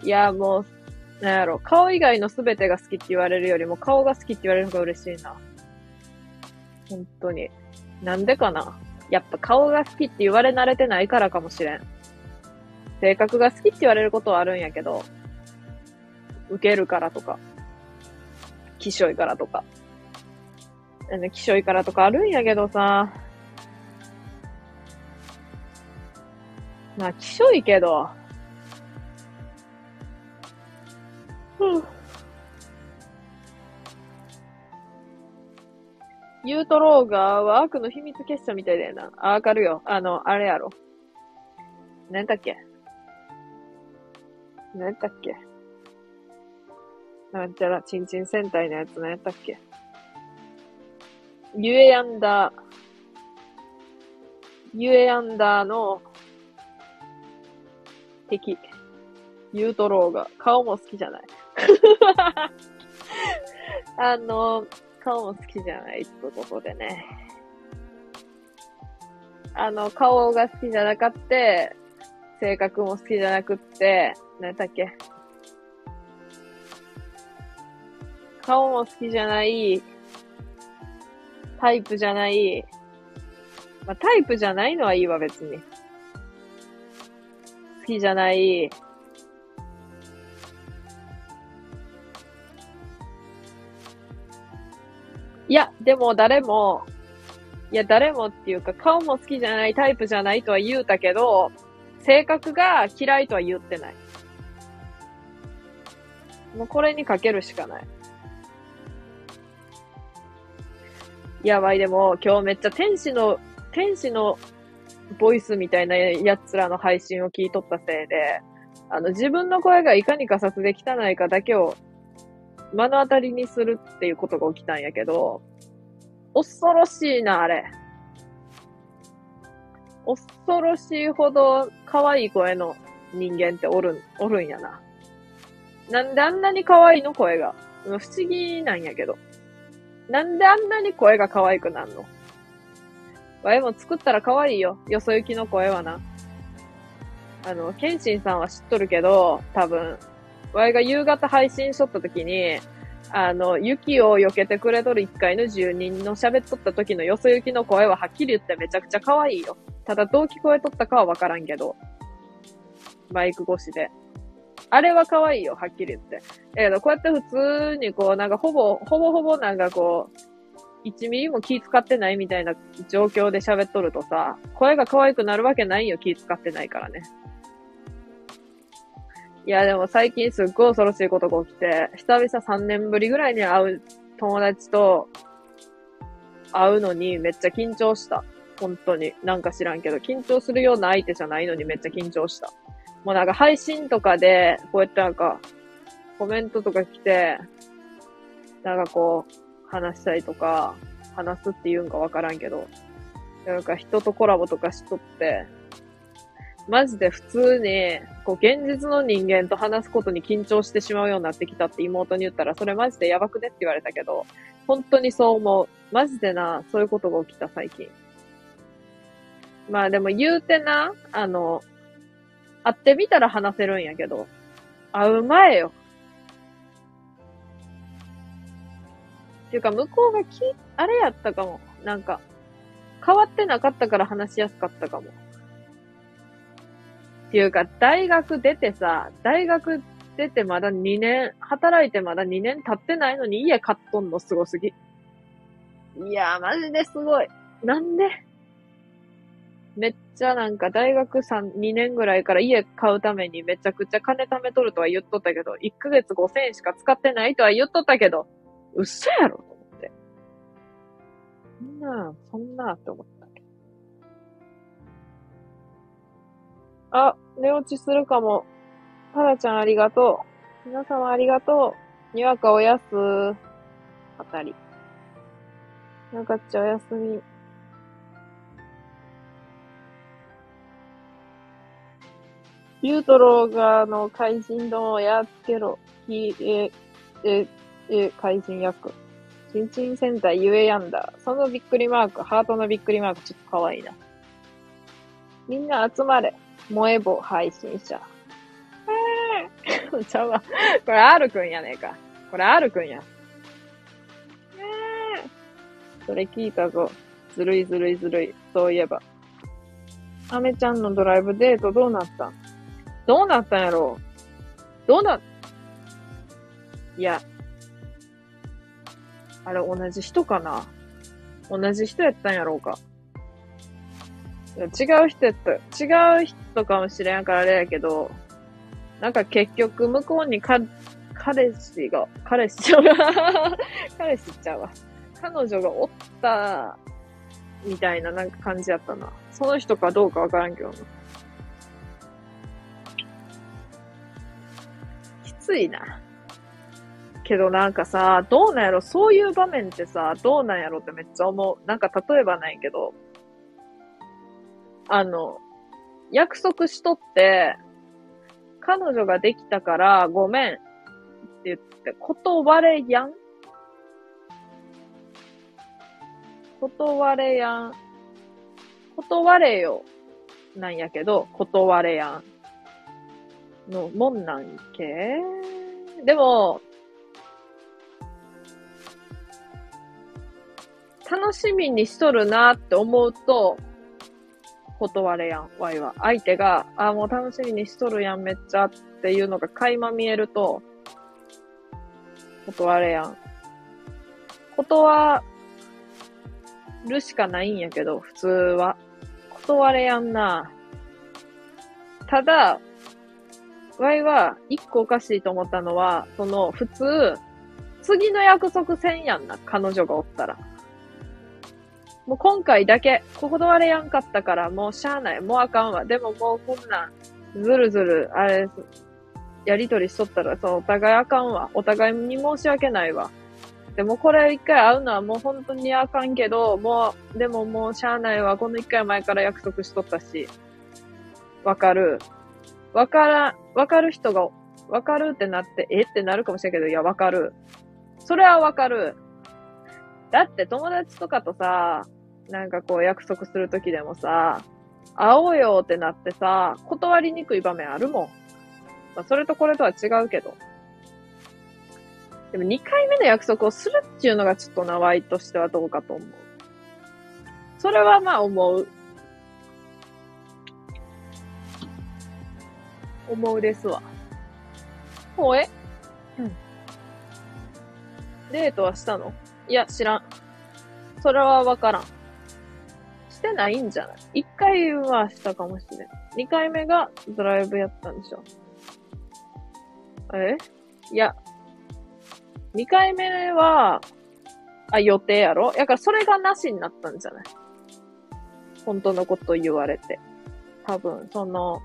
いや、もう、なんやろ、顔以外の全てが好きって言われるよりも顔が好きって言われるのが嬉しいな。本当に。なんでかなやっぱ顔が好きって言われ慣れてないからかもしれん。性格が好きって言われることはあるんやけど、受けるからとか、きしょいからとか。あの、きしょいからとかあるんやけどさ。まあ、きしょいけど。うん。ユートローガーは悪の秘密結社みたいだよな。あ、わかるよ。あの、あれやろ。何だっけ？何だっけ？なんちゃら、チンチン戦隊のやつ何やったっけ？ユエアンダー、ユエアンダーの敵、ユートローが、顔も好きじゃない。あの、顔も好きじゃないってことでね。あの、顔が好きじゃなかって、性格も好きじゃなくって、何だっけ顔も好きじゃない、タイプじゃない、まあ、タイプじゃないのはいいわ、別に。きじゃない、いや、でも誰も、いや、誰もっていうか、顔も好きじゃない、タイプじゃないとは言うたけど、性格が嫌いとは言ってない。もうこれにかけるしかない。やばい、でも今日めっちゃ天使の、天使のボイスみたいなやつらの配信を聞いとったせいで、あの、自分の声がいかにか撮で汚いかだけを目の当たりにするっていうことが起きたんやけど、恐ろしいな、あれ。恐ろしいほど可愛い声の人間っておるん、おるんやな。なんであんなに可愛いの声が。不思議なんやけど。なんであんなに声が可愛くなんの？わいも作ったら可愛いよ。よそ行きの声はな。あの、ケンシンさんは知っとるけど、多分、わいが夕方配信しとった時に、あの、雪を避けてくれとる一階の住人の喋っとった時のよそ行きの声ははっきり言ってめちゃくちゃ可愛いよ。ただどう聞こえとったかはわからんけど。マイク越しで。あれは可愛いよ、はっきり言って。えけど、こうやって普通にこう、なんかほぼ、ほぼほぼなんかこう、1ミリも気使ってないみたいな状況で喋っとるとさ、声が可愛くなるわけないよ、気使ってないからね。いや、でも最近すっごい恐ろしいことが起きて、久々3年ぶりぐらいに会う友達と会うのにめっちゃ緊張した。本当に。なんか知らんけど、緊張するような相手じゃないのにめっちゃ緊張した。もうなんか配信とかで、こうやってなんか、コメントとか来て、なんかこう、話したりとか、話すって言うんかわからんけど、なんか人とコラボとかしとって、マジで普通に、こう、現実の人間と話すことに緊張してしまうようになってきたって妹に言ったら、それマジでやばくねって言われたけど、本当にそう思う。マジでな、そういうことが起きた最近。まあでも言うてな、あの、会ってみたら話せるんやけど、会う前よ。ていうか、向こうがき、あれやったかも。なんか、変わってなかったから話しやすかったかも。っていうか、大学出てさ、大学出てまだ2年、働いてまだ2年経ってないのに家買っとんのすごすぎ。いやー、マジですごい。なんで？めっちゃなんか大学3、2年ぐらいから家買うためにめちゃくちゃ金貯めとるとは言っとったけど、1ヶ月5000円しか使ってないとは言っとったけど、嘘やろと思って。そんな、そんなって思ったけど。あ、寝落ちするかも。タラちゃんありがとう。皆様ありがとう。にわかおやす。あたり。なかっちゃおやすみ。ユートローが、あの、怪人どもやっつけろ。ひ、え、え、え、怪人役。チンチン戦隊ゆえやんだ。そのびっくりマーク、ハートのびっくりマーク、ちょっとかわいいな。みんな集まれ。萌え棒配信者。えー、ちゃうわ。これ R くんやねえか。これ R くんや。えー、それ聞いたぞ。ずるいずるいずるい。そういえば。アメちゃんのドライブデートどうなったどうなったんやろう？どうな、いや、あれ、同じ人かな？同じ人やったんやろうか。違う人やった。違う人かもしれんからあれやけど、なんか結局向こうにか、彼氏が、彼氏ちゃう 彼氏ちゃうわ。彼女がおった、みたいななんか感じやったな。その人かどうかわからんけどな。きついな。けどなんかさ、どうなんやろ？そういう場面ってさ、どうなんやろってめっちゃ思う。なんか例えばないけど、あの、約束しとって、彼女ができたからごめんって言って、断れやん断れやん。断れよ。なんやけど、断れやん。のもんなんけ？でも、楽しみにしとるなって思うと、断れやん、ワイは。相手が、あ、もう楽しみにしとるやん、めっちゃっていうのが垣間見えると、断れやん。断るしかないんやけど、普通は。断れやんな。ただ、ワイは一個おかしいと思ったのは、その、普通、次の約束せんやんな、彼女がおったら。もう今回だけ、ここ断れやんかったから、もうしゃあない。もうあかんわ。でももうこんなん、ずるずる、あれ、やりとりしとったら、そのお互いあかんわ。お互いに申し訳ないわ。でもこれ一回会うのはもう本当にあかんけど、もう、でももうしゃあないわ。この一回前から約束しとったし。わかる。わから、わかる人が、わかるってなって、えってなるかもしれんけど、いや、わかる。それはわかる。だって友達とかとさ、なんかこう約束するときでもさ、会おうよってなってさ、断りにくい場面あるもん。まあ、それとこれとは違うけど。でも2回目の約束をするっていうのがちょっとなワイとしてはどうかと思う。それはまあ思う。思うですわ。ほえ？うん。デートはしたの？いや、知らん。それはわからん。してないんじゃない？一回はしたかもしれん。二回目がドライブやったんでしょ。え？いや。二回目は、あ、予定やろ？やからそれがなしになったんじゃない？本当のこと言われて。多分、その、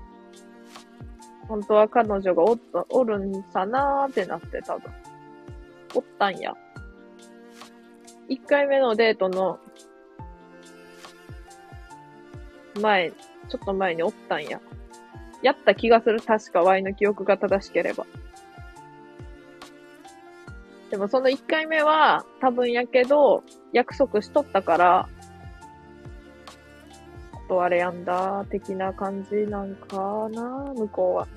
本当は彼女がおった、おるんさなーってなって多分。おったんや。一回目のデートの前、ちょっと前におったんや。やった気がする。確か Y の記憶が正しければ。でもその1回目は多分やけど、約束しとったから、断れやんだ、的な感じなんかな、向こうは。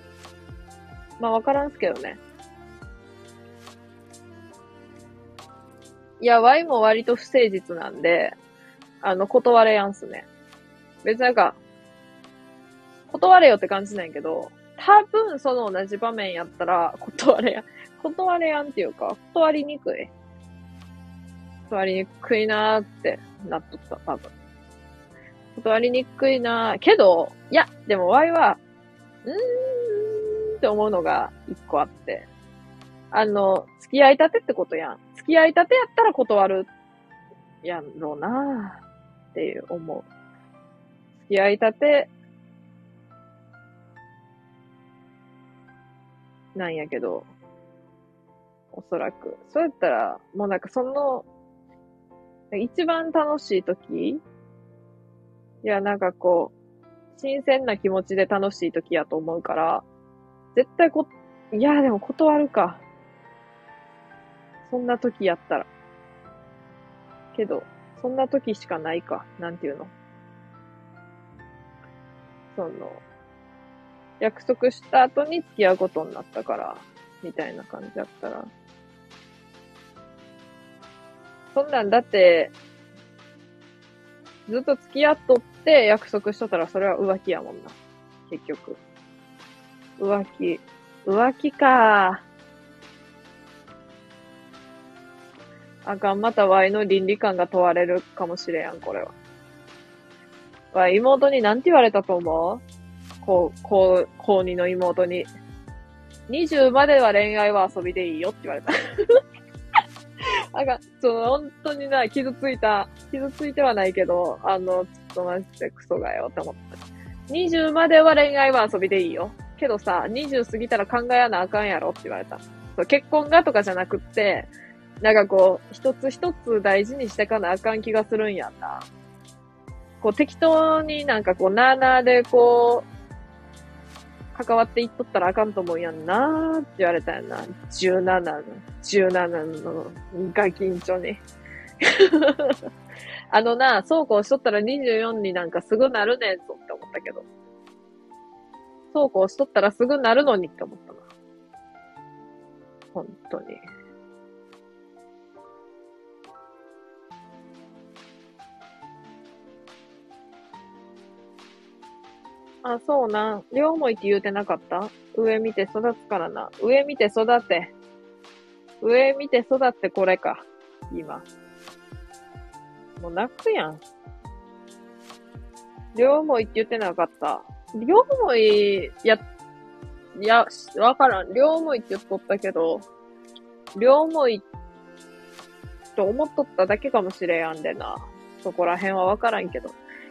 まあわからんすけどね。いや、Y も割と不誠実なんで、あの、断れやんすね。別になんか、断れよって感じなんやけど、多分その同じ場面やったら、断れや、断れやんっていうか、断りにくい。断りにくいなーってなっとった、多分。断りにくいなー。けど、いや、でも Y は、うーんって思うのが一個あって。あの、付き合いたてってことやん。付き合いたてやったら断るやんろうなーっていう思う。付き合いたて、なんやけど、おそらく。そうやったら、もうなんかその、一番楽しい時いや、なんかこう、新鮮な気持ちで楽しい時やと思うから、絶対こ、いや、でも断るか。そんな時やったら。けど、そんな時しかないか。なんていうの。その、約束した後に付き合うことになったから、みたいな感じだったら。そんなんだって、ずっと付き合っとって約束しとったらそれは浮気やもんな。結局。浮気。浮気か。あかん、また Y の倫理観が問われるかもしれやん、これは。わ、妹になんて言われたと思う？こう、こう、高2の妹に。20までは恋愛は遊びでいいよって言われた。あか、その、本当にな、傷ついた、傷ついてはないけど、あの、ちょっとマジでクソがよって思った。20までは恋愛は遊びでいいよ。けどさ、20過ぎたら考えやなあかんやろって言われた。そう結婚がとかじゃなくって、なんかこう、一つ一つ大事にしてかなあかん気がするんやんな。こう適当になんかこう、なーなーでこう、関わっていっとったらあかんと思うやんなーって言われたやんな。17の、17のガキンチョに。あのな、そうこうしとったら24になんかすぐなるねんぞって思ったけど。そうこうしとったらすぐなるのにって思ったな。本当に。あ、そうな。両思いって言うてなかった？上見て育つからな。上見て育て。上見て育ってこれか。今。もう泣くやん。両思いって言ってなかった。両思い、や、いや、わからん。両思いって言っとったけど、両思いと思っとっただけかもしれやんでな。そこら辺はわからんけど。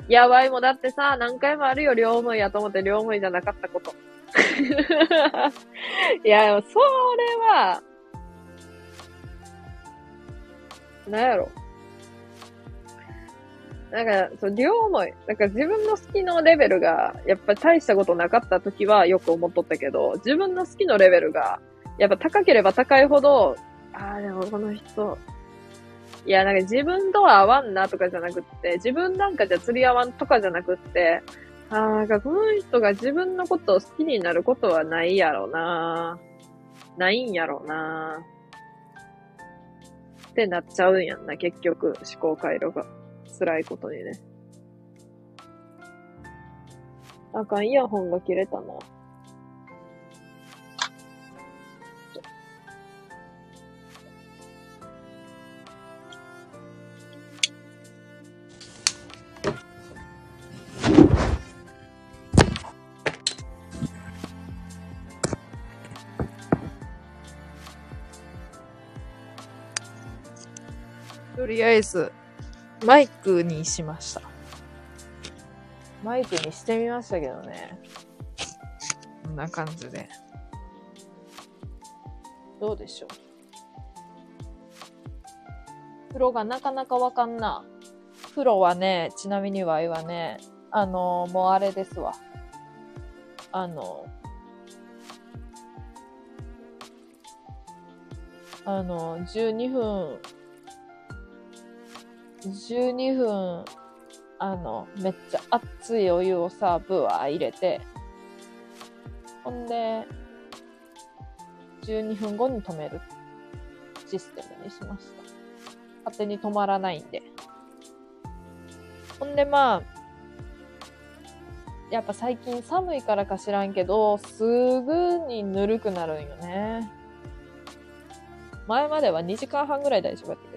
やばいもだってさ、何回もあるよ、両思いやと思って両思いじゃなかったこと。いや、それは、なんやろ。なんか、そう、両思い。なんか自分の好きのレベルが、やっぱり大したことなかった時はよく思っとったけど、自分の好きのレベルが、やっぱ高ければ高いほど、ああ、でもこの人、いや、なんか自分とは合わんなとかじゃなくって、自分なんかじゃ釣り合わんとかじゃなくって、ああ、なんかこの人が自分のことを好きになることはないやろな。ないんやろな。ってなっちゃうんやんな、結局、思考回路が。辛いことにね。あかん、イヤホンが切れたな。とりあえず、マイクにしました。マイクにしてみましたけどね。こんな感じで。どうでしょう。風呂がなかなかわかんな。風呂はね、ちなみにワイはね、あのー、もうあれですわ。あのー、あのー、12分12分、あの、めっちゃ熱いお湯をさ、ブワー入れて、ほんで、12分後に止めるシステムにしました。勝手に止まらないんで。ほんでまあ、やっぱ最近寒いからか知らんけど、すぐにぬるくなるんよね。前までは2時間半ぐらい大丈夫だった。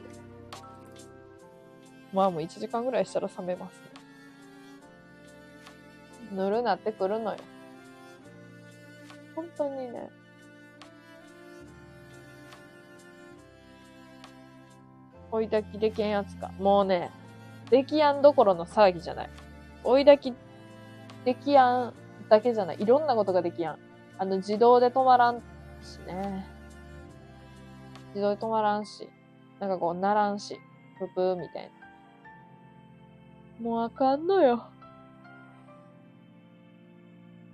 まあもう1時間ぐらいしたら冷めますね。ぬるなってくるのよ。本当にね。追い炊きでけんやつか。もうね、出来やんどころの騒ぎじゃない。追い炊きできやんだけじゃない。いろんなことができやん。あの、自動で止まらんしね。自動で止まらんし。なんかこう、ならんし。ぷぷーみたいな。もうあかんのよ。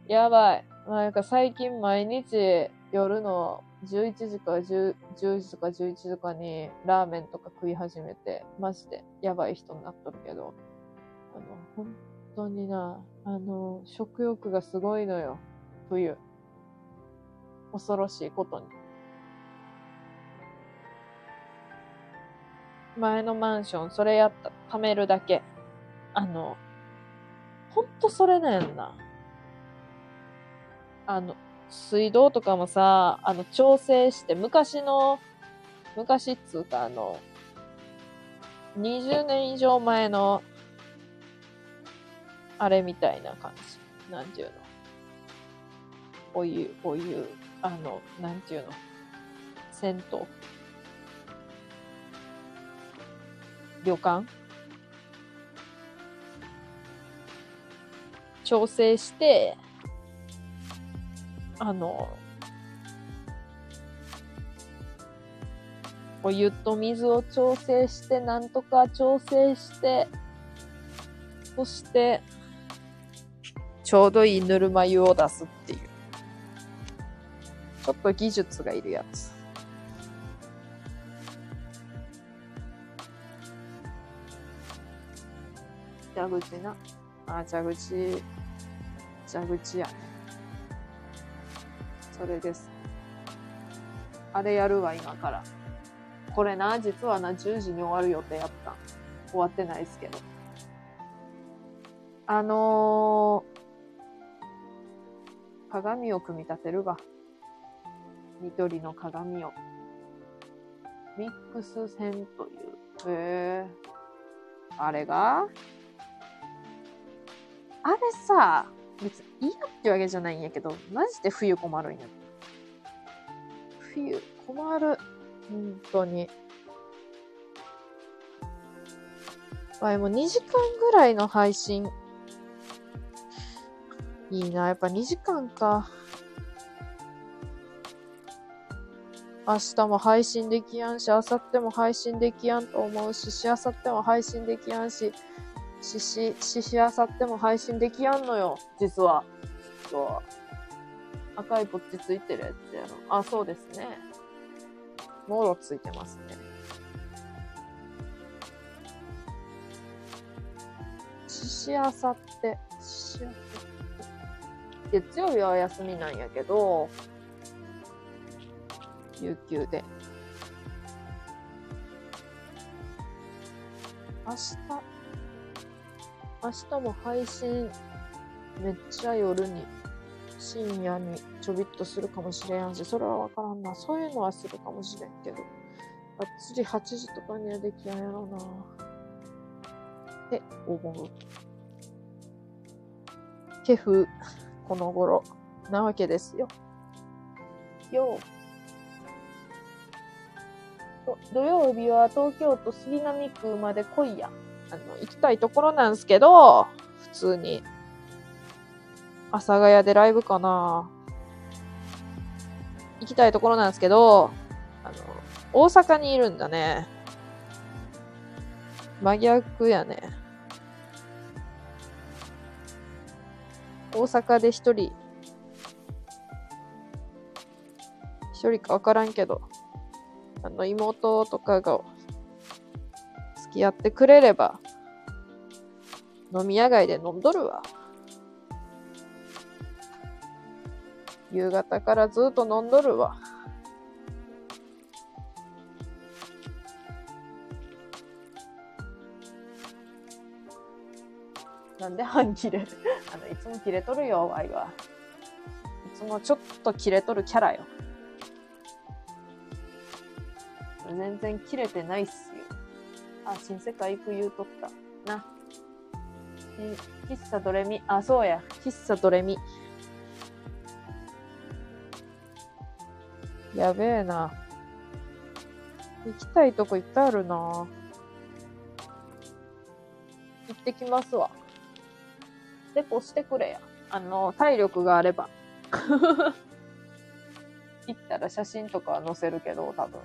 やばい。なんか最近毎日夜の11時か 10, 10時とか11時とかにラーメンとか食い始めて、マジでやばい人になっとるけど、あの、本当にな、あの、食欲がすごいのよ。冬。恐ろしいことに。前のマンション、それやった、貯めるだけ。あの、ほんとそれなんやんな。あの、水道とかもさ、あの、調整して、昔の、昔っつうか、あの、20年以上前の、あれみたいな感じ。なんていうの？お湯、お湯、あの、なんていうの？銭湯。旅館？調整して、あの、お湯と水を調整して、なんとか調整して、そして、ちょうどいいぬるま湯を出すっていう。ちょっと技術がいるやつ。蛇口な？あ、蛇口、蛇口や。それです。あれやるわ、今から。これな、実はな、10時に終わる予定やった。終わってないですけど。あのー、鏡を組み立てるわ。緑の鏡を。ミックス線という。へえ。あれが？あれさ、別に嫌ってわけじゃないんやけど、マジで冬困るんや。冬困る。本当に。わい、もう2時間ぐらいの配信。いいな、やっぱ2時間か。明日も配信できやんし、明後日も配信できやんと思うし、しあさっても配信できやんし、しし、ししあさっても配信できやんのよ、実は。そう。赤いポッチついてるやつやろ。あ、そうですね。もろついてますね。ししあさって、ししあさって。月曜日は休みなんやけど、有給で。明日、明日も配信めっちゃ夜に深夜にちょびっとするかもしれんし、それはわからんな。そういうのはするかもしれんけど、がっつり8時とかにはできやんやろな。って思う。ケフ、この頃、なわけですよ。よう。土曜日は東京都杉並区まで来いや。あの、行きたいところなんですけど、普通に。阿佐ヶ谷でライブかな行きたいところなんですけど、あの、大阪にいるんだね。真逆やね。大阪で一人、一人かわからんけど、あの、妹とかが付き合ってくれれば、飲み屋街で飲んどるわ。夕方からずっと飲んどるわ。なんで半切れ あの、いつも切れとるよ、ワイは。いつもちょっと切れとるキャラよ。全然切れてないっす。あ、新世界行く言うとった。な。え、喫茶ドレミ。あ、そうや。喫茶ドレミ。やべえな。行きたいとこいっぱいあるな。行ってきますわ。レポしてくれや。あの、体力があれば。行ったら写真とか載せるけど、多分。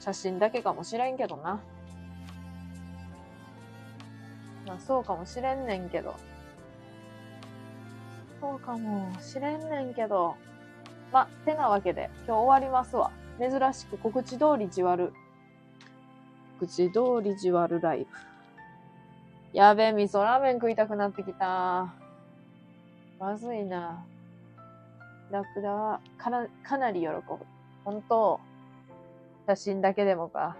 写真だけかもしれんけどな。まあ、そうかもしれんねんけど。そうかもしれんねんけど。まあ、てなわけで、今日終わりますわ。珍しく告知通りじわる。告知通りじわるライブ。やべえ、味噌ラーメン食いたくなってきた。まずいな。ラクダはかな、かなり喜ぶ。本当写真だけでもか。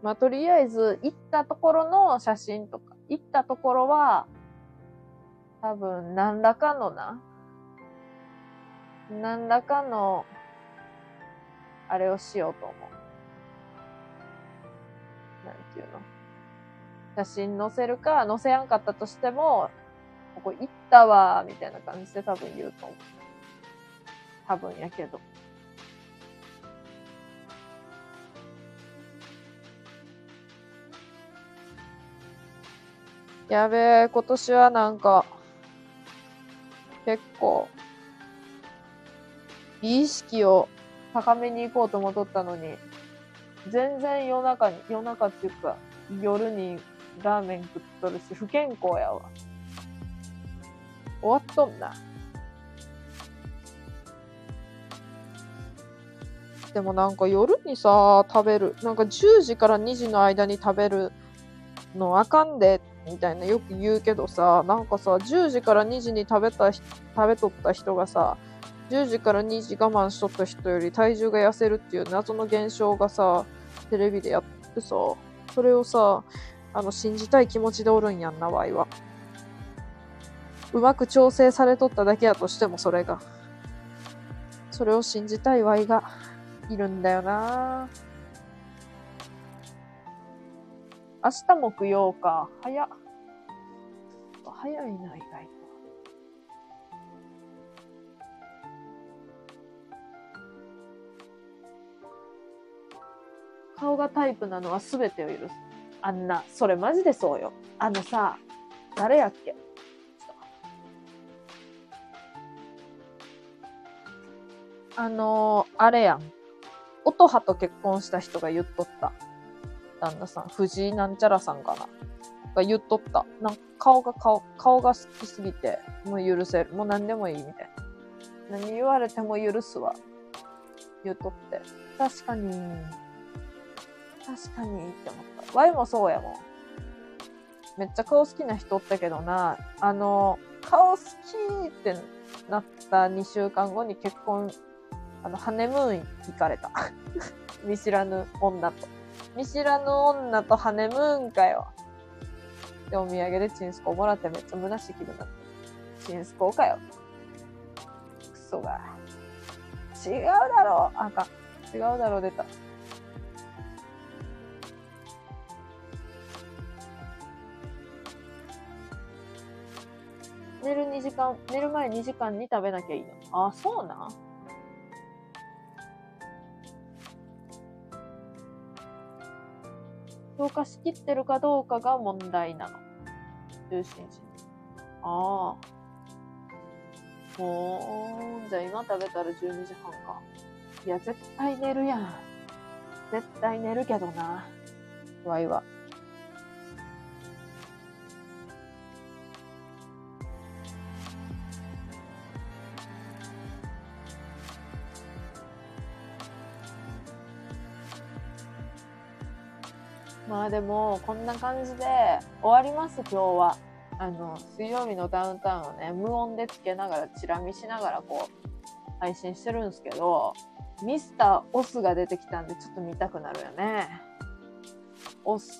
まあ、とりあえず、行ったところの写真とか、行ったところは、多分、何らかのな、何らかのあれをしようと思う。なんていうの写真載せるか、載せやんかったとしても、ここ行ったわ、みたいな感じで多分言うと思う。多分やけど。やべえ、今年はなんか、結構、美意識を高めに行こうと思っとったのに、全然夜中に、夜中っていうか、夜にラーメン食っとるし、不健康やわ。終わっとんな。でもなんか夜にさ、食べる。なんか10時から2時の間に食べるのあかんでみたいなよく言うけどさ、なんかさ、10時から2時に食べた、食べとった人がさ、10時から2時我慢しとった人より体重が痩せるっていう謎の現象がさ、テレビでやってさ、それをさ、あの、信じたい気持ちでおるんやんな、ワイは。うまく調整されとっただけやとしても、それが。それを信じたいワイがいるんだよな明日木曜か。早っ。早いな、意外と。顔がタイプなのは全てを許す。あんな、それマジでそうよ。あのさ、誰やっけ？あのー、あれやん。音羽と結婚した人が言っとった。旦那さん、藤井なんちゃらさんかな。が言っとった。なんか顔が顔、顔が好きすぎて、もう許せる。もう何でもいいみたいな。何言われても許すわ。言っとって。確かに。確かにって思った。ワイもそうやもん。めっちゃ顔好きな人おったけどな、あの、顔好きってなった2週間後に結婚、あの、ハネムーン行かれた。見知らぬ女と。見知らぬ女とハネムーンかよ。で、お土産でチンスコもらってめっちゃ虚しい気分だった。チンスコかよ。クソが。違うだろう。あかん。違うだろう出た。寝る2時間、寝る前2時間に食べなきゃいいの。あ、そうな消化しきってるかどうかが問題なの。中心時。ああ。もう、じゃあ今食べたら12時半か。いや、絶対寝るやん。絶対寝るけどな。わいわ。まあでも、こんな感じで終わります、今日は。あの、水曜日のダウンタウンをね、無音でつけながら、チラ見しながらこう、配信してるんですけど、ミスターオスが出てきたんで、ちょっと見たくなるよね。オス、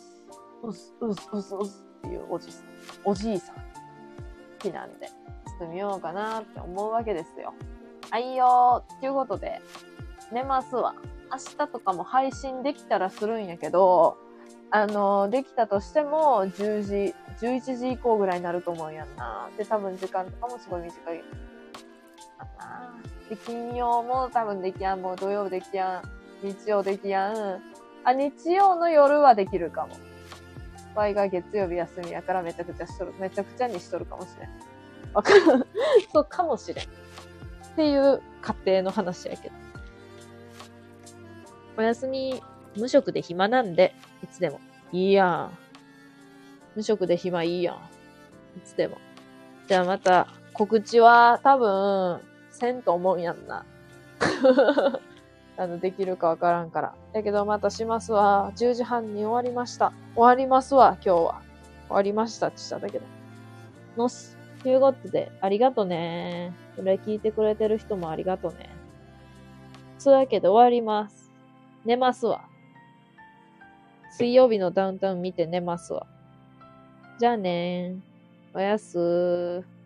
オス、オス、オス、オスっていうおじさん、おじいさん、好きなんで、ちょっと見ようかなって思うわけですよ。はいよー。ということで、寝ますわ。明日とかも配信できたらするんやけど、あの、できたとしても、10時、11時以降ぐらいになると思うやんな。で、多分時間とかもすごい短い。かな。で、金曜も多分できやん。もう土曜できやん。日曜できやん。あ、日曜の夜はできるかも。場合が月曜日休みやからめちゃくちゃしとる、めちゃくちゃにしとるかもしれん。わかる そうかもしれん。っていう家庭の話やけど。お休み無職で暇なんで、いつでも。いいやん。無職で暇いいやん。いつでも。じゃあまた、告知は多分、せんと思うんやんな。あの、できるかわからんから。だけどまたしますわ。10時半に終わりました。終わりますわ、今日は。終わりましたってしただけど。のす。ということで、ありがとね。これ聞いてくれてる人もありがとね。そうやけど終わります。寝ますわ。水曜日のダウンタウン見て寝ますわ。じゃあねー。おやすー。